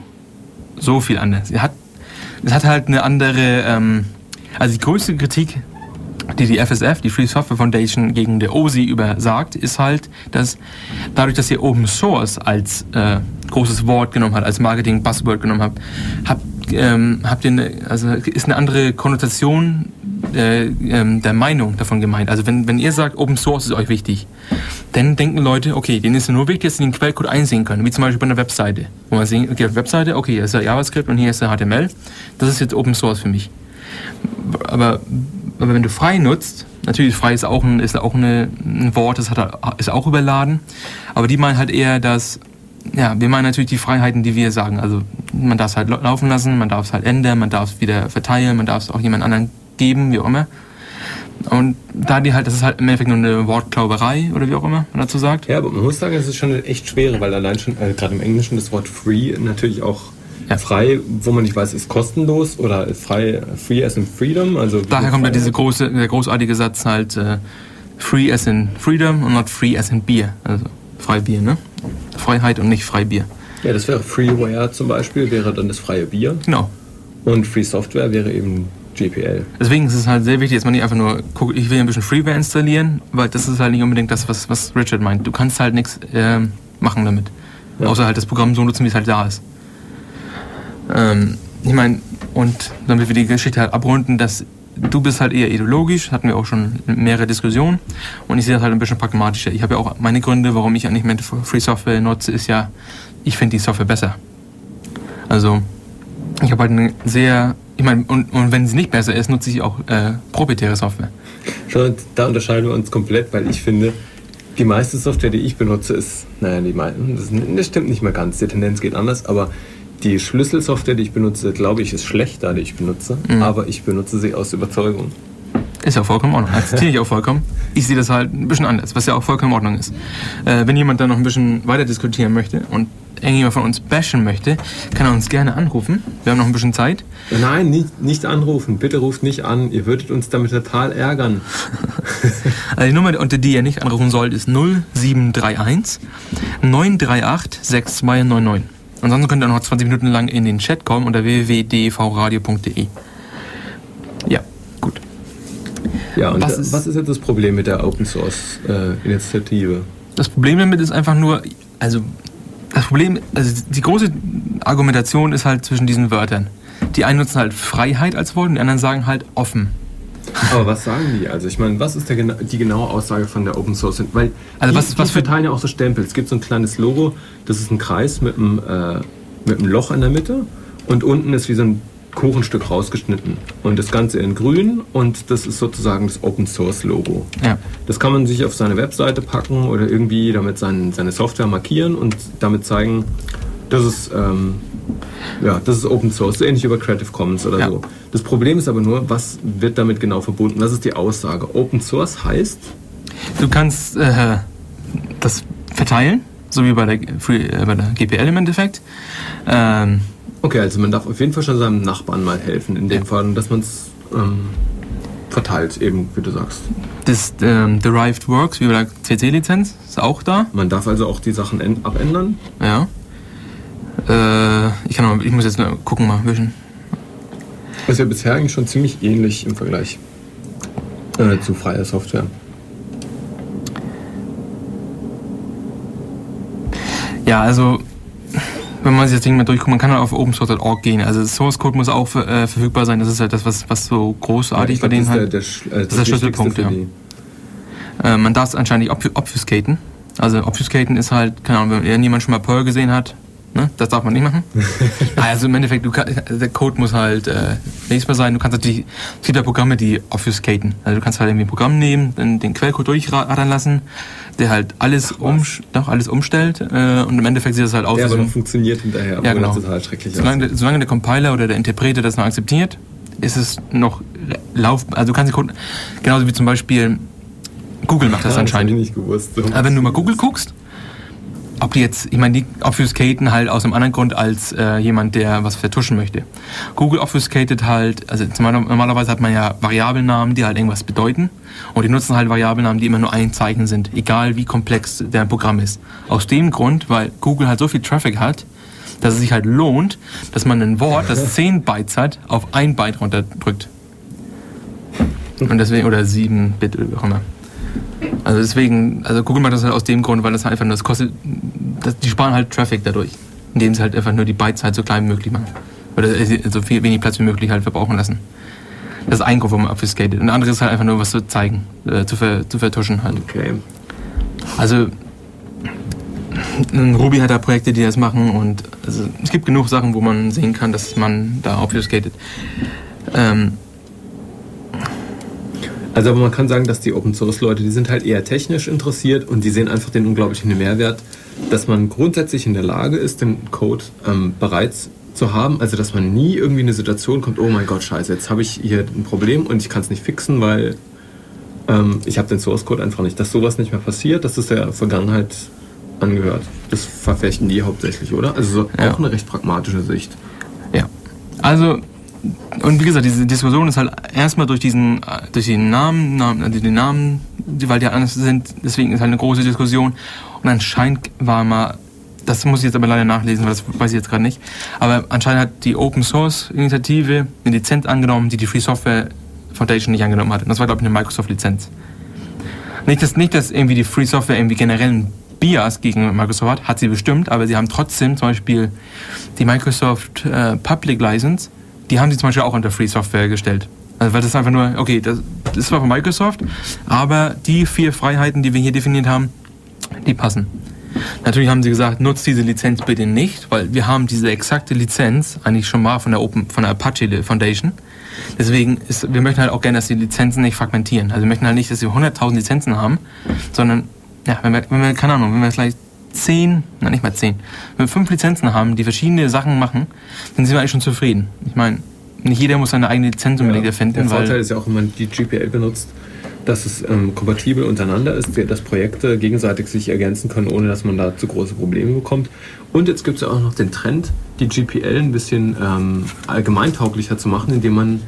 so viel anders. Sie hat, es hat halt eine andere, ähm, also die größte Kritik, die die FSF, die Free Software Foundation, gegen der OSI übersagt, ist halt, dass dadurch, dass ihr Open Source als äh, großes Wort genommen hat, als Marketing-Buzzword genommen habt, habt ähm, habt ihr eine, also ist eine andere Konnotation äh, ähm, der Meinung davon gemeint. Also wenn, wenn ihr sagt, Open Source ist euch wichtig, dann denken Leute, okay, denen ist nur wichtig, dass sie den Quellcode einsehen können, wie zum Beispiel bei einer Webseite. Wo man sehen, okay, auf Webseite, okay, hier ist der JavaScript und hier ist der HTML. Das ist jetzt Open Source für mich. Aber, aber wenn du frei nutzt, natürlich frei ist auch ein, ist auch eine, ein Wort, das hat, ist auch überladen, aber die meinen halt eher, dass ja, wir meinen natürlich die Freiheiten, die wir sagen. Also man darf es halt lau- laufen lassen, man darf es halt ändern, man darf es wieder verteilen, man darf es auch jemand anderen geben, wie auch immer. Und da die halt, das ist halt im Endeffekt nur eine Wortklauberei oder wie auch immer man dazu sagt. Ja, aber man muss sagen, es ist schon echt schwere, weil allein schon, äh, gerade im Englischen, das Wort free natürlich auch Ja. frei, wo man nicht weiß, ist kostenlos oder ist frei, free as in freedom. Also Daher kommt ja frei- diese große, der großartige Satz halt äh, free as in freedom und not free as in beer. Also Freibier, ne? Freiheit und nicht Freibier. Ja, das wäre Freeware zum Beispiel, wäre dann das freie Bier. Genau. Und Free Software wäre eben GPL. Deswegen ist es halt sehr wichtig, dass man nicht einfach nur guckt, ich will ein bisschen Freeware installieren, weil das ist halt nicht unbedingt das, was, was Richard meint. Du kannst halt nichts ähm, machen damit. Ja. Außer halt das Programm so nutzen, wie es halt da ist. Ähm, ich meine, und damit wir die Geschichte halt abrunden, dass du bist halt eher ideologisch, hatten wir auch schon mehrere Diskussionen. Und ich sehe das halt ein bisschen pragmatischer. Ich habe ja auch meine Gründe, warum ich eigentlich mit Free Software nutze, ist ja, ich finde die Software besser. Also, ich habe halt eine sehr, ich meine, und, und wenn sie nicht besser ist, nutze ich auch äh, proprietäre Software. Schon, da unterscheiden wir uns komplett, weil ich finde, die meiste Software, die ich benutze, ist, naja, die meisten, das, das stimmt nicht mehr ganz, die Tendenz geht anders, aber die Schlüsselsoftware, die ich benutze, glaube ich, ist schlechter, die ich benutze, Mhm. aber ich benutze sie aus Überzeugung. Ist ja vollkommen in Ordnung. Akzeptiere ich auch vollkommen. Ich sehe das halt ein bisschen anders, was ja auch vollkommen in Ordnung ist. Äh, wenn jemand da noch ein bisschen weiter diskutieren möchte und irgendjemand von uns bashen möchte, kann er uns gerne anrufen. Wir haben noch ein bisschen Zeit. Nein, nicht, nicht anrufen, bitte ruft nicht an, ihr würdet uns damit total ärgern. Also die Nummer, unter die ihr nicht anrufen sollt, ist 0731 938 6299. Ansonsten könnt ihr noch 20 Minuten lang in den Chat kommen unter www.dvradio.de. Ja, gut. Ja, und Was ist, was ist jetzt das Problem mit der Open Source äh, Initiative? Das Problem damit ist einfach nur, also das Problem, also die große Argumentation ist halt zwischen diesen Wörtern. Die einen nutzen halt Freiheit als Wort und die anderen sagen halt offen. Aber was sagen die? Also ich meine, was ist der, die genaue Aussage von der Open Source? Weil Also die, was- die was verteilen ja auch so Stempel. Es gibt so ein kleines Logo, das ist ein Kreis mit einem, äh, mit einem Loch in der Mitte und unten ist wie so ein Kuchenstück rausgeschnitten. Und das Ganze in grün und das ist sozusagen das Open Source Logo. Ja. Das kann man sich auf seine Webseite packen oder irgendwie damit sein, seine Software markieren und damit zeigen, das ist, ähm, ja, das ist Open Source, so ähnlich wie bei Creative Commons oder Ja. so. Das Problem ist aber nur, was wird damit genau verbunden? Was ist die Aussage? Open Source heißt, Du kannst äh, das verteilen, so wie bei der, Free, äh, bei der GPL im Endeffekt. Ähm, okay, also man darf auf jeden Fall schon seinem Nachbarn mal helfen, in dem Ja. Fall, dass man es ähm, verteilt, eben wie du sagst. das ähm, Derived Works, wie bei der CC-Lizenz, ist auch da. Man darf also auch die Sachen en- abändern. Ja. Äh, ich, kann noch, ich muss jetzt nur gucken mal, wischen. Ist ja bisher eigentlich schon ziemlich ähnlich im Vergleich äh, zu freier Software. Ja, also wenn man sich das Ding mal durchguckt, man kann halt auf opensource.org gehen. Also Source Code muss auch äh, verfügbar sein. Das ist halt das, was, was so großartig ich bei denen das ist halt. der, der, Sch- äh, ist der Schlüsselpunkt, ja. Äh, man darf es anscheinend nicht obf obfuscaten. Also obfuscaten ist halt, keine Ahnung, wenn irgendjemand schon mal Perl gesehen hat, ne? das darf man nicht machen. also im Endeffekt, kann, der Code muss halt äh, lesbar sein. Du kannst natürlich, es gibt ja Programme, die obfuscaten. Also du kannst halt irgendwie ein Programm nehmen, den, den Quellcode durchrattern lassen, der halt alles, um, doch, alles umstellt äh, und im Endeffekt sieht das halt aus Der so aber noch funktioniert hinterher, Ja, genau. das total schrecklich Solange, der- solange der Compiler oder der Interpreter das noch akzeptiert, ist es noch lauf. Also du kannst die Code, genauso wie zum Beispiel Google macht das Ah, Das habe ich anscheinend. nicht gewusst. So. Aber wenn du mal Google guckst, ob die jetzt, ich meine, die obfuscaten halt aus einem anderen Grund als äh, jemand, der was vertuschen möchte. Google obfuscated halt, also normalerweise hat man ja Variablennamen, die halt irgendwas bedeuten. Und die nutzen halt Variablennamen, die immer nur ein Zeichen sind, egal wie komplex der Programm ist. Aus dem Grund, weil Google halt so viel Traffic hat, dass es sich halt lohnt, dass man ein Wort, das 10 Bytes hat, auf ein Byte runterdrückt. Und deswegen, oder 7 Bit oder wie auch immer. Also deswegen, also Google macht das halt aus dem Grund, weil das halt einfach nur, das kostet, das, die sparen halt Traffic dadurch, indem sie halt einfach nur die Bytes halt so klein wie möglich machen. Oder so viel wenig Platz wie möglich halt verbrauchen lassen. Das ist ein Grund, warum man obfuscated. Und ein anderes ist halt einfach nur was zu zeigen, äh, zu, ver, zu vertuschen halt. Okay. Also Ruby hat da Projekte, die das machen und also, es gibt genug Sachen, wo man sehen kann, dass man da obfuscated. Ähm, Also aber man kann sagen, dass die Open Source Leute, die sind halt eher technisch interessiert und die sehen einfach den unglaublichen Mehrwert, dass man grundsätzlich in der Lage ist, den Code ähm, bereits zu haben. Also dass man nie irgendwie in eine Situation kommt, oh mein Gott, scheiße, jetzt habe ich hier ein Problem und ich kann es nicht fixen, weil ähm, ich habe den Source Code einfach nicht. Dass sowas nicht mehr passiert, das ist der Vergangenheit angehört. Das verfechten die hauptsächlich, oder? Also so Ja. auch eine recht pragmatische Sicht. Ja. Also, und wie gesagt, diese Diskussion ist halt erstmal durch diesen, äh, durch den Namen, Namen also die Namen, die, weil die anders sind, deswegen ist halt eine große Diskussion. Und anscheinend war mal, das muss ich jetzt aber leider nachlesen, weil das weiß ich jetzt gerade nicht, aber anscheinend hat die Open Source Initiative eine Lizenz angenommen, die die Free Software Foundation nicht angenommen hat. Und das war, glaube ich, eine Microsoft-Lizenz. Nicht, dass, nicht, dass irgendwie die Free Software irgendwie generell einen Bias gegen Microsoft hat, hat sie bestimmt, aber sie haben trotzdem zum Beispiel die Microsoft äh, Public License, die haben sie zum Beispiel auch unter Free Software gestellt. Also weil das einfach nur, okay, das, das ist zwar von Microsoft, aber die vier Freiheiten, die wir hier definiert haben, die passen. Natürlich haben sie gesagt, nutzt diese Lizenz bitte nicht, weil wir haben diese exakte Lizenz eigentlich schon mal von der Open, von der Apache Foundation. Deswegen ist, wir möchten halt auch gerne, dass die Lizenzen nicht fragmentieren. Also wir möchten halt nicht, dass wir 100.000 Lizenzen haben, sondern, ja, wenn wir, wenn wir, keine Ahnung, wenn wir vielleicht 10, na nicht mal 10, wenn wir fünf Lizenzen haben, die verschiedene Sachen machen, dann sind wir eigentlich schon zufrieden. Ich meine, nicht jeder muss seine eigene Lizenz unbedingt erfinden, Der Vorteil ist ja auch, wenn man die GPL benutzt, dass es ähm, kompatibel untereinander ist, dass Projekte gegenseitig sich ergänzen können, ohne dass man da zu große Probleme bekommt. Und jetzt gibt es ja auch noch den Trend, die GPL ein bisschen ähm, allgemeintauglicher zu machen, indem man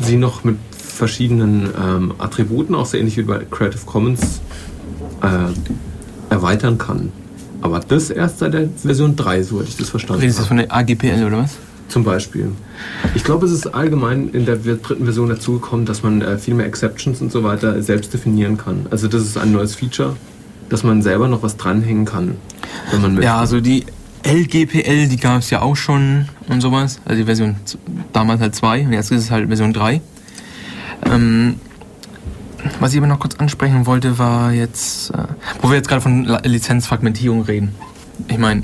sie noch mit verschiedenen ähm, Attributen, auch so ähnlich wie bei Creative Commons, äh, erweitern kann. Aber das erst seit der Version 3, so hatte ich das verstanden. redest du das von der AGPL oder was? Zum Beispiel. Ich glaube, es ist allgemein in der dritten Version dazugekommen, dass man äh, viel mehr Exceptions und so weiter selbst definieren kann. Also das ist ein neues Feature, dass man selber noch was dranhängen kann, wenn man möchte. Ja, also die LGPL, die gab es ja auch schon und sowas. Also die Version damals halt 2 und jetzt ist es halt Version 3. Ähm, was ich aber noch kurz ansprechen wollte, war jetzt, äh, wo wir jetzt gerade von Lizenzfragmentierung reden. Ich meine,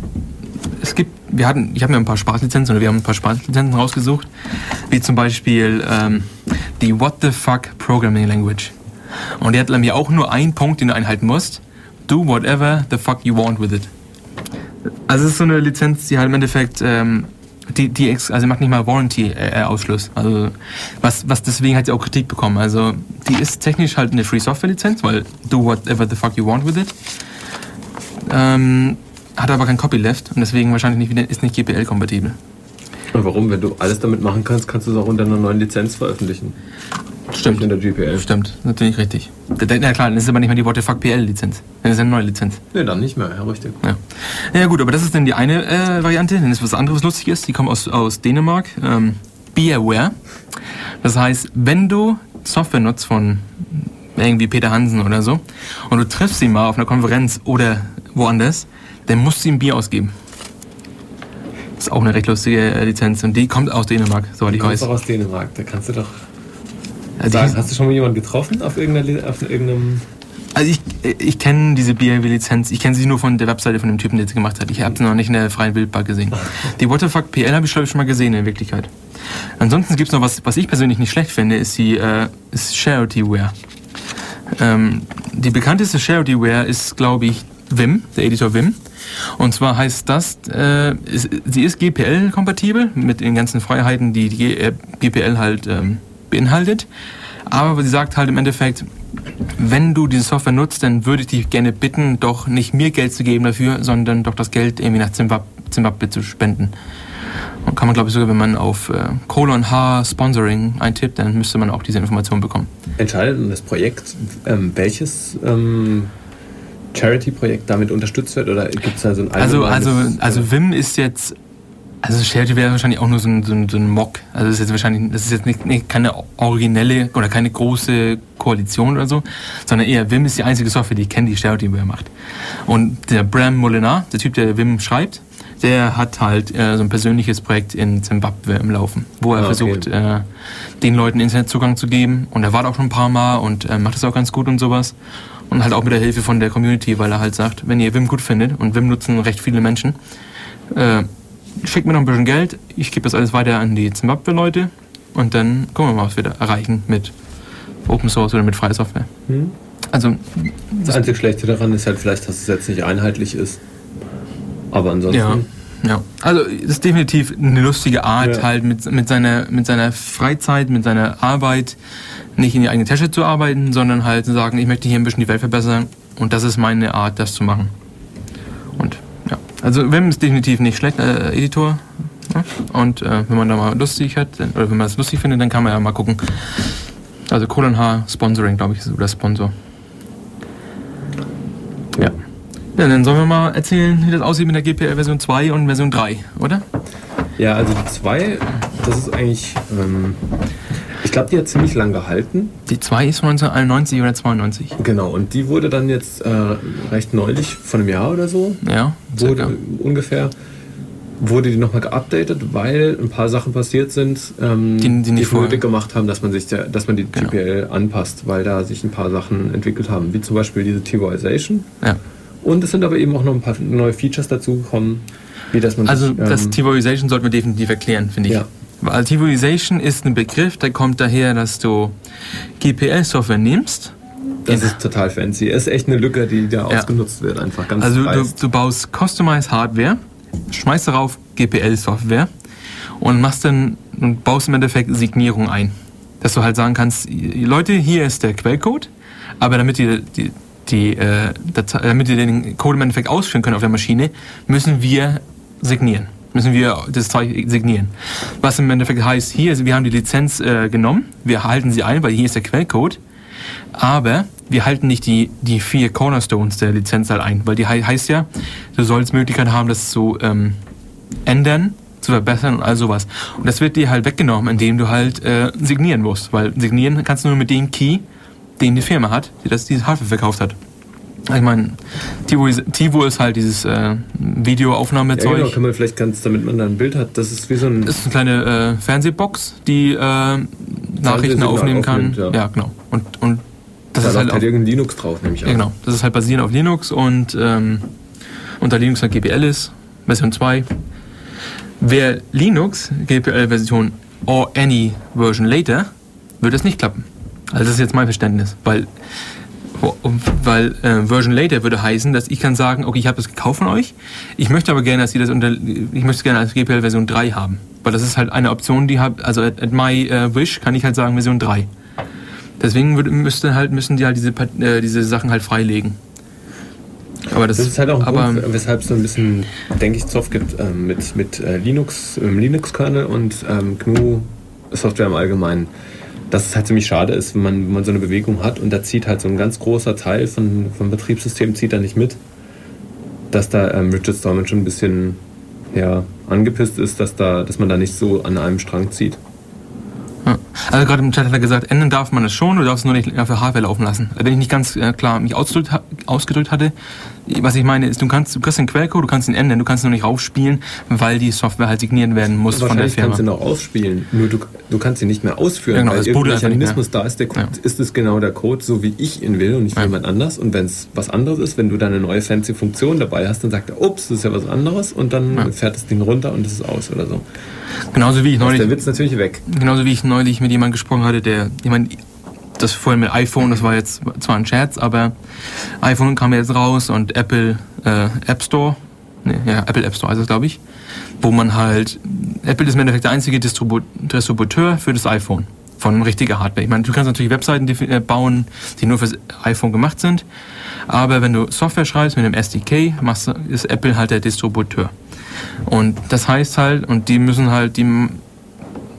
es gibt, wir hatten, ich habe mir ein paar Spaßlizenzen oder wir haben ein paar Spaßlizenzen rausgesucht, wie zum Beispiel ähm, die What the Fuck Programming Language. Und die hat nämlich auch nur einen Punkt, den du einhalten musst. Do whatever the fuck you want with it. Also es ist so eine Lizenz, die halt im Endeffekt, ähm, die, die also macht nicht mal Warranty-Ausschluss. also was, was deswegen hat sie auch Kritik bekommen. Also die ist technisch halt eine Free Software Lizenz, weil do whatever the fuck you want with it. Ähm, hat aber kein Copyleft und deswegen wahrscheinlich nicht, wieder- ist nicht GPL kompatibel. Und warum? Wenn du alles damit machen kannst, kannst du es auch unter einer neuen Lizenz veröffentlichen. Stimmt. In der GPL. Stimmt, natürlich richtig. Ja klar, das ist aber nicht mehr die What the fuck PL Lizenz. Das ist eine neue Lizenz. Nee, dann nicht mehr, ja, richtig. Ja. ja gut, aber das ist dann die eine äh, Variante. Dann ist was anderes, was lustig ist. Die kommen aus, aus Dänemark. Ähm, Be aware. Das heißt, wenn du Software nutzt von irgendwie Peter Hansen oder so und du triffst sie mal auf einer Konferenz oder woanders, dann musst du ihm Bier ausgeben. Das ist auch eine recht lustige äh, Lizenz und die kommt aus Dänemark, soweit ich Du kommst weiß. doch aus Dänemark, da kannst du doch Also sagen. ich, Hast du schon mal jemanden getroffen auf, irgendeiner, auf irgendeinem... also ich, ich kenne diese BIW-Lizenz, ich kenne sie nur von der Webseite von dem Typen, der sie gemacht hat. Ich habe sie noch nicht in der freien Wildbahn gesehen. Die fuck PL habe ich glaube ich schon mal gesehen in Wirklichkeit. Ansonsten gibt es noch was, was ich persönlich nicht schlecht finde, ist die äh, ist Charityware. Ähm, die bekannteste Charityware ist, glaube ich, Vim, der Editor Vim. Und zwar heißt das, äh, ist, sie ist GPL-kompatibel mit den ganzen Freiheiten, die die äh, GPL halt ähm, beinhaltet. Aber sie sagt halt im Endeffekt, wenn du diese Software nutzt, dann würde ich dich gerne bitten, doch nicht mir Geld zu geben dafür, sondern doch das Geld irgendwie nach Zimbab Zimbabwe zu spenden. Und kann man, glaube ich, sogar, wenn man auf äh, Colon H Sponsoring eintippt, dann müsste man auch diese Information bekommen. Entscheidet das Projekt, ähm, welches ähm, Charity-Projekt damit unterstützt wird? Oder gibt es da so ein Also, also, also äh, Vim ist jetzt, also Charity wäre wahrscheinlich auch nur so ein, so ein, so ein Mock. Also das ist jetzt wahrscheinlich, das ist jetzt nicht, nicht keine originelle oder keine große Koalition oder so, sondern eher Vim ist die einzige Software, die ich kenne, die Charityware macht. Und der Bram Molinar, der Typ, der Vim schreibt, der hat halt äh, so ein persönliches Projekt in Zimbabwe im Laufen, wo er Ah, okay. versucht, äh, den Leuten Internetzugang zu geben. Und er war da auch schon ein paar Mal und äh, macht das auch ganz gut und sowas. Und halt auch mit der Hilfe von der Community, weil er halt sagt, wenn ihr Wim gut findet, und Wim nutzen recht viele Menschen, äh, schickt mir noch ein bisschen Geld, ich gebe das alles weiter an die Zimbabwe-Leute und dann gucken wir mal, was wir da erreichen mit Open Source oder mit freier Software. Hm? Also, Das einzig Schlechte daran ist halt vielleicht, dass es jetzt nicht einheitlich ist. Aber ansonsten. ja. Ja, also das ist definitiv eine lustige Art, Ja. halt mit, mit, seiner, mit seiner Freizeit, mit seiner Arbeit nicht in die eigene Tasche zu arbeiten, sondern halt zu sagen, ich möchte hier ein bisschen die Welt verbessern und das ist meine Art, das zu machen. Und also Wim ist definitiv nicht schlecht, äh, Editor. Ja? Und äh, wenn man da mal lustig hat, dann- oder wenn man das lustig findet, dann kann man ja mal gucken. Also Colin H. Sponsoring, glaube ich, ist der Sponsor. Ja. Ja, dann sollen wir mal erzählen, wie das aussieht mit der GPL Version 2 und Version 3, oder? Ja, also die 2, das ist eigentlich. Ähm, ich glaube, die hat ziemlich lang gehalten. Die 2 ist von 1991 oder 92. Genau, und die wurde dann jetzt äh, recht neulich, von einem Jahr oder so, Ja, wurde circa. ungefähr, wurde die nochmal geupdatet, weil ein paar Sachen passiert sind, ähm, Die- die nicht die nötig gemacht haben, dass man sich der, dass man die Genau. GPL anpasst, weil da sich ein paar Sachen entwickelt haben, wie zum Beispiel diese Tivoization. Ja. Und es sind aber eben auch noch ein paar neue Features dazugekommen, wie dass man Also sich, das ähm, Tivoization sollte man definitiv erklären, finde ich. Ja. Weil Tivoization ist ein Begriff, der kommt daher, dass du GPL-Software nimmst. das ist total fancy. Es ist echt eine Lücke, die da Ja. ausgenutzt wird, einfach ganz Also du, du baust Customized Hardware, schmeißt darauf GPL-Software und machst dann und baust im Endeffekt Signierung ein. Dass du halt sagen kannst, Leute, hier ist der Quellcode, aber damit ihr die, die, äh, damit ihr den Code im Endeffekt ausführen könnt auf der Maschine, müssen wir signieren. Müssen wir das Zeug signieren. Was im Endeffekt heißt, hier, ist- wir haben die Lizenz äh, genommen, wir halten sie ein, weil hier ist der Quellcode, aber wir halten nicht die, die vier Cornerstones der Lizenz halt ein, weil die hei- heißt ja, du sollst Möglichkeit haben, das zu ähm, ändern, zu verbessern und all sowas. Und das wird dir halt weggenommen, indem du halt äh, signieren musst, weil signieren kannst du nur mit dem Key, den die Firma hat, die das diese Hardware verkauft hat. Ich meine, Tivo, ist- Tivo ist halt dieses äh, Videoaufnahmezeug. ja, genau, kann man vielleicht ganz, damit man da ein Bild hat, das ist wie so ein Das ist eine kleine äh, Fernsehbox, die äh, Nachrichten aufnehmen kann. aufnimmt, ja. ja. genau. Und, und das da ist halt halt auf, irgendein Linux drauf, nehme ich ja, genau. Das ist halt basierend auf Linux und ähm, unter Linux halt GPL ist, Version 2. Wer Linux, GPL Version or any version later, wird das nicht klappen. Also das ist jetzt mein Verständnis, weil weil äh, Version Later würde heißen, dass ich kann sagen, okay, ich habe das gekauft von euch, ich möchte aber gerne, dass ihr das unter, ich möchte es gerne als GPL Version 3 haben, weil das ist halt eine Option, die habt, also at, at my äh, wish kann ich halt sagen Version 3. Deswegen würd, müsste halt, müssen die halt diese, äh, diese Sachen halt freilegen. Aber das, Das ist halt auch ein Punkt, weshalb es so ein bisschen, denke ich, Zoff gibt ähm, mit, mit äh, Linux, ähm, Linux-Kernel und ähm, GNU-Software im Allgemeinen. Dass es halt ziemlich schade ist, wenn man, wenn man so eine Bewegung hat und da zieht halt so ein ganz großer Teil von, vom Betriebssystem zieht da nicht mit. Dass da ähm, Richard Stallman schon ein bisschen ja, angepisst ist, dass, da, dass man da nicht so an einem Strang zieht. Ja. Also gerade im Chat hat er gesagt, ändern darf man es schon, du darfst es nur nicht für Hardware laufen lassen. Wenn ich nicht ganz äh, klar mich ausgedrückt, ausgedrückt hatte, was ich meine ist, du kannst, du kriegst den Quellcode, du kannst ihn ändern, du kannst ihn nur nicht raufspielen, weil die Software halt signiert werden muss von der Firma. kannst du noch ausspielen, nur du, du kannst sie nicht mehr ausführen, Ja, genau, weil irgendein. Mechanismus da ist, der Code, Ja. ist es genau der Code, so wie ich ihn will und nicht Ja. jemand anders. Und wenn es was anderes ist, wenn du da eine neue fancy Funktion dabei hast, dann sagt er, ups, das ist ja was anderes und dann fährt das Ding runter und es ist aus oder so. Genauso wie ich Da ist neulich, der Witz natürlich weg. genauso wie ich neulich mit jemandem gesprochen hatte, der, ich meine, das vorhin mit iPhone, das war jetzt zwar ein Scherz, aber iPhone kam jetzt raus und Apple äh, App Store, nee, ja, Apple App Store heißt es, glaube ich, wo man halt, Apple ist im Endeffekt der einzige Distribu Distributeur für das iPhone von richtiger Hardware. Ich meine, du kannst natürlich Webseiten äh, bauen, die nur fürs iPhone gemacht sind, aber wenn du Software schreibst mit dem SDK, machst, ist Apple halt der Distributeur. Und das heißt halt, und die müssen halt, die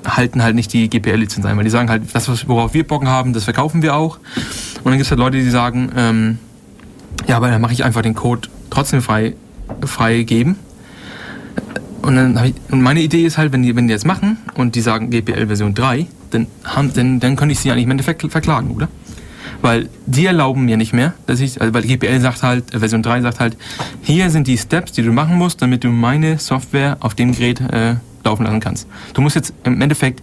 halten halt nicht die GPL-Lizenz ein, weil die sagen halt, das, worauf wir Bocken haben, das verkaufen wir auch. Und dann gibt es halt Leute, die sagen, ähm, ja, aber dann mache ich einfach den Code trotzdem frei, freigeben. Und dann ich, und meine Idee ist halt, wenn die, wenn die das machen und die sagen GPL Version 3, dann, haben, dann, dann könnte ich sie eigentlich im Endeffekt verklagen, oder? Weil die erlauben mir nicht mehr, dass ich, also weil GPL sagt halt, äh, Version 3 sagt halt, hier sind die Steps, die du machen musst, damit du meine Software auf dem Gerät äh, laufen lassen kannst. Du musst jetzt im Endeffekt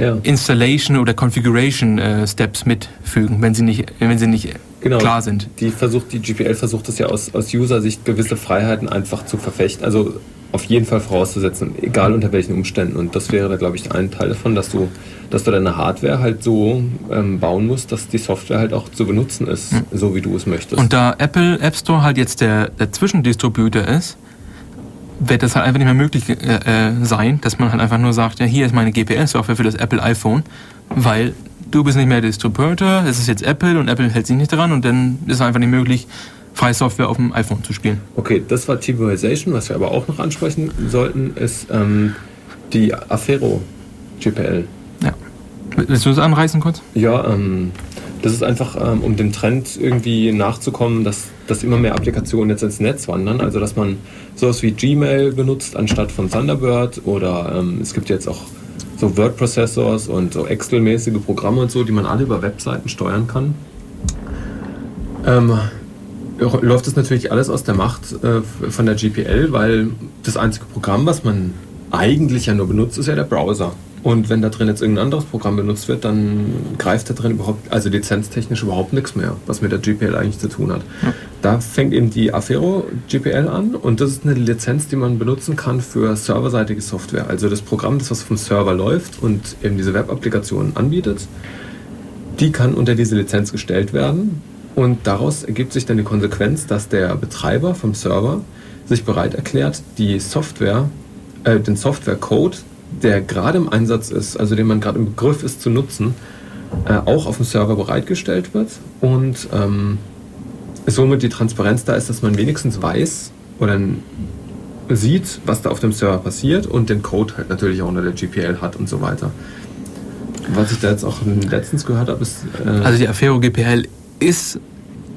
Ja. Installation oder Configuration äh, Steps mitfügen, wenn sie nicht, wenn sie nicht Genau. klar sind. Die versucht, die GPL versucht es ja aus, aus User-Sicht gewisse Freiheiten einfach zu verfechten. Also auf jeden Fall vorauszusetzen, egal unter welchen Umständen. Und das wäre da, glaube ich, ein Teil davon, dass du, dass du deine Hardware halt so ähm, bauen musst, dass die Software halt auch zu benutzen ist, so wie du es möchtest. Und da Apple App Store halt jetzt der, der Zwischendistributor ist, wird das halt einfach nicht mehr möglich äh, äh, sein, dass man halt einfach nur sagt, ja, hier ist meine GPL-Software für das Apple iPhone, weil du bist nicht mehr Distributor, es ist jetzt Apple und Apple hält sich nicht dran und dann ist es einfach nicht möglich, freie Software auf dem iPhone zu spielen. Okay, das war Tivoization. Was wir aber auch noch ansprechen sollten, ist ähm, die Affero GPL. Willst du das anreißen kurz? Ja, ähm, das ist einfach, ähm, um dem Trend irgendwie nachzukommen, dass, dass immer mehr Applikationen jetzt ins Netz wandern. Also, dass man sowas wie Gmail benutzt anstatt von Thunderbird oder ähm, es gibt jetzt auch so Word-Processors und so Excel-mäßige Programme und so, die man alle über Webseiten steuern kann. Ähm, läuft das natürlich alles aus der Macht äh, von der GPL, weil das einzige Programm, was man eigentlich ja nur benutzt, ist ja der Browser. Und wenn da drin jetzt irgendein anderes Programm benutzt wird, dann greift da drin überhaupt, also lizenztechnisch überhaupt nichts mehr, was mit der GPL eigentlich zu tun hat. Da fängt eben die Affero GPL an und das ist eine Lizenz, die man benutzen kann für serverseitige Software. Also das Programm, das was vom Server läuft und eben diese Web-Applikationen anbietet, die kann unter diese Lizenz gestellt werden und daraus ergibt sich dann die Konsequenz, dass der Betreiber vom Server sich bereit erklärt, die Software, äh, den Softwarecode, der gerade im Einsatz ist, also den man gerade im Begriff ist zu nutzen, äh, auch auf dem Server bereitgestellt wird und ähm, somit die Transparenz da ist, dass man wenigstens weiß oder sieht, was da auf dem Server passiert und den Code halt natürlich auch unter der GPL hat und so weiter. Was ich da jetzt auch letztens gehört habe, ist. Äh, Also die Affero GPL ist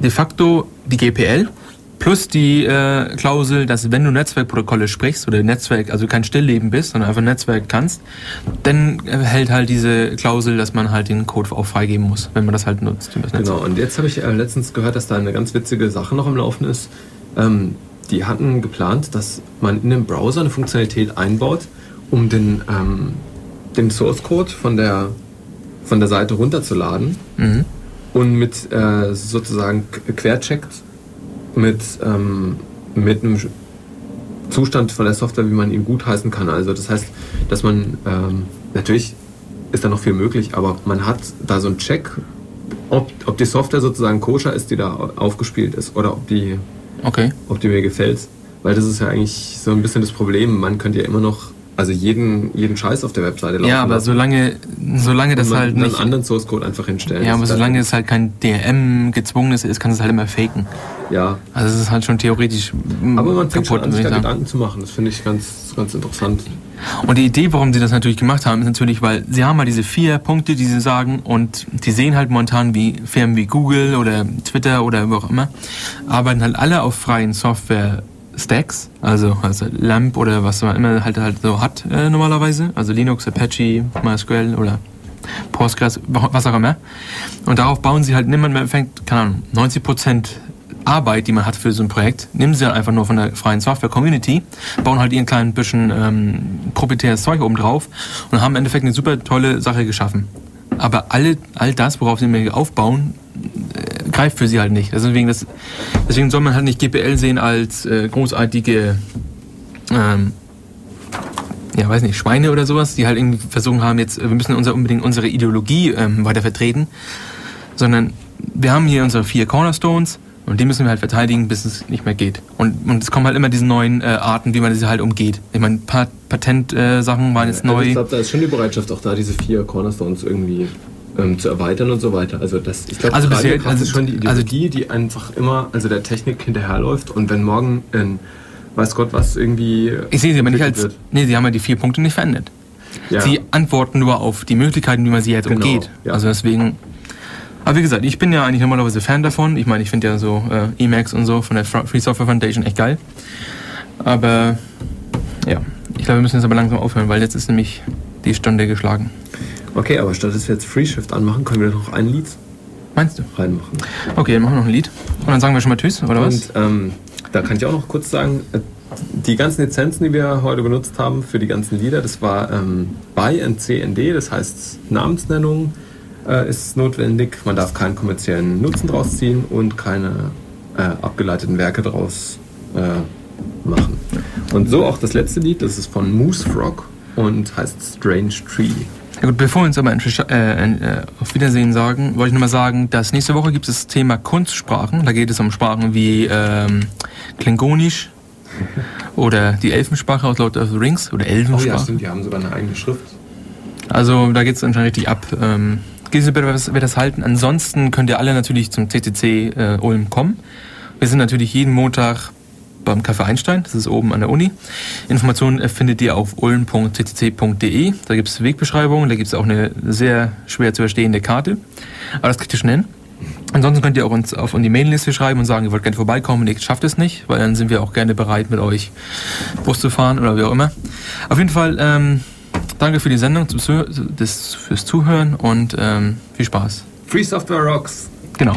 de facto die GPL plus die äh, Klausel, dass wenn du Netzwerkprotokolle sprichst oder Netzwerk, also kein Stillleben bist, sondern einfach Netzwerk kannst, dann äh, hält halt diese Klausel, dass man halt den Code auch freigeben muss, wenn man das halt nutzt Genau, und jetzt habe ich äh, letztens gehört, dass da eine ganz witzige Sache noch am Laufen ist. Ähm, die hatten geplant, dass man in den Browser eine Funktionalität einbaut, um den, ähm, den Source Code von der, von der Seite runterzuladen Mhm. und mit äh, sozusagen quercheckt mit, ähm, mit einem Zustand von der Software, wie man ihn gutheißen kann. Also das heißt, dass man ähm, natürlich ist da noch viel möglich, aber man hat da so einen Check, ob, ob die Software sozusagen koscher ist, die da aufgespielt ist, oder ob die, Okay. ob die mir gefällt. Weil das ist ja eigentlich so ein bisschen das Problem. Man könnte ja immer noch, also jeden, jeden Scheiß auf der Webseite laufen Ja, aber lassen. solange, solange das halt einen nicht. anderen Source Code einfach hinstellen. Ja, aber solange es halt kein DRM gezwungenes ist, kannst du es halt immer faken. Ja, Also es ist halt schon theoretisch mm, aber man fängt schon kaputt, an, sich da. Gedanken zu machen. Das finde ich ganz, ganz interessant. Und die Idee, warum sie das natürlich gemacht haben, ist natürlich, weil sie haben halt diese vier Punkte, die sie sagen, und die sehen halt momentan wie Firmen wie Google oder Twitter oder wo auch immer, arbeiten halt alle auf freien Software-Stacks, also, also LAMP oder was man immer halt, halt so hat äh, normalerweise, also Linux, Apache, MySQL oder Postgres, was auch immer. Und darauf bauen sie halt, niemand mehr fängt, keine Ahnung, 90 Prozent Arbeit, die man hat für so ein Projekt, nehmen sie halt einfach nur von der freien Software-Community, bauen halt ihren kleinen bisschen ähm, proprietäres Zeug oben drauf und haben im Endeffekt eine super tolle Sache geschaffen. Aber alle, all das, worauf sie aufbauen, äh, greift für sie halt nicht. Deswegen, das, deswegen soll man halt nicht GPL sehen als äh, großartige ähm, ja, weiß nicht, Schweine oder sowas, die halt irgendwie versuchen haben, jetzt, wir müssen unser, unbedingt unsere Ideologie ähm, weiter vertreten, sondern wir haben hier unsere vier Cornerstones und die müssen wir halt verteidigen, bis es nicht mehr geht. Und, und es kommen halt immer diese neuen äh, Arten, wie man sie halt umgeht. Ich meine, pa Patentsachen äh, waren jetzt Also neu. ich glaube, da ist schon die Bereitschaft auch da, diese vier Cornerstones irgendwie ähm, zu erweitern und so weiter. Also das, ich glaube, Also also bisher- also- ist schon die also- Ideologie, die einfach immer, also der Technik hinterherläuft und wenn morgen in weiß Gott was irgendwie Ich sehe sie aber nicht als. entwickelt Nee, sie haben ja die vier Punkte nicht verändert. Ja. Sie antworten nur auf die Möglichkeiten, wie man sie jetzt Genau, umgeht. ja. Also deswegen. Aber wie gesagt, ich bin ja eigentlich normalerweise Fan davon. Ich meine, ich finde ja so äh, Emacs und so von der Free Software Foundation echt geil. Aber ja, ich glaube, wir müssen jetzt aber langsam aufhören, weil jetzt ist nämlich die Stunde geschlagen. Okay, aber statt dass wir jetzt Free Shift anmachen, können wir noch ein Lied Meinst du? reinmachen. Okay, dann machen wir noch ein Lied. Und dann sagen wir schon mal Tschüss, oder was? Und ähm, da kann ich auch noch kurz sagen, äh, die ganzen Lizenzen, die wir heute benutzt haben für die ganzen Lieder, das war ähm, BY and CND, das heißt Namensnennung äh, ist notwendig. Man darf keinen kommerziellen Nutzen draus ziehen und keine äh, abgeleiteten Werke draus äh, machen. Und so auch das letzte Lied, das ist von Moose Frog und heißt Strange Tree. Ja gut, bevor wir uns aber äh, äh, auf Wiedersehen sagen, wollte ich nur mal sagen, dass nächste Woche gibt es das Thema Kunstsprachen. Da geht es um Sprachen wie ähm, Klingonisch oder die Elfensprache aus Lord of the Rings oder Oh ja, Elfensprache. stimmt, die haben sogar eine eigene Schrift. also da geht es anscheinend richtig ab. Ähm, Gizem wird das, halten. Ansonsten könnt ihr alle natürlich zum CCC äh, Ulm kommen. Wir sind natürlich jeden Montag beim Café Einstein, das ist oben an der Uni. Informationen äh, findet ihr auf ulm.ccc.de. Da gibt es Wegbeschreibungen, da gibt es auch eine sehr schwer zu verstehende Karte. Aber das kriegt ihr schnell. Ansonsten könnt ihr auch uns auf die Mailingliste schreiben und sagen, ihr wollt gerne vorbeikommen und ihr schafft es nicht, weil dann sind wir auch gerne bereit, mit euch Bus zu fahren oder wie auch immer. Auf jeden Fall, ähm, Danke für die Sendung, das, fürs Zuhören und ähm, viel Spaß. Free Software Rocks. Genau.